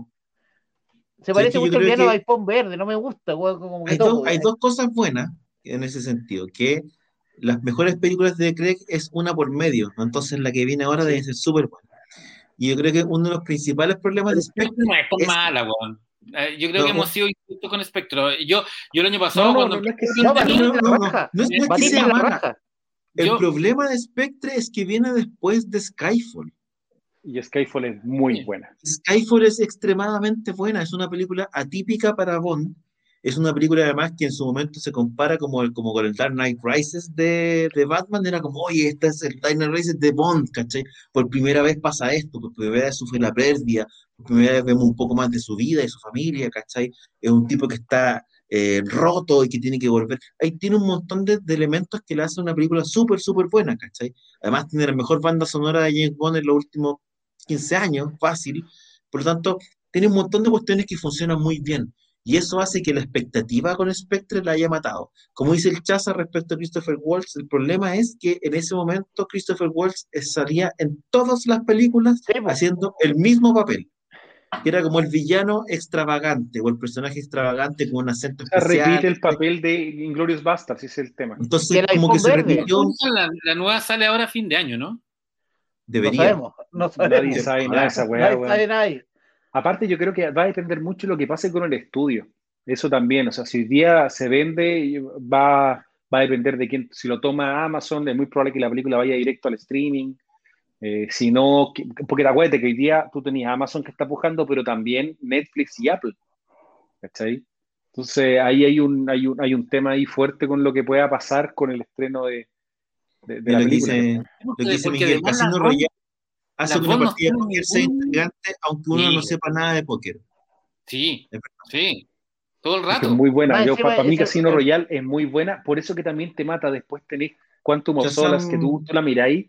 Se parece mucho al villano de iPhone Verde, no me gusta, weón. Como hay, dos, hay dos cosas buenas en ese sentido, que las mejores películas de Craig es una por medio, entonces la que viene ahora debe ser súper buena. Y yo creo que uno de los principales problemas de Spectre es, mala, weón. Eh, yo creo que hemos sido injustos con Spectro. Yo, yo el año pasado, cuando. No, es que no, no, es que sea mala. El problema de Spectre es que viene después de Skyfall. Y Skyfall es muy buena. Skyfall es extremadamente buena. Es una película atípica para Bond es una película además que en su momento se compara como, como con el Dark Knight Rises de, de, Batman, era como, oye, este es el Dark Knight Rises de Bond, ¿cachai? Por primera vez pasa esto, por primera vez sufre la pérdida, por primera vez vemos un poco más de su vida y su familia, ¿cachai? Es un tipo que está eh, roto y que tiene que volver. Ahí tiene un montón de, elementos que le hacen una película súper, súper buena, ¿cachai? Además tiene la mejor banda sonora de James Bond en los últimos 15 años, fácil. Por lo tanto, tiene un montón de cuestiones que funcionan muy bien. Y eso hace que la expectativa con Spectre la haya matado. Como dice el Chaza respecto a Christopher Waltz, el problema es que en ese momento Christopher Waltz salía en todas las películas haciendo el mismo papel. Que era como el villano extravagante o el personaje extravagante con un acento especial. repite el papel de Inglorious Bastards, ese es el tema. Entonces, como que se repitió. La, nueva sale ahora a fin de año, ¿no? Debería. No sabemos. No sabemos. Nadie sabe nada esa weá. Aparte, yo creo que va a depender mucho de lo que pase con el estudio. Eso también, o sea, si hoy día se vende, va, va a depender de quién. Si lo toma Amazon, es muy probable que la película vaya directo al streaming. Eh, si no, porque acuérdate que hoy día tú tenías Amazon que está pujando, pero también Netflix y Apple. ¿Cachai? Entonces ahí hay un, hay un, hay un tema ahí fuerte con lo que pueda pasar con el estreno de, de, la película. lo que dice Miguel, Casino Royale hace que una partida de póker sea intrigante, aunque uno no sepa nada de póker. Sí, sí, todo el rato. Es muy buena. Yo, para, mí Casino Royale es muy buena, por eso que también te mata. Después tenés Quantum of Solace, que tú, tú la miráis,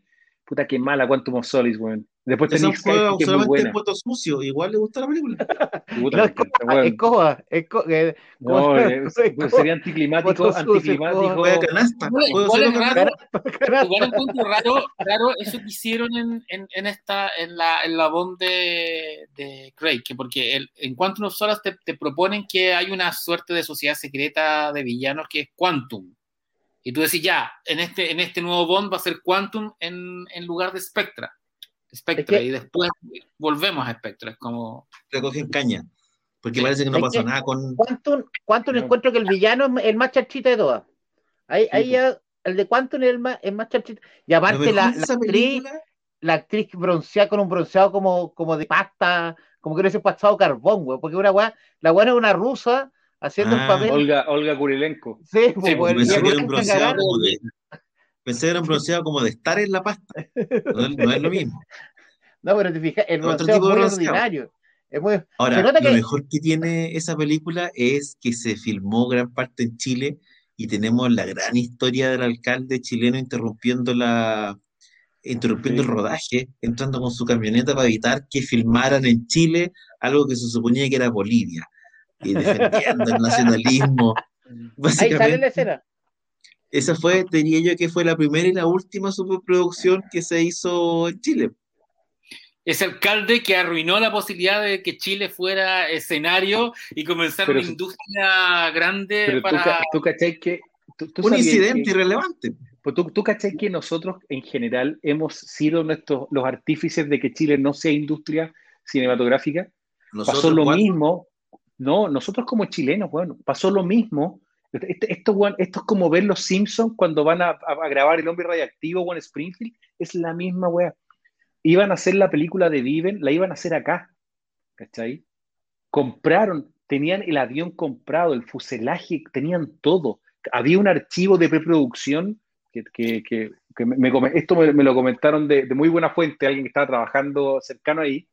puta que mala Quantum of Solace, weón. Después tenés Sky, que es muy buena. foto sucio, igual le gusta la película. no, es, coba, es coba, es coba, no, eh, sería anticlimático, anticlimático. Juega canasta. Igual, es raro, igual encuentro raro, raro eso que hicieron en, en, en esta, en la, en la bond de, de Craig, que porque el, en Quantum of te, te proponen que hay una suerte de sociedad secreta de villanos que es Quantum Y tú decís, ya, en este, en este nuevo Bond va a ser Quantum en, en lugar de Spectra. Spectra, y después volvemos a Spectra. Es como. Recogen caña. Porque parece que no pasó nada con. Quantum, Quantum encuentro que el villano es el más charchita de todas. Ahí, ahí ya, el de Quantum es el más, es más charchita. Y aparte, la, la actriz, la actriz bronceada con un bronceado como, como de pasta, como que no se pasado carbón, güey. Porque una weá, la weá es una rusa haciendo un Ah, papel. Olga, Olga Kurilenko. Sí, Sí, pues, Pensé que era un bronceado como de. Pensé que era un bronceado como de estar en la pasta. No, es- no es lo mismo. No, pero te fijas, el es muy bronceado. ordinario. Es muy... Ahora, Se nota lo que- mejor que tiene esa película es que se filmó gran parte en Chile y tenemos la gran historia del alcalde chileno interrumpiendo la interrumpiendo Sí. el rodaje, entrando con su camioneta para evitar que filmaran en Chile algo que se suponía que era Bolivia y defendiendo el nacionalismo. Ahí sale la escena. esa fue, diría yo que fue la primera y la última superproducción que se hizo en Chile. Ese alcalde que arruinó la posibilidad de que Chile fuera escenario y comenzar Pero una industria grande Pero tú, para. tú cachai que. tú- tú Un incidente que- irrelevante. Pues tú, tú cachai que nosotros en general hemos sido nuestros, los artífices de que Chile no sea industria cinematográfica. Nosotros pasó lo mismo. No, nosotros como chilenos, bueno, pasó lo mismo. Esto, esto, weón, esto es como ver los Simpsons cuando van a, grabar El Hombre Radiactivo en Springfield. Es la misma weá. Iban a hacer la película de Viven, la iban a hacer acá. ¿Cachai? Compraron, tenían el avión comprado, el fuselaje, tenían todo. Había un archivo de preproducción que, que, que, me, esto me, me lo comentaron de, de muy buena fuente, alguien que estaba trabajando cercano ahí.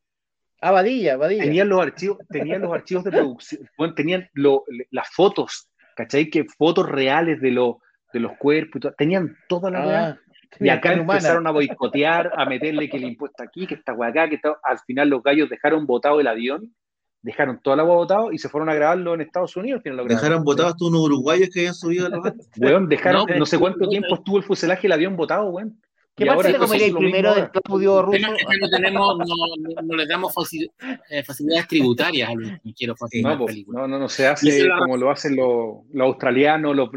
Ah, Badilla, Badilla. Tenían los archivos, tenían los archivos de producción, bueno, tenían lo- las fotos, ¿cachai? Que fotos reales de, lo, de los cuerpos y todo, tenían toda la. Ah, Y acá humana. empezaron a boicotear, a meterle que el impuesto aquí, que esta weá acá, que está... al final los gallos dejaron botado el avión, dejaron todo el agua botado y se fueron a grabarlo en Estados Unidos. al final lo. Dejaron botados todos unos uruguayos que habían subido a los. Weón, dejaron, No, no, sé cuánto tiempo estuvo el fuselaje del avión botado, weón. ¿Qué comería es el primero del. Claudio es que no, tenemos, no, no- no les damos eh, facilidades tributarias a los extranjeros para No, películas. no, no, no se hace la como lo hacen los, australianos, los,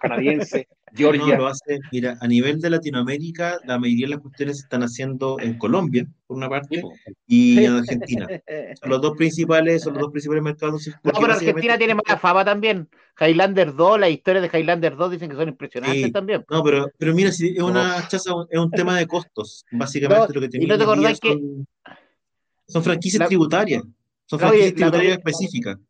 canadienses, No, Georgia. lo hace, mira, a nivel de Latinoamérica, la mayoría de las cuestiones se están haciendo en Colombia, por una parte, y en Argentina. Son los dos principales, son los dos principales mercados. No, pero Argentina tiene mala fama también. Highlander 2, las historias de Highlander 2 dicen que son impresionantes Sí. también. No, pero, pero mira, si es una chaza, es un tema de costos. Básicamente No, lo que y tenemos no te acordás que- son, franquicias La- tributarias. Son oye, franquicias la tributarias específicas. La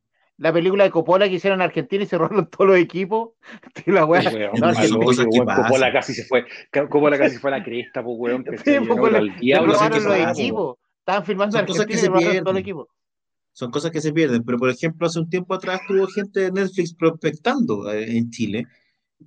película de Coppola que hicieron en Argentina y se robaron todos los equipos. La. Weón, No, son cosas hoyo, que weón, pasan. Coppola casi se fue, Coppola casi fue a la cresta, pues, weón. que Sí, se pues, al diablo, los pasan, equipos. Estaban filmando en Son cosas que Argentina y se se robaron pierden. todo el equipo. Son cosas que se pierden. Pero, por ejemplo, hace un tiempo atrás tuvo gente de Netflix prospectando eh, en Chile.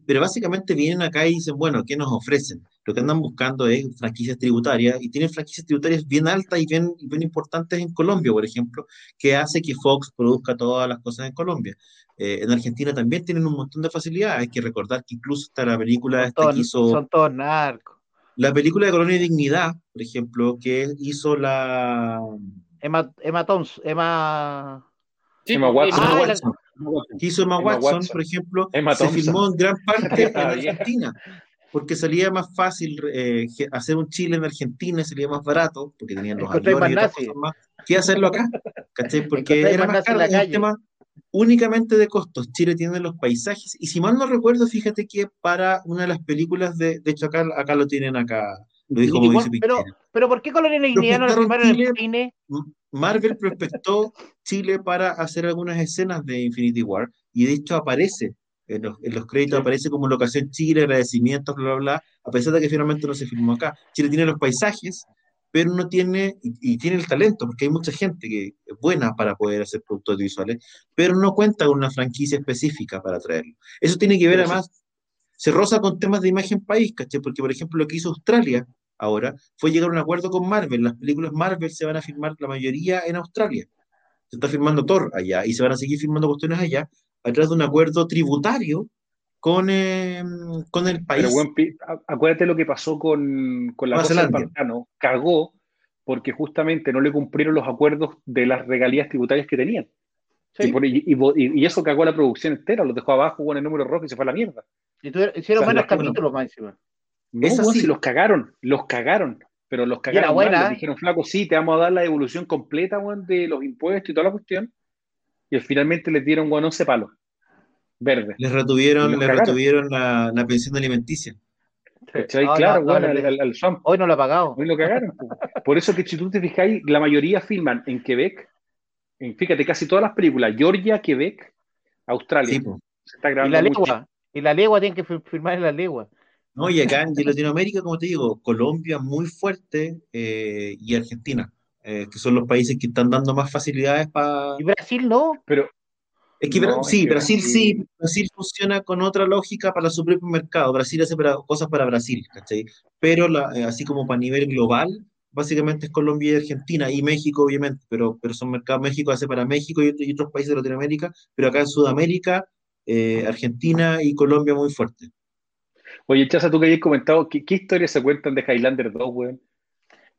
Pero básicamente vienen acá y dicen, bueno, ¿qué nos ofrecen? Lo que andan buscando es franquicias tributarias y tienen franquicias tributarias bien altas y bien, bien importantes en Colombia, por ejemplo, que hace que Fox produzca todas las cosas en Colombia. Eh, en Argentina también tienen un montón de facilidades. Hay que recordar que incluso está la película Son esta que hizo, son todos narcos. la película de Colonia y Dignidad, por ejemplo, que hizo la Emma, Emma Thompson, Emma. Sí, Emma po, Watson. Ah, Emma la- Watson, que hizo Emma, Emma Watson, Watson. por ejemplo, Emma se filmó en gran parte en. Argentina, porque salía más fácil eh, hacer un Chile en Argentina, salía más barato, porque tenían los aviones y más que hacerlo acá, ¿cachai? Porque era más caro, un tema únicamente de costos. Chile tiene los paisajes, y si mal no recuerdo, fíjate que para una de las películas, de, de hecho acá, acá lo tienen acá, lo dijo Igual, Mauricio pero, pero ¿por qué Colonia Dignidad no Prospectaron filmaron en Chile. cine? Marvel prospectó Chile para hacer algunas escenas de Infinity War y de hecho aparece en los, en los créditos, Sí. aparece como locación Chile, agradecimientos, bla, bla, bla, a pesar de que finalmente no se filmó acá. Chile tiene los paisajes, pero no tiene, y, y tiene el talento, porque hay mucha gente que es buena para poder hacer productos audiovisuales, pero no cuenta con una franquicia específica para traerlo. Eso tiene que ver Pero sí. además, se roza con temas de imagen país, ¿cachai? Porque, por ejemplo, lo que hizo Australia ahora fue llegar a un acuerdo con Marvel. Las películas Marvel se van a filmar la mayoría en Australia. Se está filmando Thor allá y se van a seguir filmando cuestiones allá a través de un acuerdo tributario con, eh, con el país. Pero, acuérdate lo que pasó con, con la Nueva cosa del pantano. Cagó porque justamente no le cumplieron los acuerdos de las regalías tributarias que tenían. Sí. Y, por- y- y- y eso cagó a la producción entera, los dejó abajo con el número rojo y se fue a la mierda. Y tú, hicieron buenos capítulos más encima. No, si los cagaron, los cagaron. Pero los cagaron. buena, mal, les ¿eh? dijeron, flaco, sí, te vamos a dar la devolución completa, de los impuestos y toda la cuestión. Y finalmente les dieron, weón, 11 palos. Verde. Les retuvieron, Y les retuvieron la, la pensión alimenticia. Claro, no, no, weón, no, al, no. al, al Trump. Hoy no lo ha pagado. Hoy lo cagaron. po. Por eso que si tú te fijáis, la mayoría filman en Quebec, en, fíjate, casi todas las películas, Georgia, Quebec, Australia. Sí. Se está Y grabando la mucho. legua. Y la legua tienen que firmar en la legua. No, y acá en Latinoamérica, como te digo, Colombia muy fuerte eh, y Argentina, eh, que son los países que están dando más facilidades para... Y Brasil no. Pero Es que No, sí, es que Brasil sí, Brasil- Brasil funciona con otra lógica para su propio mercado. Brasil hace para- cosas para Brasil, ¿cachai? Pero la- eh, así como para nivel global, básicamente es Colombia y Argentina y México, obviamente, pero, pero son mercados, México hace para México y, y otros países de Latinoamérica, pero acá en Sudamérica, eh, Argentina y Colombia muy fuerte. Oye, Chaza, tú que habías comentado, ¿qué, qué historias se cuentan de Highlander 2, weón?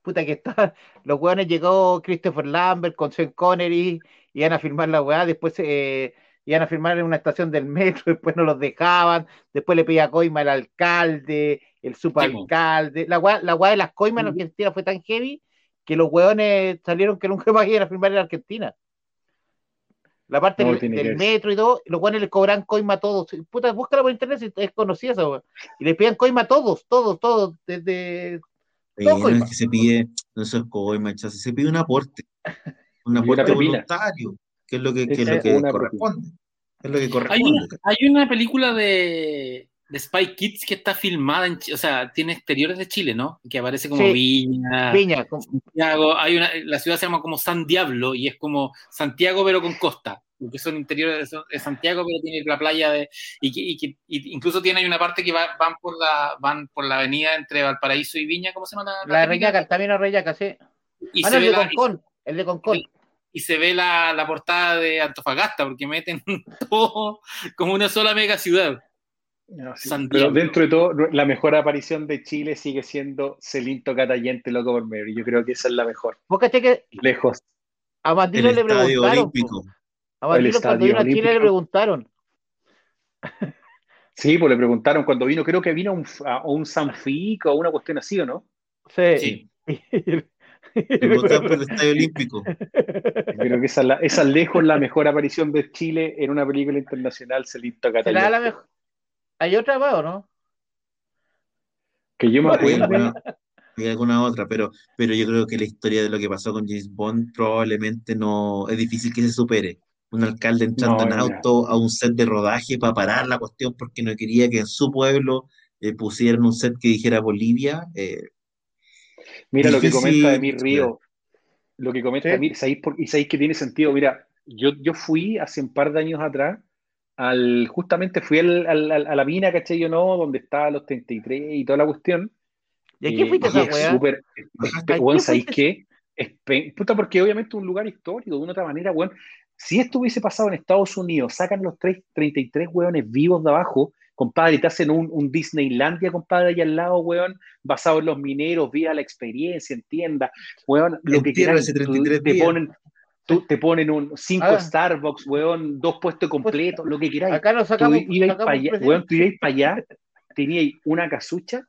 Puta que está. Los weones llegó Christopher Lambert con Sean Connery, iban a filmar la weá, después eh, iban a filmar en una estación del metro, después no los dejaban, después le pedía coima al alcalde, el subalcalde. La weá, la weá de las coimas en Argentina fue tan heavy que los weones salieron que nunca más iban a filmar en Argentina. La parte No, del, metro y todo, los weones les cobran coima a todos. Puta, búscala por internet si es conocida esa. Y le pedían coima a todos, todos, todos, desde Bueno, es que se pide, no eso es coima, chasis, se pide un aporte, un aporte voluntario, que es lo que, que es lo que corresponde. Es lo que Hay corresponde. una, hay una película de, de Spy Kids que está filmada en o sea, tiene exteriores de Chile, ¿no? Que aparece como Sí. Viña, Viña. con- Santiago. Hay una, la ciudad se llama como San Diablo y es como Santiago pero con costa. Porque son interiores de, de Santiago, pero tiene la playa de. Y, que, y que- y incluso tiene hay una parte que va- van, por la, van por la avenida entre Valparaíso y Viña, ¿cómo se llama? La de típica? Reñaca, el camino a Reñaca, sí. Y Ah, se no, el de la- Concón, el de Concón. y se ve la, la portada de Antofagasta, porque meten todo como una sola mega ciudad. No, sí. San Pero dentro de todo, la mejor aparición de Chile sigue siendo Celinto Catayente, loco por medio. Yo creo que esa es la mejor. Vos caché que Lejos. a Mandilo le preguntaron. olímpico. Po. A Mandilo El cuando vino a Chile le preguntaron. Sí, pues le preguntaron cuando vino, creo que vino a un, a un Sanfic o una cuestión así, ¿o no? Sí. Sí. Por el estadio olímpico. Creo que esa es, la- esa es lejos la mejor aparición de Chile en una película internacional, Celinto ¿Será Catayente. la mejor? ¿Hay otra más o no? Que yo me acuerdo. alguna, hay alguna otra, pero, pero yo creo que la historia de lo que pasó con James Bond probablemente no es difícil que se supere. Un alcalde entrando No, en auto a un set de rodaje para parar la cuestión porque no quería que en su pueblo eh, pusieran un set que dijera Bolivia. eh, Mira lo que comenta de mi. Río, lo que comenta Sí. Mir, ¿sabéis por- y sabéis que tiene sentido. Mira, yo, yo fui hace un par de años atrás, al, justamente fui al, al- al- a la mina, ¿cachai? Yo no, donde estaba los 33 y toda la cuestión. ¿Y aquí Eh, fuiste esa es weá? súper, Bajaste. ¿A weón, qué ¿sabéis qué? Puta, porque obviamente es un lugar histórico, de una otra manera, weón. Si esto hubiese pasado en Estados Unidos, sacan los tres- 33 weones vivos de abajo, compadre, y te hacen un, un Disneylandia, compadre, allá al lado, weón, basado en los mineros, vía la experiencia, entienda, weón, lo que quieran, ese tú- 33 te días. ponen, tú- te ponen un cinco Ah. Starbucks, weón, dos puestos completos, lo que queráis. Acá nos sacamos. para allá, weón, tú ibas para allá, teníais una casucha,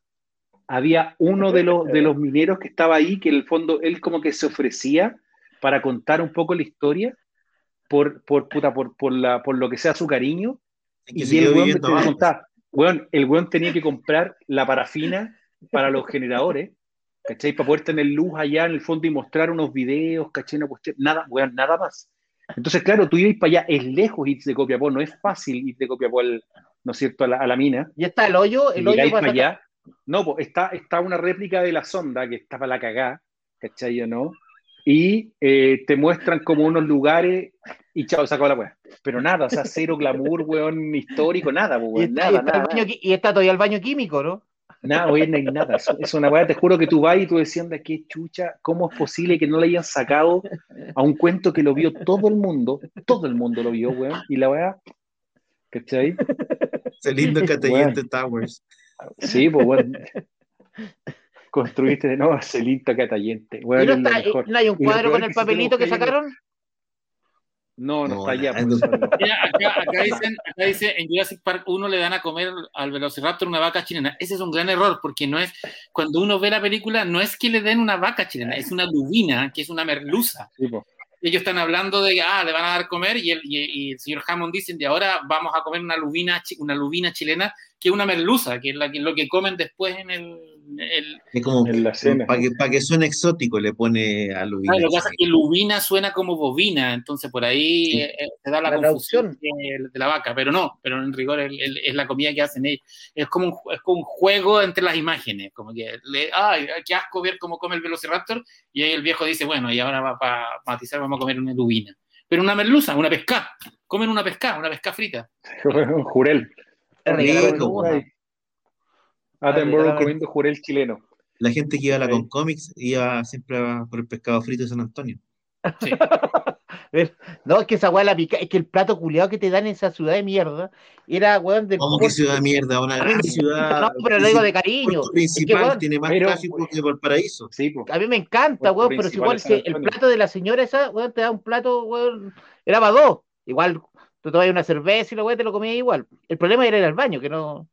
había uno de los, de los mineros que estaba ahí, que en el fondo él como que se ofrecía para contar un poco la historia, por, por, puta, por, por, la, por lo que sea su cariño, y se el weón abajo. contaba, weón, el weón tenía que comprar la parafina para los generadores, ¿cachai? Para poder tener luz allá en el fondo y mostrar unos videos, ¿cachai? Una cuestión, nada, weón, nada más. Entonces, claro, tú ibas para allá, es lejos ir de Copiapó, no es fácil ir de Copiapó, al, ¿no es cierto?, a la, a la mina. Y está el hoyo, Y el hoyo para allá. No, pues está, está una réplica de la sonda que está para la cagá, ¿cachai o no? Y eh, te muestran como unos lugares y chao, sacó la weá. Pero nada, o sea, cero glamour, weón, histórico, nada, pues, Y weón, está, y nada, está el nada. baño y está todavía el baño químico, ¿no? Nada, weón, no hay nada. Es, es una weá, te juro que tú vas y tú decías, de qué chucha, ¿cómo es posible que no le hayan sacado a un cuento que lo vio todo el mundo? Todo el mundo lo vio, weón. Y la weá, ¿cachai? Ese lindo Catayente Towers. Sí, pues, weón. Construiste de nuevo a Celita Catayente. Y Weón, no, está, mejor. hay un cuadro con el que papelito que buscas- sacaron. No, no, No, está allá. nada, pues, no. Mira, acá, acá dicen, acá dice, en Jurassic Park 1 le dan a comer al Velociraptor una vaca chilena. Ese es un gran error, porque no es, cuando uno ve la película, no es que le den una vaca chilena, es una lubina, que es una merluza. Sí. Ellos están hablando de, ah, le van a dar comer, y el, y, y el señor Hammond dice, de ahora vamos a comer una lubina, una lubina chilena, que es una merluza, que es la, que, lo que comen después en el... el- Es como En la cena. para que, pa' que suene exótico le pone a Lubina. Ah, lo que pasa es que lubina suena como bobina, entonces por ahí Sí. eh, eh, se da la, La confusión de, de la vaca, pero no, pero en rigor el- el- es la comida que hacen ellos. Es como un, es como un juego entre las imágenes, como que, le, ay, qué asco ver cómo come el velociraptor, y ahí el viejo dice, bueno, y ahora va para matizar, vamos a comer una lubina. Pero una merluza, una pesca, comen una pesca, una pesca frita. Un jurel. Rico. Attenborough la comiendo jurel chileno. La gente que iba a la con cómics iba siempre a por el pescado frito de San Antonio. Sí. No, es que esa weá la pica, es que el plato culiado que te dan en esa ciudad de mierda era weón del Como que ciudad de mierda, una gran ciudad. No, pero lo digo de cariño. Puerto principal weón, tiene más pero- tráfico que Valparaíso. Sí, po. A mí me encanta, weón, pero si principal igual de que el plato de la señora esa, weón, te da un plato, weón, era para dos. Igual, tú te vas una cerveza y la weón te lo comías igual. El problema era ir al baño, que no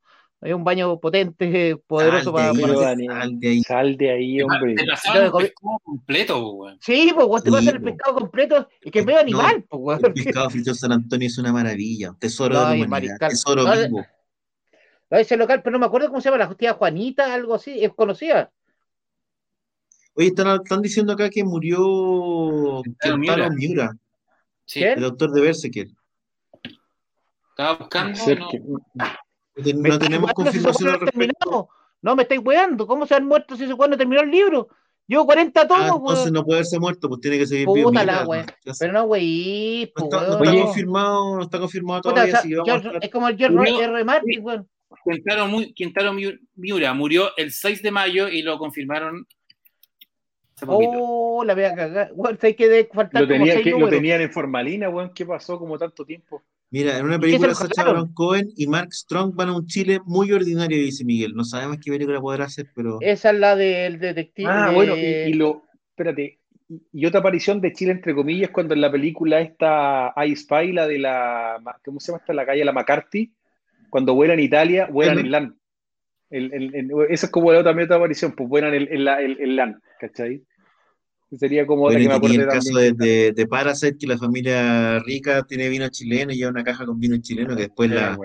había un baño potente, poderoso Sal de para, ahí, Pero, para- Dani, sal de ahí. Sal de ahí, hombre. Te pasaban comí- pescado completo, weón. Sí, pues, weón, te vas a Sí, hacer el pescado completo y que es medio No, animal, pues, weón. El pescado frito San Antonio es una maravilla, un tesoro No, de la el humanidad, mariscal. tesoro No, vivo. No, ese local, pero no me acuerdo cómo se llama, la tía Juanita, algo así, es conocida. Oye, están, están diciendo acá que murió Kentaro Miura. Miura, Sí, el autor de Berserker. estaba buscando, no, No tenemos confirmación al no respecto. me estáis weando. ¿Cómo se han muerto si ese no terminó el libro? Llevo 40 Ah, tomos, entonces weón. no puede haberse muerto, pues tiene que seguir vivo. Mira. Pero no, wey, No pues, está, no está confirmado, no está confirmado Puta, o todavía, estar- es como el George R. Martin, Mu- Kentaro Miu- Miura murió el 6 de mayo y lo confirmaron. Oh, la voy a cagar. Que faltar Lo, tenía, que, lo tenían en formalina, weón. ¿Qué pasó como tanto tiempo? Mira, en una película se lo Sacha? Baron Cohen y Mark Strong van a un Chile muy ordinario, dice Miguel. No sabemos qué película podrá hacer, pero Esa es la del detective. Ah, de- bueno, y, y lo. Espérate. y- otra aparición de Chile, entre comillas, cuando en la película esta I Spy, la de la. ¿Cómo se llama esta? La calle La McCarthy. Cuando vuelan en Italia, vuelan en LAN. El, el- el- esa es como la otra, también otra aparición, pues vuelan en, en la, en- en LAN, ¿cachai? Sería como otra bueno, que me el caso de, de, de Parasite, que la familia rica tiene vino chileno y lleva una caja con vino chileno, que después Eh, la,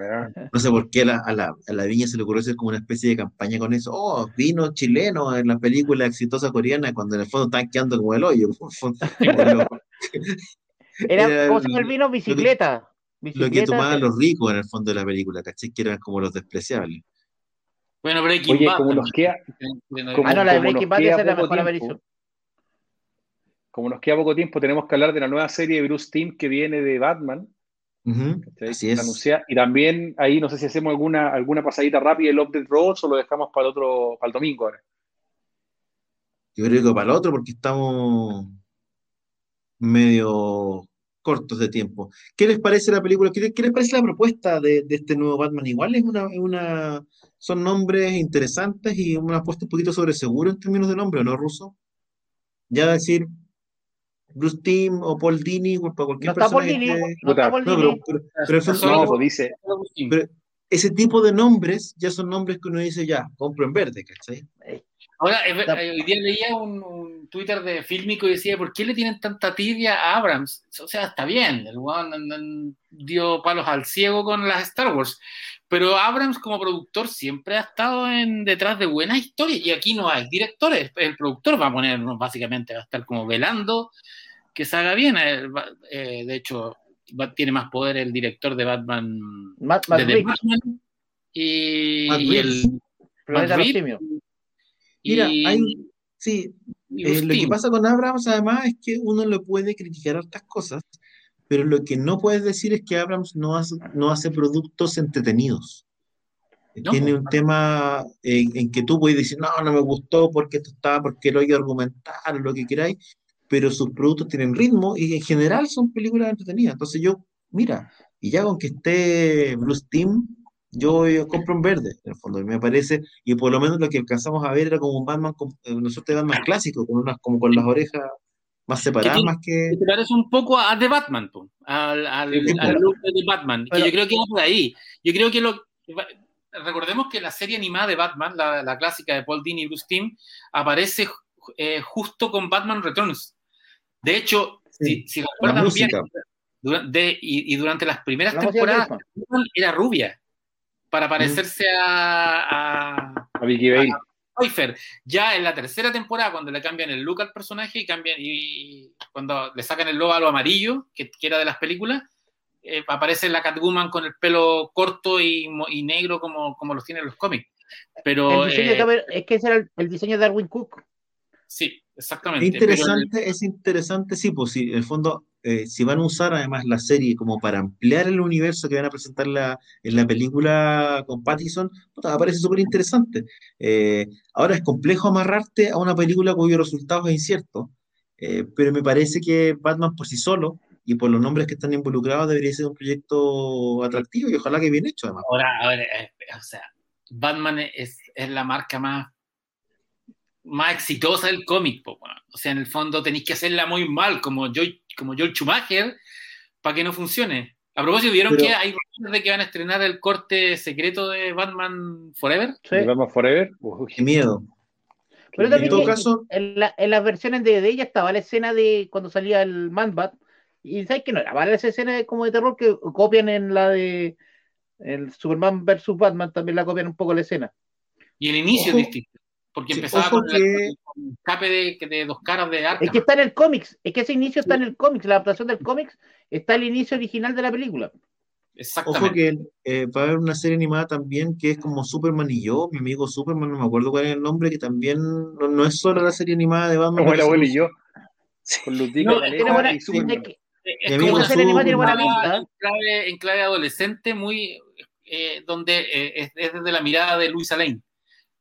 no sé por qué a la, a la, a la viña se le ocurrió hacer como una especie de campaña con eso. Oh, vino chileno en la película exitosa coreana, cuando en el fondo están quedando como el hoyo. Era, era ¿Cómo se el vino? Bicicleta. lo que tomaban los ricos en el fondo de la película, ¿cachai? Que eran como los despreciables. Bueno, Breaking Oye, Bad como nos queda, como- Ah, no, la de Breaking Bad es la mejor tiempo, aparición. Como nos queda poco tiempo, tenemos que hablar de la nueva serie de Bruce Timm que viene de Batman. Es. anuncia- y también ahí no sé si hacemos alguna, alguna pasadita rápida el Update Roads o lo dejamos para el otro, para el domingo ahora. Yo creo que para el otro, porque estamos medio cortos de tiempo. ¿Qué les parece la película? ¿Qué, qué les parece la propuesta de, de este nuevo Batman? Igual es una, una, son nombres interesantes y una apuesta un poquito sobre seguro en términos de nombre, ¿o no, Ruso? Ya decir Bruce Timm o Paul Dini, para cualquier No está persona Paul que Dini, no está Paul No, Dini. pero, pero, pero No, no, pues dice, pero ese tipo de nombres ya son nombres que uno dice ya, compro en verde, ¿cachai? Ahora, ver- eh, hoy día leía un, un Twitter de Fílmico y decía, ¿por qué le tienen tanta tibia a Abrams? O sea, está bien, el n- dio palos al ciego con las Star Wars, pero Abrams como productor siempre ha estado en, detrás de buenas historias y aquí no hay directores, el productor va a poner, ¿no? básicamente, va a estar como velando que se haga bien. eh, eh, de hecho, va- tiene más poder el director de Batman, Matt, Matt de Batman y, Matt y el... Mira, y- hay, sí, y Eh, lo que pasa con Abrams además es que uno le puede criticar hartas cosas, pero lo que no puedes decir es que Abrams no hace, no hace productos entretenidos. No, Tiene pues. un tema en, en que tú puedes decir, no, no me gustó porque esto estaba, porque lo hay que argumentar, o lo que queráis, pero sus productos tienen ritmo y en general son películas entretenidas. Entonces yo, mira, y ya con que esté Bruce Timm, yo, yo compro en verde, en el fondo, y me parece, y por lo menos lo que alcanzamos a ver era como un Batman, con- eh, una suerte de Batman clásico, con unas, como con las orejas más separada, más que. Se parece un poco a The Batman, po, al, al, al look de The Batman, que yo creo que va por ahí. Yo creo que lo. Recordemos que la serie animada de Batman, la, la clásica de Paul Dini y Bruce Timm, aparece eh, justo con Batman Returns. De hecho, Sí, si, si La recuerdan bien, música. dura- de- y, y durante las primeras La temporadas, era rubia para parecerse a, a, A Vicky Bale. Pfeiffer. Ya en la tercera temporada, cuando le cambian el look al personaje y cambian y cuando le sacan el óvalo amarillo, que, que era de las películas, eh, aparece la Catwoman con el pelo corto y, y negro como, como los tienen los cómics. Pero El diseño eh, de Cameron- es que ese era el, el diseño de Darwin Cook. Sí, Es exactamente. interesante, es interesante, sí, pues sí, en el fondo, eh, si van a usar además la serie como para ampliar el universo que van a presentar la- en la película con Pattinson, puta, me parece súper interesante. Eh, ahora es complejo amarrarte a una película cuyo resultado es incierto, eh, pero me parece que Batman por sí solo y por los nombres que están involucrados debería ser un proyecto atractivo y ojalá que bien hecho además. Ahora, ahora, o sea, Batman es, es la marca más, más exitosa del cómic. po. O sea, en el fondo tenéis que hacerla muy mal, como Joel, como Joel Schumacher, para que no funcione. A propósito, ¿vieron Pero- que hay rumores de que van a estrenar el corte secreto de Batman Forever? Sí. ¿De Batman Forever? Qué miedo. Pero En también todo que- caso, en, la- en las versiones de, de ella estaba la escena de cuando salía el Man-Bat. Y sabes que no era mala esa escena de- como de terror que copian en la de el Superman vs Batman, también la copian un poco la escena. Y el inicio Ojo. es distinto. Porque Sí, empezaba con, que- el, escape de, de dos caras de Arkham. Es que está en el cómics, es que ese inicio está en el cómics, la adaptación del cómics está el inicio original de la película. Exactamente. Ojo que eh, va a haber una serie animada también que es como Superman y yo, mi amigo Superman, no me acuerdo cuál es el nombre, que también no, no es solo la serie animada de Batman. Como el abuelo y yo. Con Lutica, No, Tiene buena- y Superman. es que- Es Mi como una serie animada tiene buena pinta. en clave, en clave adolescente, muy eh, donde eh, es, es desde la mirada de Luisa Lane.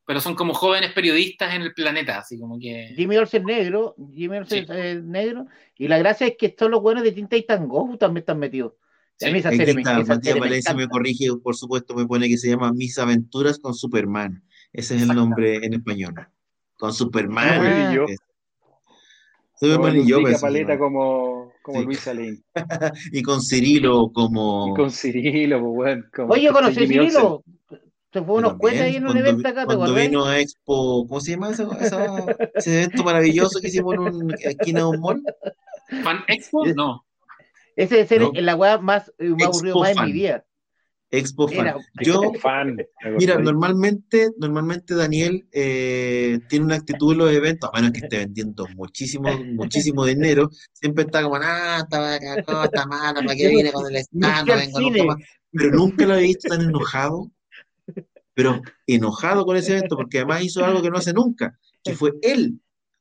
Pero son como jóvenes periodistas en el planeta, así como que. Jimmy Olsen negro, Jimmy Olsen Sí. eh, negro, y la gracia es que todos los buenos de Teen Titans Go también están metidos. Y a Sí. mí esa serie me, esa serie Valencia me corrige, por supuesto, me pone que se llama Mis aventuras con Superman. Ese es el nombre en español. Con Superman. Superman y yo. Es- Superman y yo. Pues, Paleta llama. como, como Sí. Luisa Lane. Y con Cirilo como... Y con Cirilo, pues, bueno. como- Oye, yo conocí a Olsen. Se fue unos cuentos ahí en un cuando, evento acá, ¿te cuando vino a Expo, ¿cómo se llama esa- esa- ese evento maravilloso que hicimos en un, esquina de un mall? ¿Fan Expo? No. Ese debe ser No. la weá más, eh, más Expo aburrido más en mi vida. Expo Fan. Era- Yo, fan. Mira, normalmente, normalmente Daniel eh, tiene una actitud en los eventos, a menos que esté vendiendo muchísimo, muchísimo dinero, siempre está como, ah, está, está mala, ¿para qué no viene con el no stand? al Vengo más. Pero nunca lo he visto tan enojado, pero enojado con ese evento, porque además hizo algo que no hace nunca, que fue él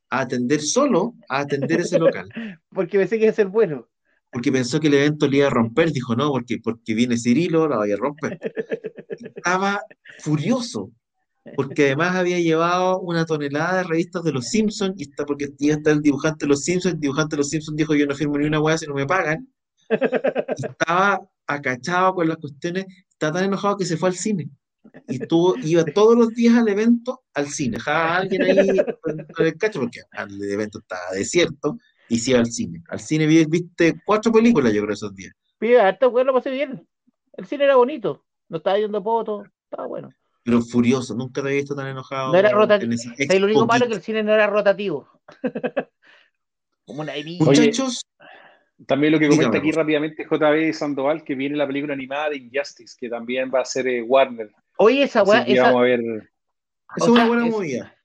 a atender solo, a atender ese local, Porque pensé que iba a ser bueno. porque pensó que el evento le iba a romper, dijo, no, porque, porque viene Cirilo, la vaya a romper. Estaba furioso, porque además había llevado una tonelada de revistas de los Simpsons, y está porque iba a estar el dibujante de los Simpsons, el dibujante de los Simpsons dijo, yo no firmo ni una hueá si no me pagan, y estaba acachado con las cuestiones, está tan enojado que se fue al cine. Y estuvo, iba todos los días al evento, al cine. Dejaba a alguien ahí con el cacho, porque el evento estaba desierto, y se iba al cine. Al cine vi- viste cuatro películas, yo creo, esos días. Pero harto weón lo pasé bien. El cine era bonito. No estaba yendo poto. Estaba bueno. Pero furioso, nunca te había visto tan enojado. No era rotativo. en lo único malo es que el cine no era rotativo. Como una herida. Muchachos, También lo que comenta Dígame, aquí rápidamente JB Sandoval, que viene la película animada de Injustice, que también va a ser eh, Warner. Oye, esa weá, esa, vamos a ver. esa o es una sea, buena es- movida.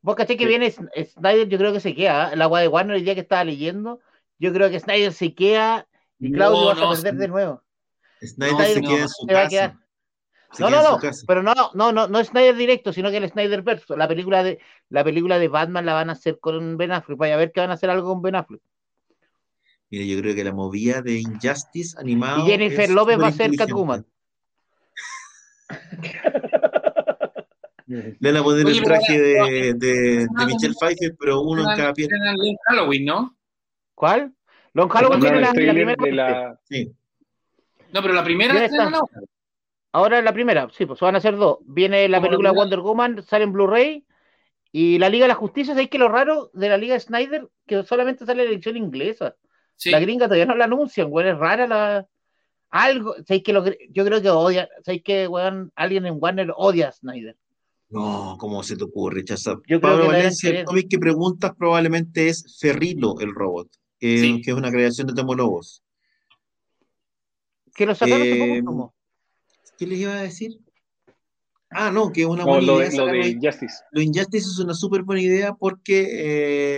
vos caché que Sí. viene Snyder, yo creo que se queda. ¿eh? La weá de Warner el día que estaba leyendo, yo creo que Snyder se queda y Claudio No, vas a perder de nuevo. Snyder No, se no, queda en su casa. Se No, no, no, pero no, no, no, no es Snyder directo, sino que el Snyder verso. La película de, la película de Batman la van a hacer con Ben Affleck. Vaya a ver que van a hacer algo con Ben Affleck. Mira, yo creo que la movida de Injustice animado. Y Jennifer López va a ser. Catwoman. Le van a poner Oye, el traje de, de, de Michelle Pfeiffer, pero uno en cada en Halloween, ¿no? ¿Cuál? Long Halloween viene la, primera de parte. la. Sí. No, pero la primera estrenan está. ahora. La primera, sí, pues van a ser dos. Viene la película. Wonder Woman, sale en Blu-ray Y la Liga de la Justicia, ¿sabéis que lo raro de la Liga de Snyder? Que solamente sale la edición inglesa. La gringa todavía no la anuncian, güey, es rara la... Algo, ¿sabéis que lo... yo creo que odia, ¿sabéis que, weón, alguien en Warner odia a Snyder? No, ¿cómo se te ocurre, rechazar? Yo Pablo creo que Valencia, el cómic que preguntas probablemente es Ferrilo, el robot, que es una creación de Lobos. Que lo sacaron eh, ¿Qué les iba a decir? Ah, no, que es una buena lo, idea. Lo de Injustice. Lo Injustice es una súper buena idea porque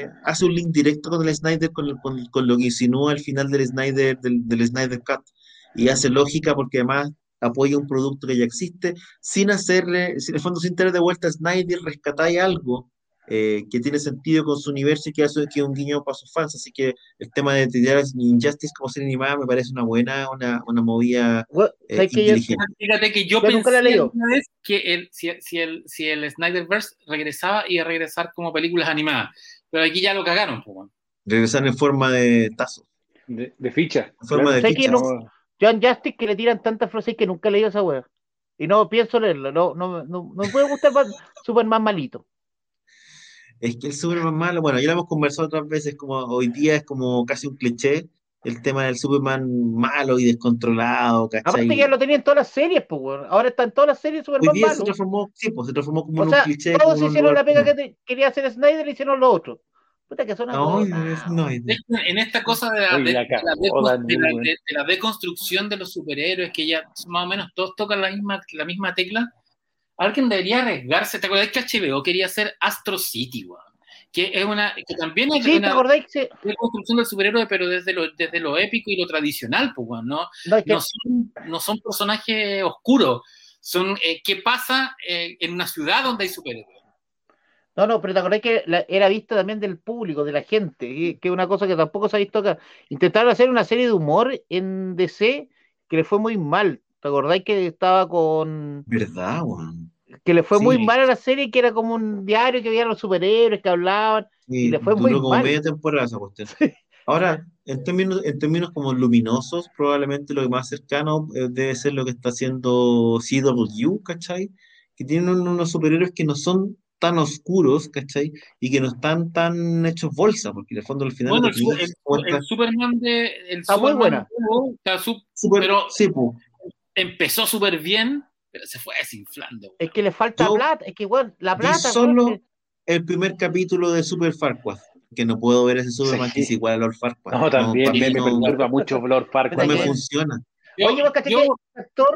eh, hace un link directo con el Snyder, con, con, lo que insinúa al final del Snyder, del, del Snyder Cut. Y hace lógica porque además apoya un producto que ya existe, sin hacerle, en el fondo sin tener de vuelta a Snyder, rescatáis algo eh, que tiene sentido con su universo y que hace que un guiño para sus fans. Así que el tema de tirar Injustice como serie animada me parece una buena, una, una movida eh, inteligente. Fíjate que yo, pensé una vez que el, si, si, el, si el Snyderverse regresaba, iba a regresar como películas animadas. Pero aquí ya lo cagaron. Pues, Regresan en forma de tazo. De, ficha. En forma de ficha. John Justice que le tiran tantas frases que nunca he leído esa wea. Y no pienso leerlo. No, no, no, no me puede gustar Superman malito. Es que el Superman malo, bueno, ya lo hemos conversado otras veces, como hoy día es como casi un cliché, el tema del Superman malo y descontrolado, ¿cachai? Aparte que ya lo tenía en todas las series, pues, ahora está en todas las series Superman hoy día se transformó, sí, pues, se transformó como un cliché. Todos hicieron la pega que quería hacer Snyder y hicieron lo otro. Puta que son no, no, en esta cosa de la, de, la, deconstrucción de los superhéroes, que ya más o menos todos tocan la misma, la misma tecla, alguien debería arriesgarse. ¿Te acuerdas que HBO quería hacer Astro City, Que es una, que también es una construcción del superhéroe, pero desde lo, desde lo épico y lo tradicional, pues, ¿no? No, son, no son personajes oscuros, son eh, qué pasa eh, en una ciudad donde hay superhéroes. No, no, pero te acordás que era vista también del público, de la gente, que es una cosa que tampoco se ha visto acá. Intentaron hacer una serie de humor en DC que le fue muy mal. ¿Te acordáis que estaba con. ¿Verdad, Juan? Que le fue muy mal a la serie, que era como un diario que había los superhéroes que hablaban. y le fue muy como media temporada esa cuestión. Ahora, en términos, en términos como luminosos, probablemente lo más cercano eh, debe ser lo que está haciendo CW, ¿cachai? Que tienen unos superhéroes que no son tan oscuros, ¿cachai? Y que no están tan hechos bolsa, porque en el fondo al final... Bueno, el, Superman de... El está muy buena. Está super, pero empezó súper bien, pero se fue desinflando. Es que le falta plata, es que igual, la plata... solo el primer capítulo de Super Farquaad, que no puedo ver ese Superman que es igual a Lord Farquaad. No, también, me recuerda mucho Lord Farquaad. No me funciona. Yo,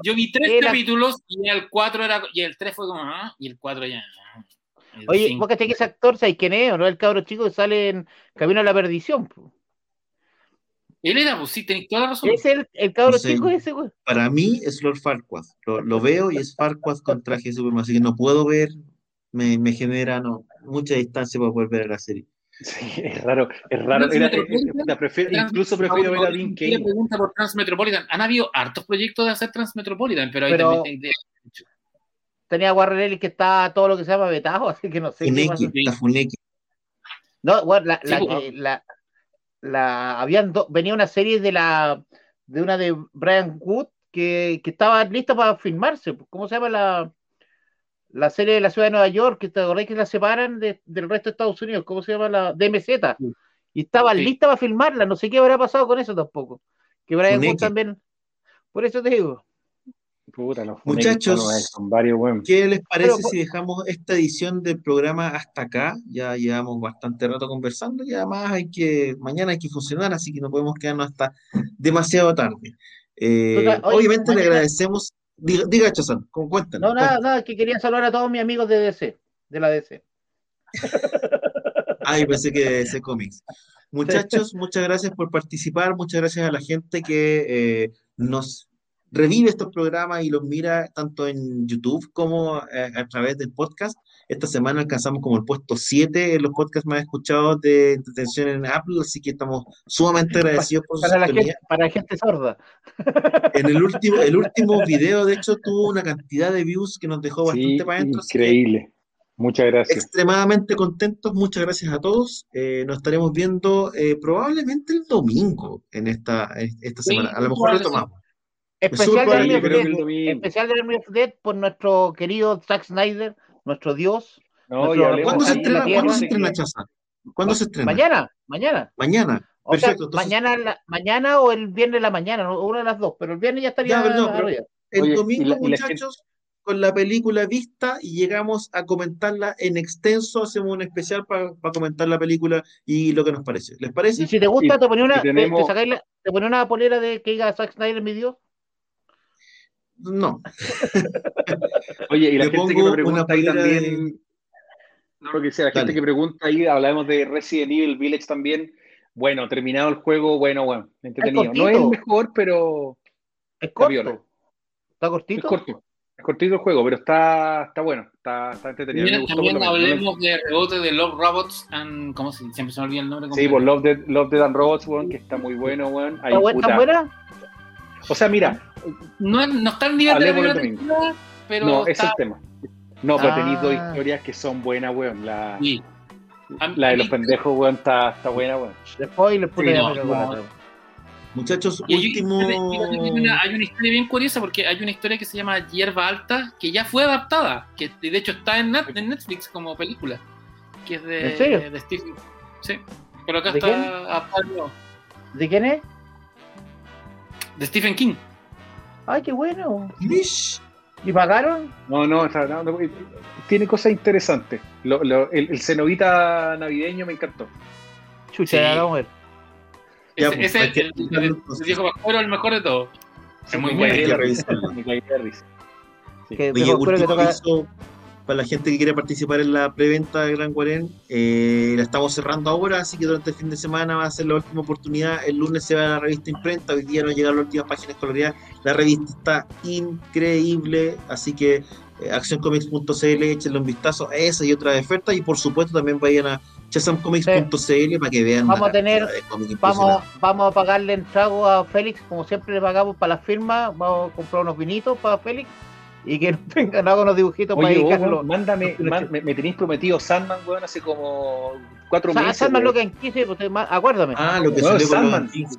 yo, vi tres capítulos y el 4 era, y el 3 fue como, ah, y el 4 ya. Oye, vos que ese actor, ¿sabes quién es? ¿O no? El cabro chico que sale en Camino a la Perdición. Él era, pues sí, tenés toda la razón. Es el, el cabro chico ese, güey. Para mí es Lord Farquaad. Lo, veo y es Farquaad con traje de Superman, así que no puedo ver, me, me genera no, mucha distancia para poder ver la serie. Sí, es raro, es raro. Era, incluso prefiero ver a Dean Kane. pregunta por Transmetropolitan. Han habido hartos proyectos de hacer Transmetropolitan, pero, pero... hay también tenía Warren Ellis que está todo lo que se llama vetajo, así que no sé. Funeki, qué Funeki. No, bueno, la, la, que, la, la, habían venía una serie de la de una de Brian Wood que, que estaba lista para filmarse. ¿Cómo se llama la, la serie de la ciudad de Nueva York? Que te acordáis que la separan de, del resto de Estados Unidos. ¿Cómo se llama la DMZ? Y estaba lista para filmarla. No sé qué habrá pasado con eso tampoco. Que Brian Wood también. Por eso te digo. Muchachos, ¿qué les parece si dejamos esta edición del programa hasta acá? Ya llevamos bastante rato conversando y además hay que, mañana hay que funcionar, así que no podemos quedarnos hasta demasiado tarde. Eh, obviamente le agradecemos. Diga, diga Chazán, cuéntanos. No, nada, nada, que quería saludar a todos mis amigos de DC, de la DC. Ay, pensé que de DC Comics. Muchachos, muchas gracias por participar, muchas gracias a la gente que eh, nos revive estos programas y los mira tanto en YouTube como eh, a, través del podcast. Esta semana alcanzamos como el puesto 7 en los podcasts más escuchados de entretención en Apple, así que estamos sumamente agradecidos por su para la gente, Para la gente sorda. En el último, el último video, de hecho, tuvo una cantidad de views que nos dejó bastante para adentro. Increíble. Muchas gracias. Extremadamente contentos, muchas gracias a todos. Eh, nos estaremos viendo eh, probablemente el domingo en esta, esta semana. A lo mejor retomamos. Especial de, especial de Dead por nuestro querido Zack Snyder, nuestro Dios, No, Nuestro ¿Cuándo se estrena, la ¿cuándo se estrena que- Chaza? ¿Cuándo se estrena? Mañana, mañana. Mañana. O sea, Perfecto. entonces, mañana, la- mañana o el viernes de la mañana, ¿no? una de las dos, pero el viernes ya estaría Ya, pero no, pero- el Oye, y domingo, la- y la muchachos, con la película vista y llegamos a comentarla en extenso, hacemos un especial para comentar la película y lo que nos parece. ¿Les parece? Y si te gusta, Y- te ponía una, tenemos- te, te la- te ponía una polera de que diga Zack Snyder mi Dios. No. Oye, y la Le gente que me pregunta ahí también, de- no lo que sea, la Dale. gente que pregunta ahí, hablamos de Resident Evil Village también. Bueno, terminado el juego, bueno, bueno, entretenido. No es mejor, pero Es corto. ¿Está Es cortito? corto. Es cortito el juego, pero está, está bueno, está, está entretenido. Me También, hablemos de rebote de Love Robots and. ¿Cómo se Siempre se me olvida el nombre. Sí, por Love Dead, Love Dead and Robots, weón, que está muy bueno, weón. Ahí, ¿Está buena? O sea, mira, No, es- no está al nivel de la primera pero no, es el tema. No, pero Ah. tenéis dos historias que son buenas, weón. La, sí. De los pendejos, weón, está, está buena, weón. Después le puse Sí, no. Muchachos, Y hay, último. hay una, hay una historia bien curiosa porque hay una historia que se llama Hierba Alta que ya fue adaptada, que de hecho está en, Net- en Netflix como película, que es de, ¿En serio? de Stephen. Sí, pero acá ¿De está nuevo. ¿De quién es? De Stephen King. Ay, qué bueno. Mish. ¿Y pagaron? No, no, está- no, no, tiene cosas interesantes. Lo- lo- el, el cenovita navideño me encantó. Chucha, Sí. ya vamos a ver. Ya, Ese, pues, ese hay es que el, el, el entonces. viejo Pascuero, el mejor de todos. Es muy bueno. Hay que revisarlo. Sí. Que que toca. aviso para la gente que quiere participar en la preventa de Gran Guarén. eh, la estamos cerrando ahora, así que durante el fin de semana va a ser la última oportunidad. El lunes se va a la revista imprenta, hoy día no llegaron las últimas páginas coloreadas. La revista está increíble, así que eh, accioncomics.cl, échenle un vistazo a esa y otras ofertas. Y por supuesto también vayan a chasamcomics.cl para que vean Vamos a tener- Vamos, vamos a pagarle en trago a Félix, como siempre le pagamos para la firma. Vamos a comprar unos vinitos para Félix y que tengan haga unos dibujitos para Oye, vos, dedicarlo. mándame, man- me, me tenéis prometido Sandman, weón, hace como cuatro Sa- meses. Sandman lo que quise, pues, acuérdame. Ah, lo que No, salió los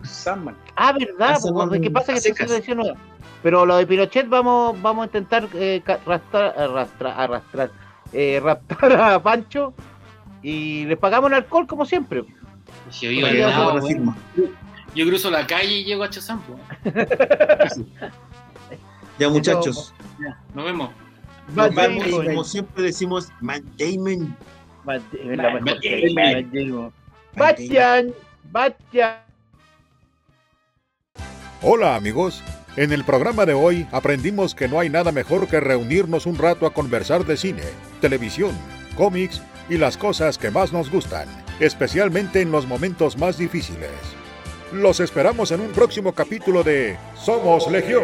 Sandman. Ah, verdad, Ah, pues, ¿qué pasa? Que secas. edición nueva. Pero lo de Pinochet vamos, vamos a intentar eh, arrastrar, arrastrar, arrastrar, eh, raptar a Pancho y les pagamos el alcohol como siempre. Yo, Para hagan yo cruzo la calle y llego a Chazam. Ya, muchachos. Ya, nos vemos. Nos vemos Damon. como siempre decimos, Matt Damon. Matt Damon, la Matt mejor. Damon. Matt Damon. Matt Damon. Bastian, Bastian. Hola amigos, en el programa de hoy aprendimos que no hay nada mejor que reunirnos un rato a conversar de cine, televisión, cómics y las cosas que más nos gustan, especialmente en los momentos más difíciles. Los esperamos en un próximo capítulo de Somos Legión,